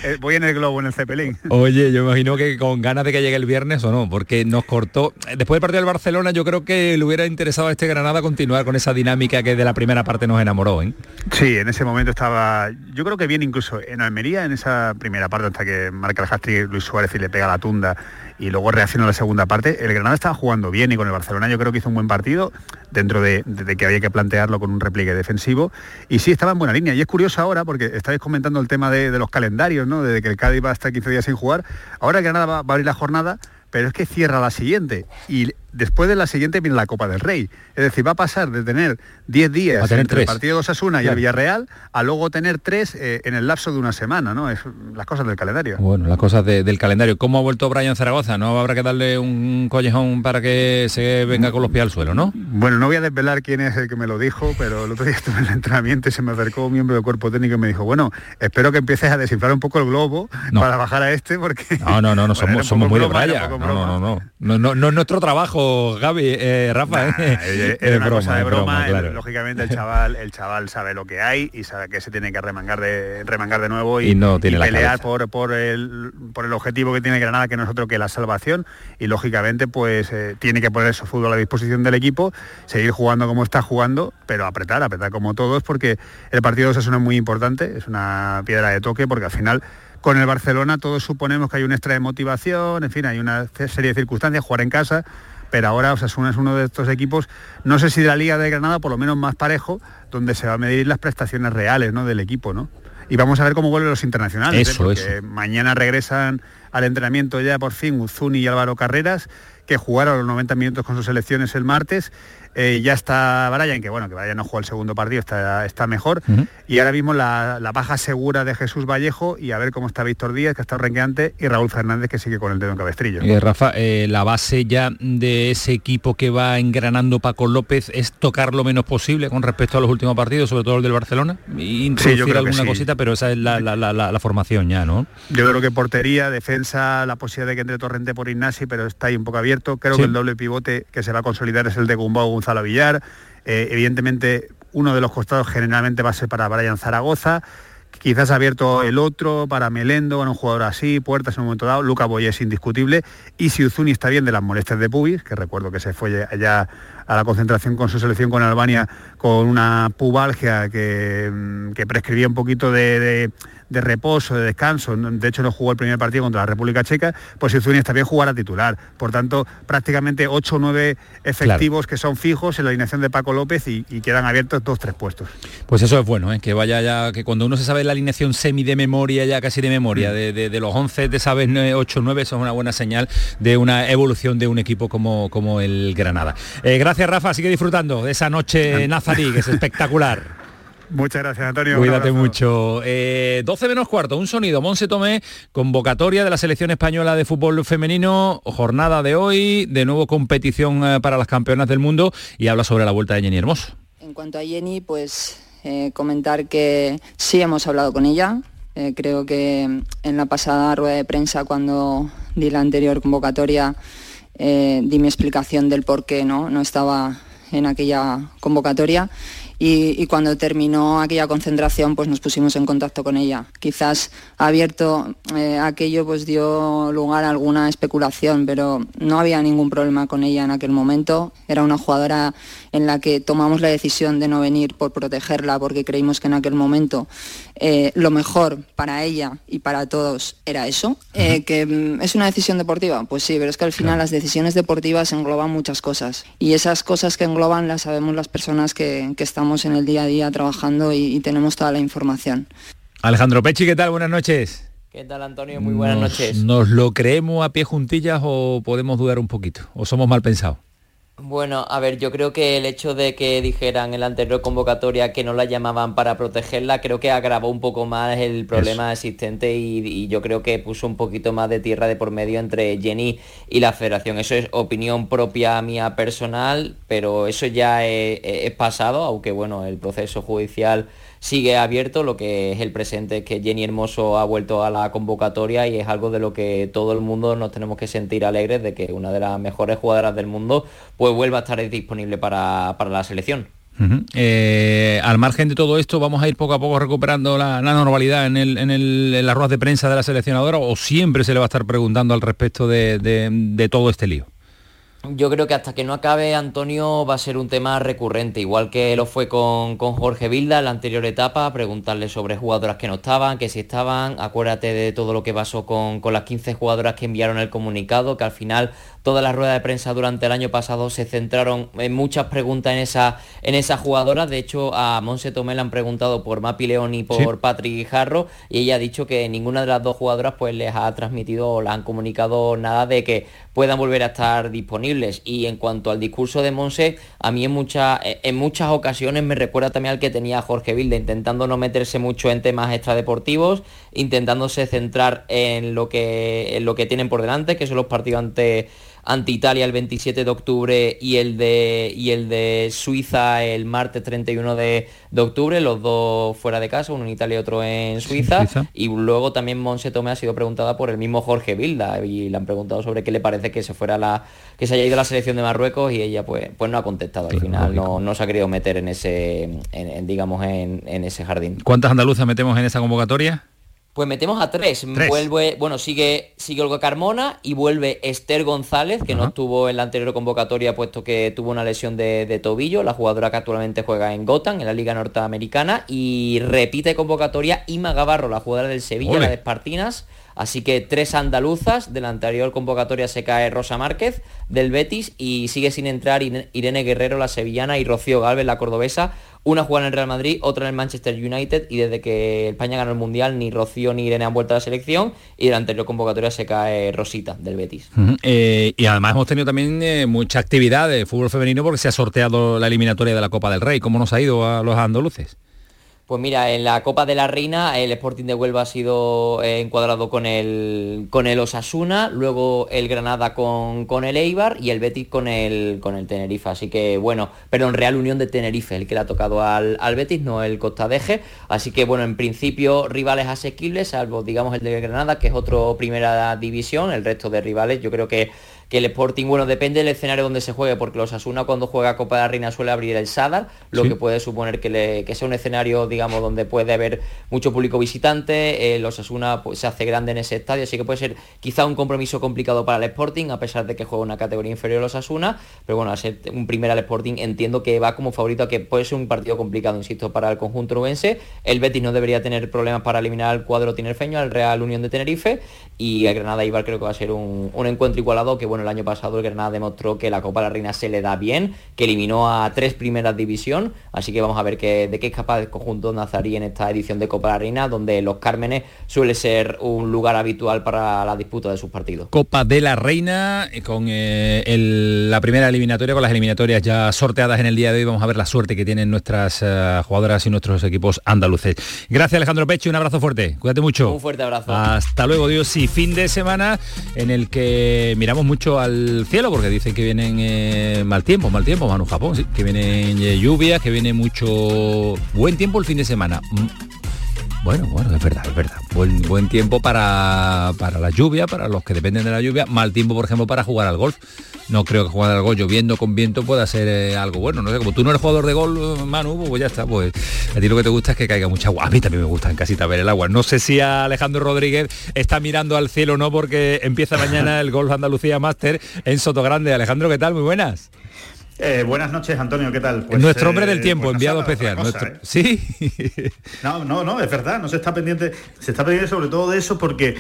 eh, voy en el globo, en el Cepelín. Oye, yo imagino que con ganas de que llegue el viernes o no, porque nos cortó. Después del partido del Barcelona, yo creo que le hubiera interesado a este Granada continuar con esa dinámica que de la primera parte nos enamoró, ¿eh? Sí, en ese momento estaba, yo creo que bien incluso en Almería, en esa primera parte hasta que marca el hat Luis Suárez y le pega la tunda y luego reacciona la segunda parte, el Granada estaba jugando bien y con el Barcelona yo creo que hizo un buen partido dentro de, que había que plantearlo con un repliegue defensivo. Y sí estaba en buena línea. Y es curioso ahora porque estáis comentando el tema de, los calendarios, ¿no? de que el Cádiz va a estar 15 días sin jugar, ahora el Granada va, va a abrir la jornada pero es que cierra la siguiente. Y después de la siguiente viene la Copa del Rey. Es decir, va a pasar de tener 10 días A tener entre el tres. partido de Osasuna y el. Villarreal a luego tener tres eh, en el lapso de una semana, ¿no? Es las cosas del calendario. Bueno, las cosas de- del calendario. ¿Cómo ha vuelto Brian Zaragoza? ¿No habrá que darle un collejón para que se venga con los pies al suelo, no? Bueno, no voy a desvelar quién es el que me lo dijo, pero el otro día estuve en el entrenamiento y se me acercó un miembro del cuerpo técnico y me dijo, bueno, espero que empieces a desinflar un poco el globo No. para bajar a este porque... No, no, no, no somos, somos muy de broma, era Brian. no, broma. No, no, no, no, no, es nuestro trabajo, Gaby, eh, Rafa. Nah, eh, es, es una broma, cosa de broma, claro. lógicamente el chaval, el chaval sabe lo que hay y sabe que se tiene que remangar de remangar de nuevo y, Y no tiene y la pelear cabeza. por, por el por el objetivo que tiene Granada, que no es otro que la salvación, y lógicamente pues eh, tiene que poner su fútbol a disposición del equipo, seguir jugando como está jugando, pero apretar, apretar como todos, porque el partido de Osasuna es muy importante, es una piedra de toque, porque al final con el Barcelona todos suponemos que hay un extra de motivación, en fin, hay una serie de circunstancias, jugar en casa, pero ahora Osasuna es uno de estos equipos, no sé si de la Liga de Granada, por lo menos más parejo, donde se va a medir las prestaciones reales ¿no? del equipo, ¿no? Y vamos a ver cómo vuelven los internacionales, ¿eh? Eso, porque mañana regresan al entrenamiento ya por fin Uzuni y Álvaro Carreras, que jugaron los 90 minutos con sus selecciones el martes. Eh, ya está Brian, que bueno, que Brian no jugó el segundo partido, está, está mejor. Y ahora mismo la, la baja segura de Jesús Vallejo y a ver cómo está Víctor Díaz, que está renqueante, y Raúl Fernández, que sigue con el dedo en cabestrillo. Eh, Rafa, eh, la base ya de ese equipo que va engranando Paco López es tocar lo menos posible con respecto a los últimos partidos, sobre todo el del Barcelona, y introducir que alguna sí. cosita, pero esa es la, la- la- formación ya, ¿no? Yo creo que portería, defensa, la posibilidad de que entre Torrente por Ignasi, pero está ahí un poco abierto. Creo Sí. que el doble pivote que se va a consolidar es el de Gumbao Gonzalo Villar. Eh, evidentemente, uno de los costados generalmente va a ser para Brian Zaragoza. Quizás abierto el otro para Melendo, bueno, un jugador así, puertas en un momento dado. Luca Boy es indiscutible. Y si Uzuni está bien de las molestias de Pubis, que recuerdo que se fue allá a la concentración con su selección con Albania con una pubalgia que, que prescribía un poquito de- de reposo, de descanso, de hecho no jugó el primer partido contra la República Checa, pues Izuni está bien jugar a titular. Por tanto, prácticamente 8 o 9 efectivos que son fijos en la alineación de Paco López y, y quedan abiertos dos, tres puestos. Pues eso es bueno, ¿eh? que vaya ya, que cuando uno se sabe la alineación semi de memoria, ya casi de memoria, de, de- de los 11 te sabes 8 o 9, eso es una buena señal de una evolución de un equipo como, como el Granada. Eh, gracias Rafa, sigue disfrutando de esa noche nazarí, que es espectacular. Muchas gracias, Antonio. Cuídate mucho. Eh, 12 menos cuarto, un sonido. Monse Tomé, convocatoria de la selección española de fútbol femenino, jornada de hoy, de nuevo competición eh, para las campeonas del mundo y habla sobre la vuelta de Jenny Hermoso. En cuanto a Jenny, pues eh, comentar que sí hemos hablado con ella. Eh, creo que en la pasada rueda de prensa, cuando di la anterior convocatoria, eh, di mi explicación del por qué ¿no? no estaba en aquella convocatoria. Y, y cuando terminó aquella concentración, pues nos pusimos en contacto con ella. Quizás abierto eh, aquello pues dio lugar a alguna especulación, pero no había ningún problema con ella en aquel momento. Era una jugadora en la que tomamos la decisión de no venir por protegerla, porque creímos que en aquel momento eh, lo mejor para ella y para todos era eso. Eh, que mm, es una decisión deportiva, pues sí, pero es que al final las decisiones deportivas engloban muchas cosas y esas cosas que engloban las sabemos las personas que, que estamos en el día a día trabajando y, y tenemos toda la información. Alejandro Pechi, ¿qué tal? Buenas noches. ¿Qué tal Antonio? Muy buenas ¿Nos- noches. ¿Nos lo creemos a pie juntillas o podemos dudar un poquito? ¿O somos mal pensados? Bueno, a ver, yo creo que el hecho de que dijeran en la anterior convocatoria que no la llamaban para protegerla, creo que agravó un poco más el problema existente y, y yo creo que puso un poquito más de tierra de por medio entre Jenny y la federación. Eso es opinión propia mía personal, pero eso ya es, es pasado, aunque bueno, el proceso judicial sigue abierto, lo que es el presente es que Jenny Hermoso ha vuelto a la convocatoria y es algo de lo que todo el mundo nos tenemos que sentir alegres de que una de las mejores jugadoras del mundo pues vuelva a estar disponible para, para la selección. Eh, al margen de todo esto, ¿vamos a ir poco a poco recuperando la, la normalidad en, el, en, el- las ruedas de prensa de la seleccionadora o siempre se le va a estar preguntando al respecto de- de todo este lío? Yo creo que hasta que no acabe Antonio va a ser un tema recurrente, igual que lo fue con, con Jorge Vilda en la anterior etapa, preguntarle sobre jugadoras que no estaban, que si estaban, acuérdate de todo lo que pasó con, con las 15 jugadoras que enviaron el comunicado, que al final todas las ruedas de prensa durante el año pasado se centraron en muchas preguntas en esa, en esa jugadora, de hecho a Monse Tomé le han preguntado por Mapi León y por Sí. Patrick Jarro y ella ha dicho que ninguna de las dos jugadoras pues les ha transmitido o les han comunicado nada de que puedan volver a estar disponibles y en cuanto al discurso de Monse a mí en, muchas en muchas ocasiones me recuerda también al que tenía Jorge Vilde intentando no meterse mucho en temas extradeportivos intentándose centrar en lo que en lo que tienen por delante que son los partidos ante ante Italia el 27 de octubre y el de, y el de Suiza el martes 31 de, de octubre, los dos fuera de casa, uno en Italia y otro en Suiza. Suiza. Y luego también Monse Tomé ha sido preguntada por el mismo Jorge Vilda y le han preguntado sobre qué le parece que se fuera la que se haya ido a la selección de Marruecos y ella pues pues no ha contestado al final no, no se ha querido meter en ese en- en, digamos en, en ese jardín ¿Cuántas andaluzas metemos en esa convocatoria? Pues metemos a tres. Tres. Vuelve, bueno, sigue, sigue Olga Carmona y vuelve Esther González, que no estuvo en la anterior convocatoria, puesto que tuvo una lesión de, de tobillo, la jugadora que actualmente juega en Gotham, en la Liga Norteamericana, y repite convocatoria Ima Gavarro, la jugadora del Sevilla, Ole. la de Espartinas. Así que tres andaluzas, de la anterior convocatoria se cae Rosa Márquez, del Betis, y sigue sin entrar Irene Irene Guerrero, la sevillana, y Rocío Galvez, la cordobesa, una juega en el Real Madrid, otra en el Manchester United y desde que España ganó el Mundial ni Rocío ni Irene han vuelto a la selección y de la anterior convocatoria se cae Rosita del Betis. Eh, y además hemos tenido también eh, mucha actividad de fútbol femenino porque se ha sorteado la eliminatoria de la Copa del Rey. ¿Cómo nos ha ido a los andaluces? Pues mira, en la Copa de la Reina el Sporting de Huelva ha sido eh, encuadrado con el, con el Osasuna, luego el Granada con, con el Eibar y el Betis con el, con el Tenerife. Así que bueno, perdón, Real Unión de Tenerife, el que le ha tocado al, al Betis, no el Costa Deje. Así que bueno, en principio rivales asequibles, salvo digamos el de Granada, que es otro primera división, el resto de rivales yo creo que que el Sporting, bueno, depende del escenario donde se juegue, porque los Asuna cuando juega Copa de la Reina suele abrir el Sadar, lo Sí. que puede suponer que, le- que sea un escenario, digamos, donde puede haber mucho público visitante, eh, los Asuna pues, se hace grande en ese estadio, así que puede ser quizá un compromiso complicado para el Sporting, a pesar de que juega una categoría inferior a los Asuna, pero bueno, al ser un primer al Sporting entiendo que va como favorito a que puede ser un partido complicado, insisto, para el conjunto nubense, el Betis no debería tener problemas para eliminar al cuadro tinerfeño, al Real Unión de Tenerife, y el Granada Ibar creo que va a ser un, un encuentro igualado que bueno el año pasado el Granada demostró que la Copa de la Reina se le da bien que eliminó a tres primeras división así que vamos a ver qué- de qué es capaz el conjunto nazarí en esta edición de Copa de la Reina donde los Cármenes suele ser un lugar habitual para la disputa de sus partidos Copa de la Reina eh, con eh, el- la primera eliminatoria, con las eliminatorias ya sorteadas en el día de hoy. Vamos a ver la suerte que tienen nuestras eh, jugadoras y nuestros equipos andaluces. Gracias Alejandro Pecho, un abrazo fuerte. Cuídate mucho. un fuerte abrazo Hasta luego, Dios. Y fin de semana en el que miramos mucho al cielo porque dicen que vienen eh, mal tiempo, mal tiempo, Manu Japón, que vienen eh, lluvias, que viene mucho buen tiempo el fin de semana. Bueno, bueno, es verdad, es verdad. Buen, buen tiempo para, para la lluvia, para los que dependen de la lluvia. Mal tiempo, por ejemplo, para jugar al golf. No creo que jugar al golf lloviendo con viento pueda ser eh, algo bueno. No sé, como tú no eres jugador de golf, Manu, pues ya está. Pues a ti lo que te gusta es que caiga mucha agua. A mí también me gusta en casita ver el agua. No sé si a Alejandro Rodríguez está mirando al cielo o no, porque empieza mañana el Golf Andalucía Master en Sotogrande. Alejandro, ¿qué tal? Muy buenas. Eh, buenas noches, Antonio, ¿qué tal? Pues, Nuestro eh, hombre del tiempo, pues enviado especial. la cosa, Nuestro- ¿eh? Sí. No, no, no, es verdad, no se está pendiente, se está pendiente sobre todo de eso porque, eh,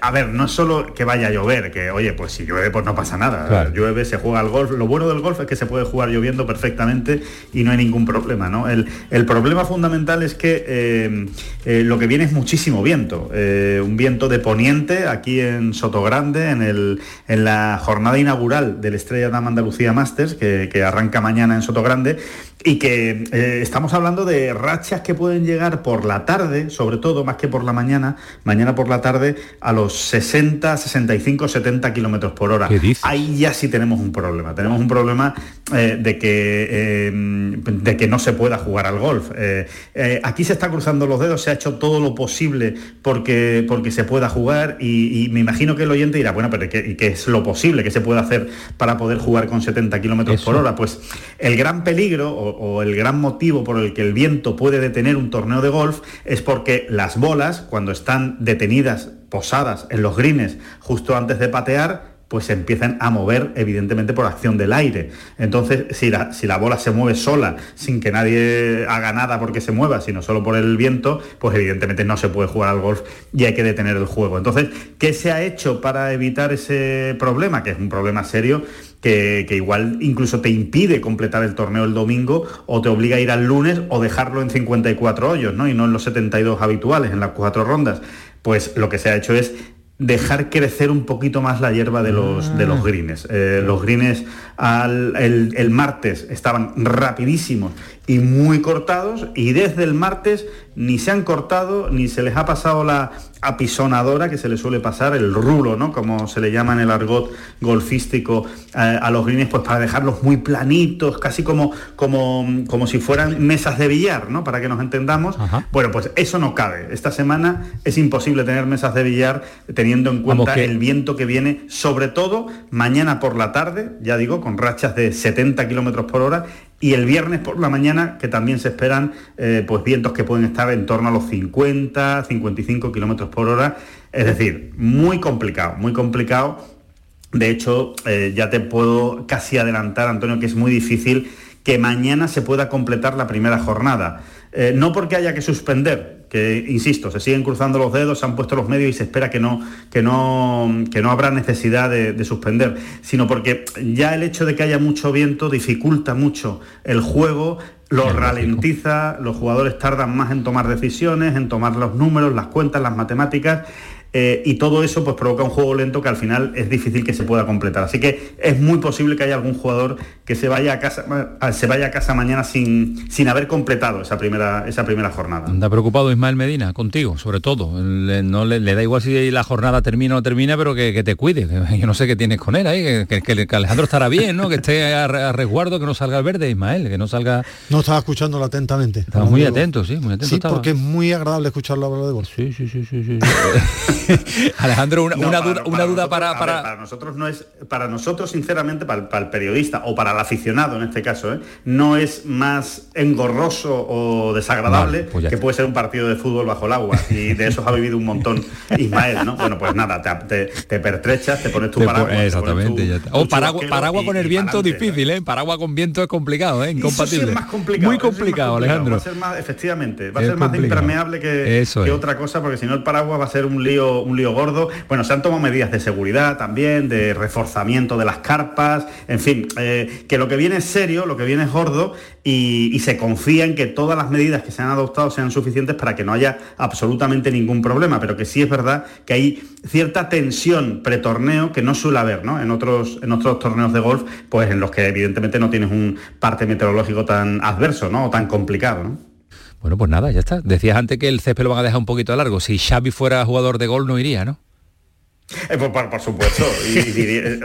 a ver, no es solo que vaya a llover, que oye, pues si llueve pues no pasa nada, Claro. llueve, se juega al golf, lo bueno del golf es que se puede jugar lloviendo perfectamente y no hay ningún problema, ¿no? El, el problema fundamental es que eh, eh, lo que viene es muchísimo viento, eh, un viento de poniente aquí en Sotogrande, en, el, en la jornada inaugural del Estrella Dama Andalucía Masters, que, que arranca mañana en Sotogrande, y que estamos hablando de rachas que pueden llegar por la tarde, sobre todo, más que por la mañana, mañana por la tarde, a los 60, 65, 70 kilómetros por hora. Ahí ya sí tenemos un problema. Tenemos un problema eh, de, que, eh, de que no se pueda jugar al golf. Eh, aquí se está cruzando los dedos, se ha hecho todo lo posible porque, porque se pueda jugar y, y me imagino que el oyente dirá, bueno, pero ¿qué, qué es lo posible que se puede hacer para poder jugar con 70 kilómetros por hora? Pues el gran peligro o, o el gran motivo por el que el viento puede detener un torneo de golf es porque las bolas, cuando están detenidas, posadas en los greens justo antes de patear, pues se empiezan a mover evidentemente por acción del aire. Entonces, si la, si la bola se mueve sola, sin que nadie haga nada porque se mueva, sino solo por el viento, pues evidentemente no se puede jugar al golf y hay que detener el juego. Entonces, ¿qué se ha hecho para evitar ese problema? Que es un problema serio que, que igual incluso te impide completar el torneo el domingo o te obliga a ir al lunes o dejarlo en 54 hoyos, ¿no? Y no en los 72 habituales, en las cuatro rondas. Pues lo que se ha hecho es dejar crecer un poquito más la hierba de los, de los greens. Eh, los greens al- el, el martes estaban rapidísimos y muy cortados y desde el martes ni se han cortado, ni se les ha pasado la apisonadora que se le suele pasar, el rulo, ¿no? Como se le llama en el argot golfístico eh, a los greens, pues para dejarlos muy planitos, casi como, como, como si fueran mesas de billar, ¿no? Para que nos entendamos. Bueno, pues eso no cabe. Esta semana es imposible tener mesas de billar teniendo en cuenta el viento que viene, sobre todo mañana por la tarde, ya digo, con rachas de 70 kilómetros por hora y el viernes por la mañana que también se esperan eh, pues vientos que pueden estar en torno a los 50, 55 kilómetros por hora. Es decir, muy complicado, muy complicado. De hecho, eh, ya te puedo casi adelantar, Antonio, que es muy difícil que mañana se pueda completar la primera jornada. Eh, no porque haya que suspender, que insisto, se siguen cruzando los dedos, se han puesto los medios y se espera que no, que no, que no habrá necesidad de, suspender, sino porque ya el hecho de que haya mucho viento dificulta mucho el juego, lo ralentiza, los jugadores tardan más en tomar decisiones, en tomar los números, las cuentas, las matemáticas eh, y todo eso pues provoca un juego lento que al final es difícil que se pueda completar. Así que es muy posible que haya algún jugador que se vaya a casa, se vaya a casa mañana sin, sin haber completado esa primera, esa primera jornada. Anda preocupado Ismael Medina contigo, sobre todo. Le, no le, da igual si la jornada termina o no termina, pero que, te cuide. Yo no sé qué tienes con él ahí, que, Alejandro estará bien, ¿no? Que esté a, resguardo, que no salga el verde, Ismael, que no salga. No estaba escuchándolo atentamente. Estaba muy atento, sí, muy atento. Sí, porque es muy agradable escucharlo hablar de golf. Sí, sí, sí, sí. sí. Alejandro, una, duda, para, para... nosotros no es, para nosotros sinceramente, para, el periodista o para el aficionado en este caso, ¿eh? no es más engorroso o desagradable pues que puede ser un partido de fútbol bajo el agua y de eso ha vivido un montón Ismael, ¿no? Bueno, pues nada, te, pertrechas, te pones tu paraguas. Exactamente, ya O paraguas, con el viento difícil, ¿eh? Paraguas con viento es complicado, ¿eh? Incompatible. más complicado, Muy complicado, Alejandro. Va a ser más, efectivamente, va a ser más impermeable que, que otra cosa, porque si no el paraguas va a ser un lío, un lío gordo. Bueno, se han tomado medidas de seguridad también, de reforzamiento de las carpas, en fin, eh, que lo que viene es serio, lo que viene es gordo y, se confía en que todas las medidas que se han adoptado sean suficientes para que no haya absolutamente ningún problema, pero que sí es verdad que hay cierta tensión pretorneo que no suele haber ¿no? En, otros, en otros torneos de golf, pues en los que evidentemente no tienes un parte meteorológico tan adverso ¿no? o tan complicado. Bueno, pues nada, ya está. Decías antes que el césped lo van a dejar un poquito largo. Si Xavi fuera jugador de golf no iría, ¿no? Eh, pues, por, supuesto.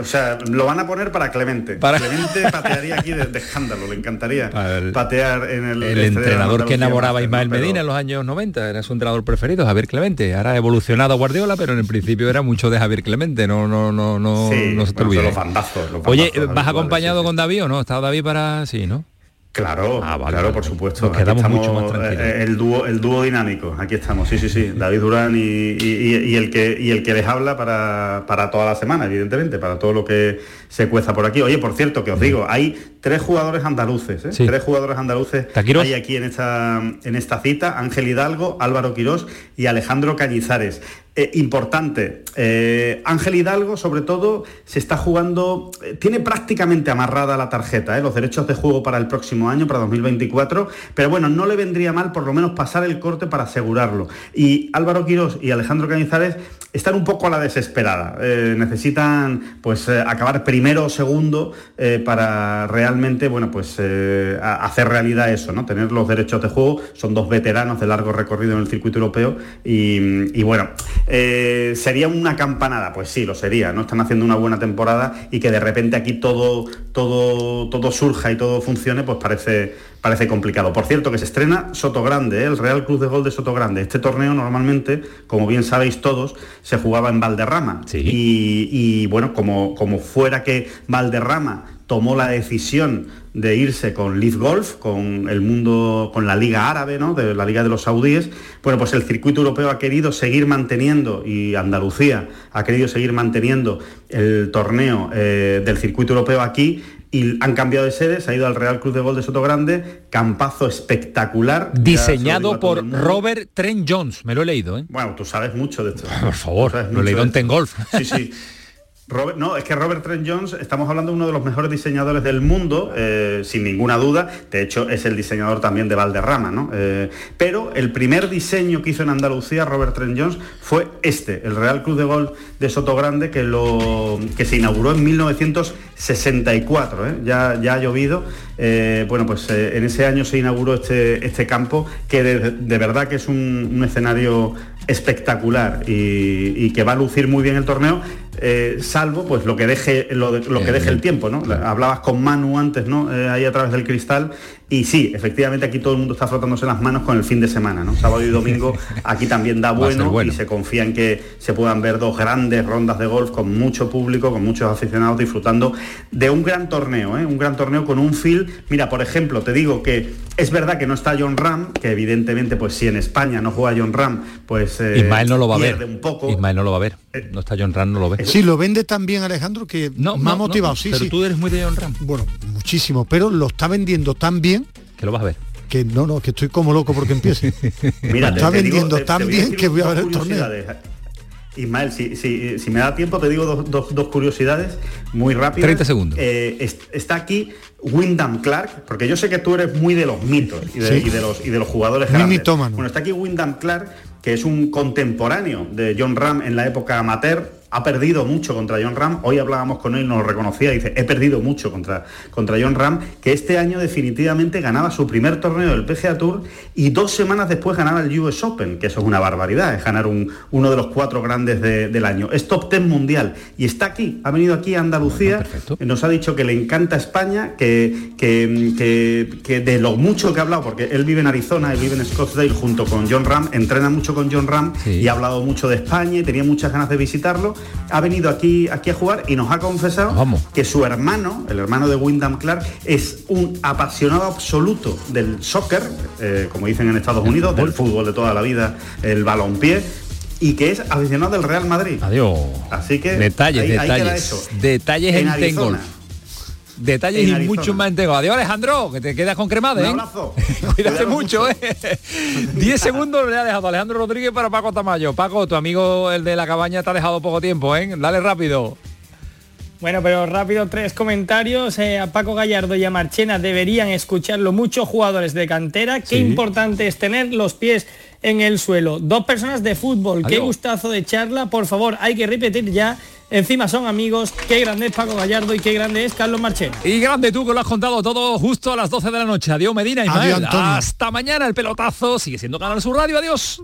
o sea, lo van a poner para Clemente. Clemente patearía aquí de, escándalo, le encantaría patear en el... El entrenador que enamoraba a Ismael Medina en los años 90, era su entrenador preferido, Javier Clemente. Ahora ha evolucionado Guardiola, pero en el principio era mucho de Javier Clemente, no, no, no, no, no se te olvide. Los bandazos, Oye, ¿vas acompañado con David o no? ¿Está David para...? Sí, ¿no? Claro, ah, claro, por supuesto. quedamos mucho más tranquilos. Eh, el dúo, el dúo dinámico, aquí estamos, sí, sí, sí. David Durán y, el que y el que les habla para, para, toda la semana, evidentemente, para todo lo que se cueza por aquí. Oye, por cierto, que os digo, hay tres jugadores andaluces, ¿eh? tres jugadores andaluces hay aquí en esta en esta cita, Ángel Hidalgo, Álvaro Quirós y Alejandro Cañizares. Eh, importante. Eh, Ángel Hidalgo, sobre todo, se está jugando, eh, tiene prácticamente amarrada la tarjeta, los derechos de juego para el próximo año, para 2024, pero bueno, no le vendría mal por lo menos pasar el corte para asegurarlo. Y Álvaro Quirós y Alejandro Cañizares están un poco a la desesperada. necesitan pues acabar primero o segundo para realmente, bueno, pues hacer realidad eso, ¿no? Tener los derechos de juego. Son dos veteranos de largo recorrido en el circuito europeo y bueno, eh, ¿Sería una campanada? Pues sí, lo sería, ¿no? Están haciendo una buena temporada y que de repente aquí todo, todo, todo surja y todo funcione, pues parece, parece complicado. Por cierto, que se estrena Soto Grande, ¿eh? el Real Cruz de Gol de Soto Grande. Este torneo normalmente, como bien sabéis todos, se jugaba en Valderrama. Y, y, bueno, como, como fuera que Valderrama tomó la decisión de irse con Leaf Golf, con el mundo, con la Liga Árabe, ¿no? de la Liga de los Saudíes, bueno, pues el circuito europeo ha querido seguir manteniendo, y Andalucía ha querido seguir manteniendo el torneo eh, del circuito europeo aquí, y han cambiado de sede, se ha ido al Real Cruz de Gol de Soto Grande, campazo espectacular. Diseñado por Robert Trent Jones, me lo he leído. ¿eh? Bueno, tú sabes mucho de esto. Por favor, lo he leído en Ten Golf. Sí, sí. Robert, no, es que Robert Trent Jones, estamos hablando de uno de los mejores diseñadores del mundo, eh, sin ninguna duda. De hecho, es el diseñador también de Valderrama, ¿no? Eh, pero el primer diseño que hizo en Andalucía Robert Trent Jones fue este, el Real Club de Golf de Soto Grande, que, lo, que se inauguró en 1964. ¿eh? Ya, ya ha llovido. bueno, pues en ese año se inauguró este, este campo, que de, verdad que es un, escenario espectacular y, que va a lucir muy bien el torneo eh, salvo pues lo que deje lo, que deje el tiempo, ¿no? Hablabas con Manu antes, ¿no? Eh, ahí a través del cristal y sí, efectivamente aquí todo el mundo está frotándose las manos con el fin de semana, ¿no? Sábado y domingo aquí también da bueno, y se confía en que se puedan ver dos grandes rondas de golf con mucho público, con muchos aficionados disfrutando de un gran torneo, ¿eh? un gran torneo con un feel. Mira, por ejemplo, te digo que es verdad que no está John Ram, que evidentemente, pues si en España no juega John Ram, pues eh, Ismael no lo va a ver. Un poco. Ismael no lo va a ver. Eh, no está John Ram, no lo ve. Sí, lo vende también Alejandro que no, me ha motivado, sí, pero tú eres muy de John Ram. Bueno, muchísimo, pero lo está vendiendo tan bien que lo vas a ver. Que no, no, que estoy como loco porque empiece. Mira, está vendiendo tan bien que voy a ver el torneo. Ismael, si, si, si, me da tiempo, te digo dos, dos, curiosidades muy rápidas. 30 segundos. Eh, está aquí Wyndham Clark, porque yo sé que tú eres muy de los mitos y de, los, y de los jugadores grandes. Bueno, está aquí Wyndham Clark, que es un contemporáneo de John Ram en la época amateur, ha perdido mucho contra John Ram. Hoy hablábamos con él, nos lo reconocía, dice, he perdido mucho contra, contra John Ram, que este año definitivamente ganaba su primer torneo del PGA Tour y dos semanas después ganaba el US Open, que eso es una barbaridad, es ganar un, uno de los cuatro grandes del año. Es top ten mundial y está aquí, ha venido aquí a Andalucía, nos ha dicho que le encanta España, que, que, de lo mucho que ha hablado, porque él vive en Arizona, él vive en Scottsdale junto con John Ram, entrena mucho con John Ram y ha hablado mucho de España y tenía muchas ganas de visitarlo ha venido aquí, aquí a jugar y nos ha confesado que su hermano, el hermano de Wyndham Clark, es un apasionado absoluto del soccer, eh, como dicen en Estados Unidos, del fútbol. de toda la vida, el balonpié y que es aficionado del Real Madrid. Adiós. Así que detalles, detalles, detalles en, en Detalles y mucho más entego. Adiós Alejandro, que te quedas con cremada, ¿eh? Cuídate mucho, ¿eh? 10 segundos le ha dejado Alejandro Rodríguez para Paco Tamayo. Paco, tu amigo el de la cabaña te ha dejado poco tiempo, ¿eh? Dale rápido. Bueno, pero rápido tres comentarios. Eh, a Paco Gallardo y a Marchena deberían escucharlo muchos jugadores de cantera. Qué importante es tener los pies en el suelo. Dos personas de fútbol. Qué gustazo de charla. Por favor, hay que repetir ya Encima son amigos. Qué grande es Paco Gallardo y qué grande es Carlos Marchena. Y grande tú que lo has contado todo justo a las 12 de la noche. Adiós Medina y Hasta mañana el pelotazo. Sigue siendo Canal Sur Radio. Adiós.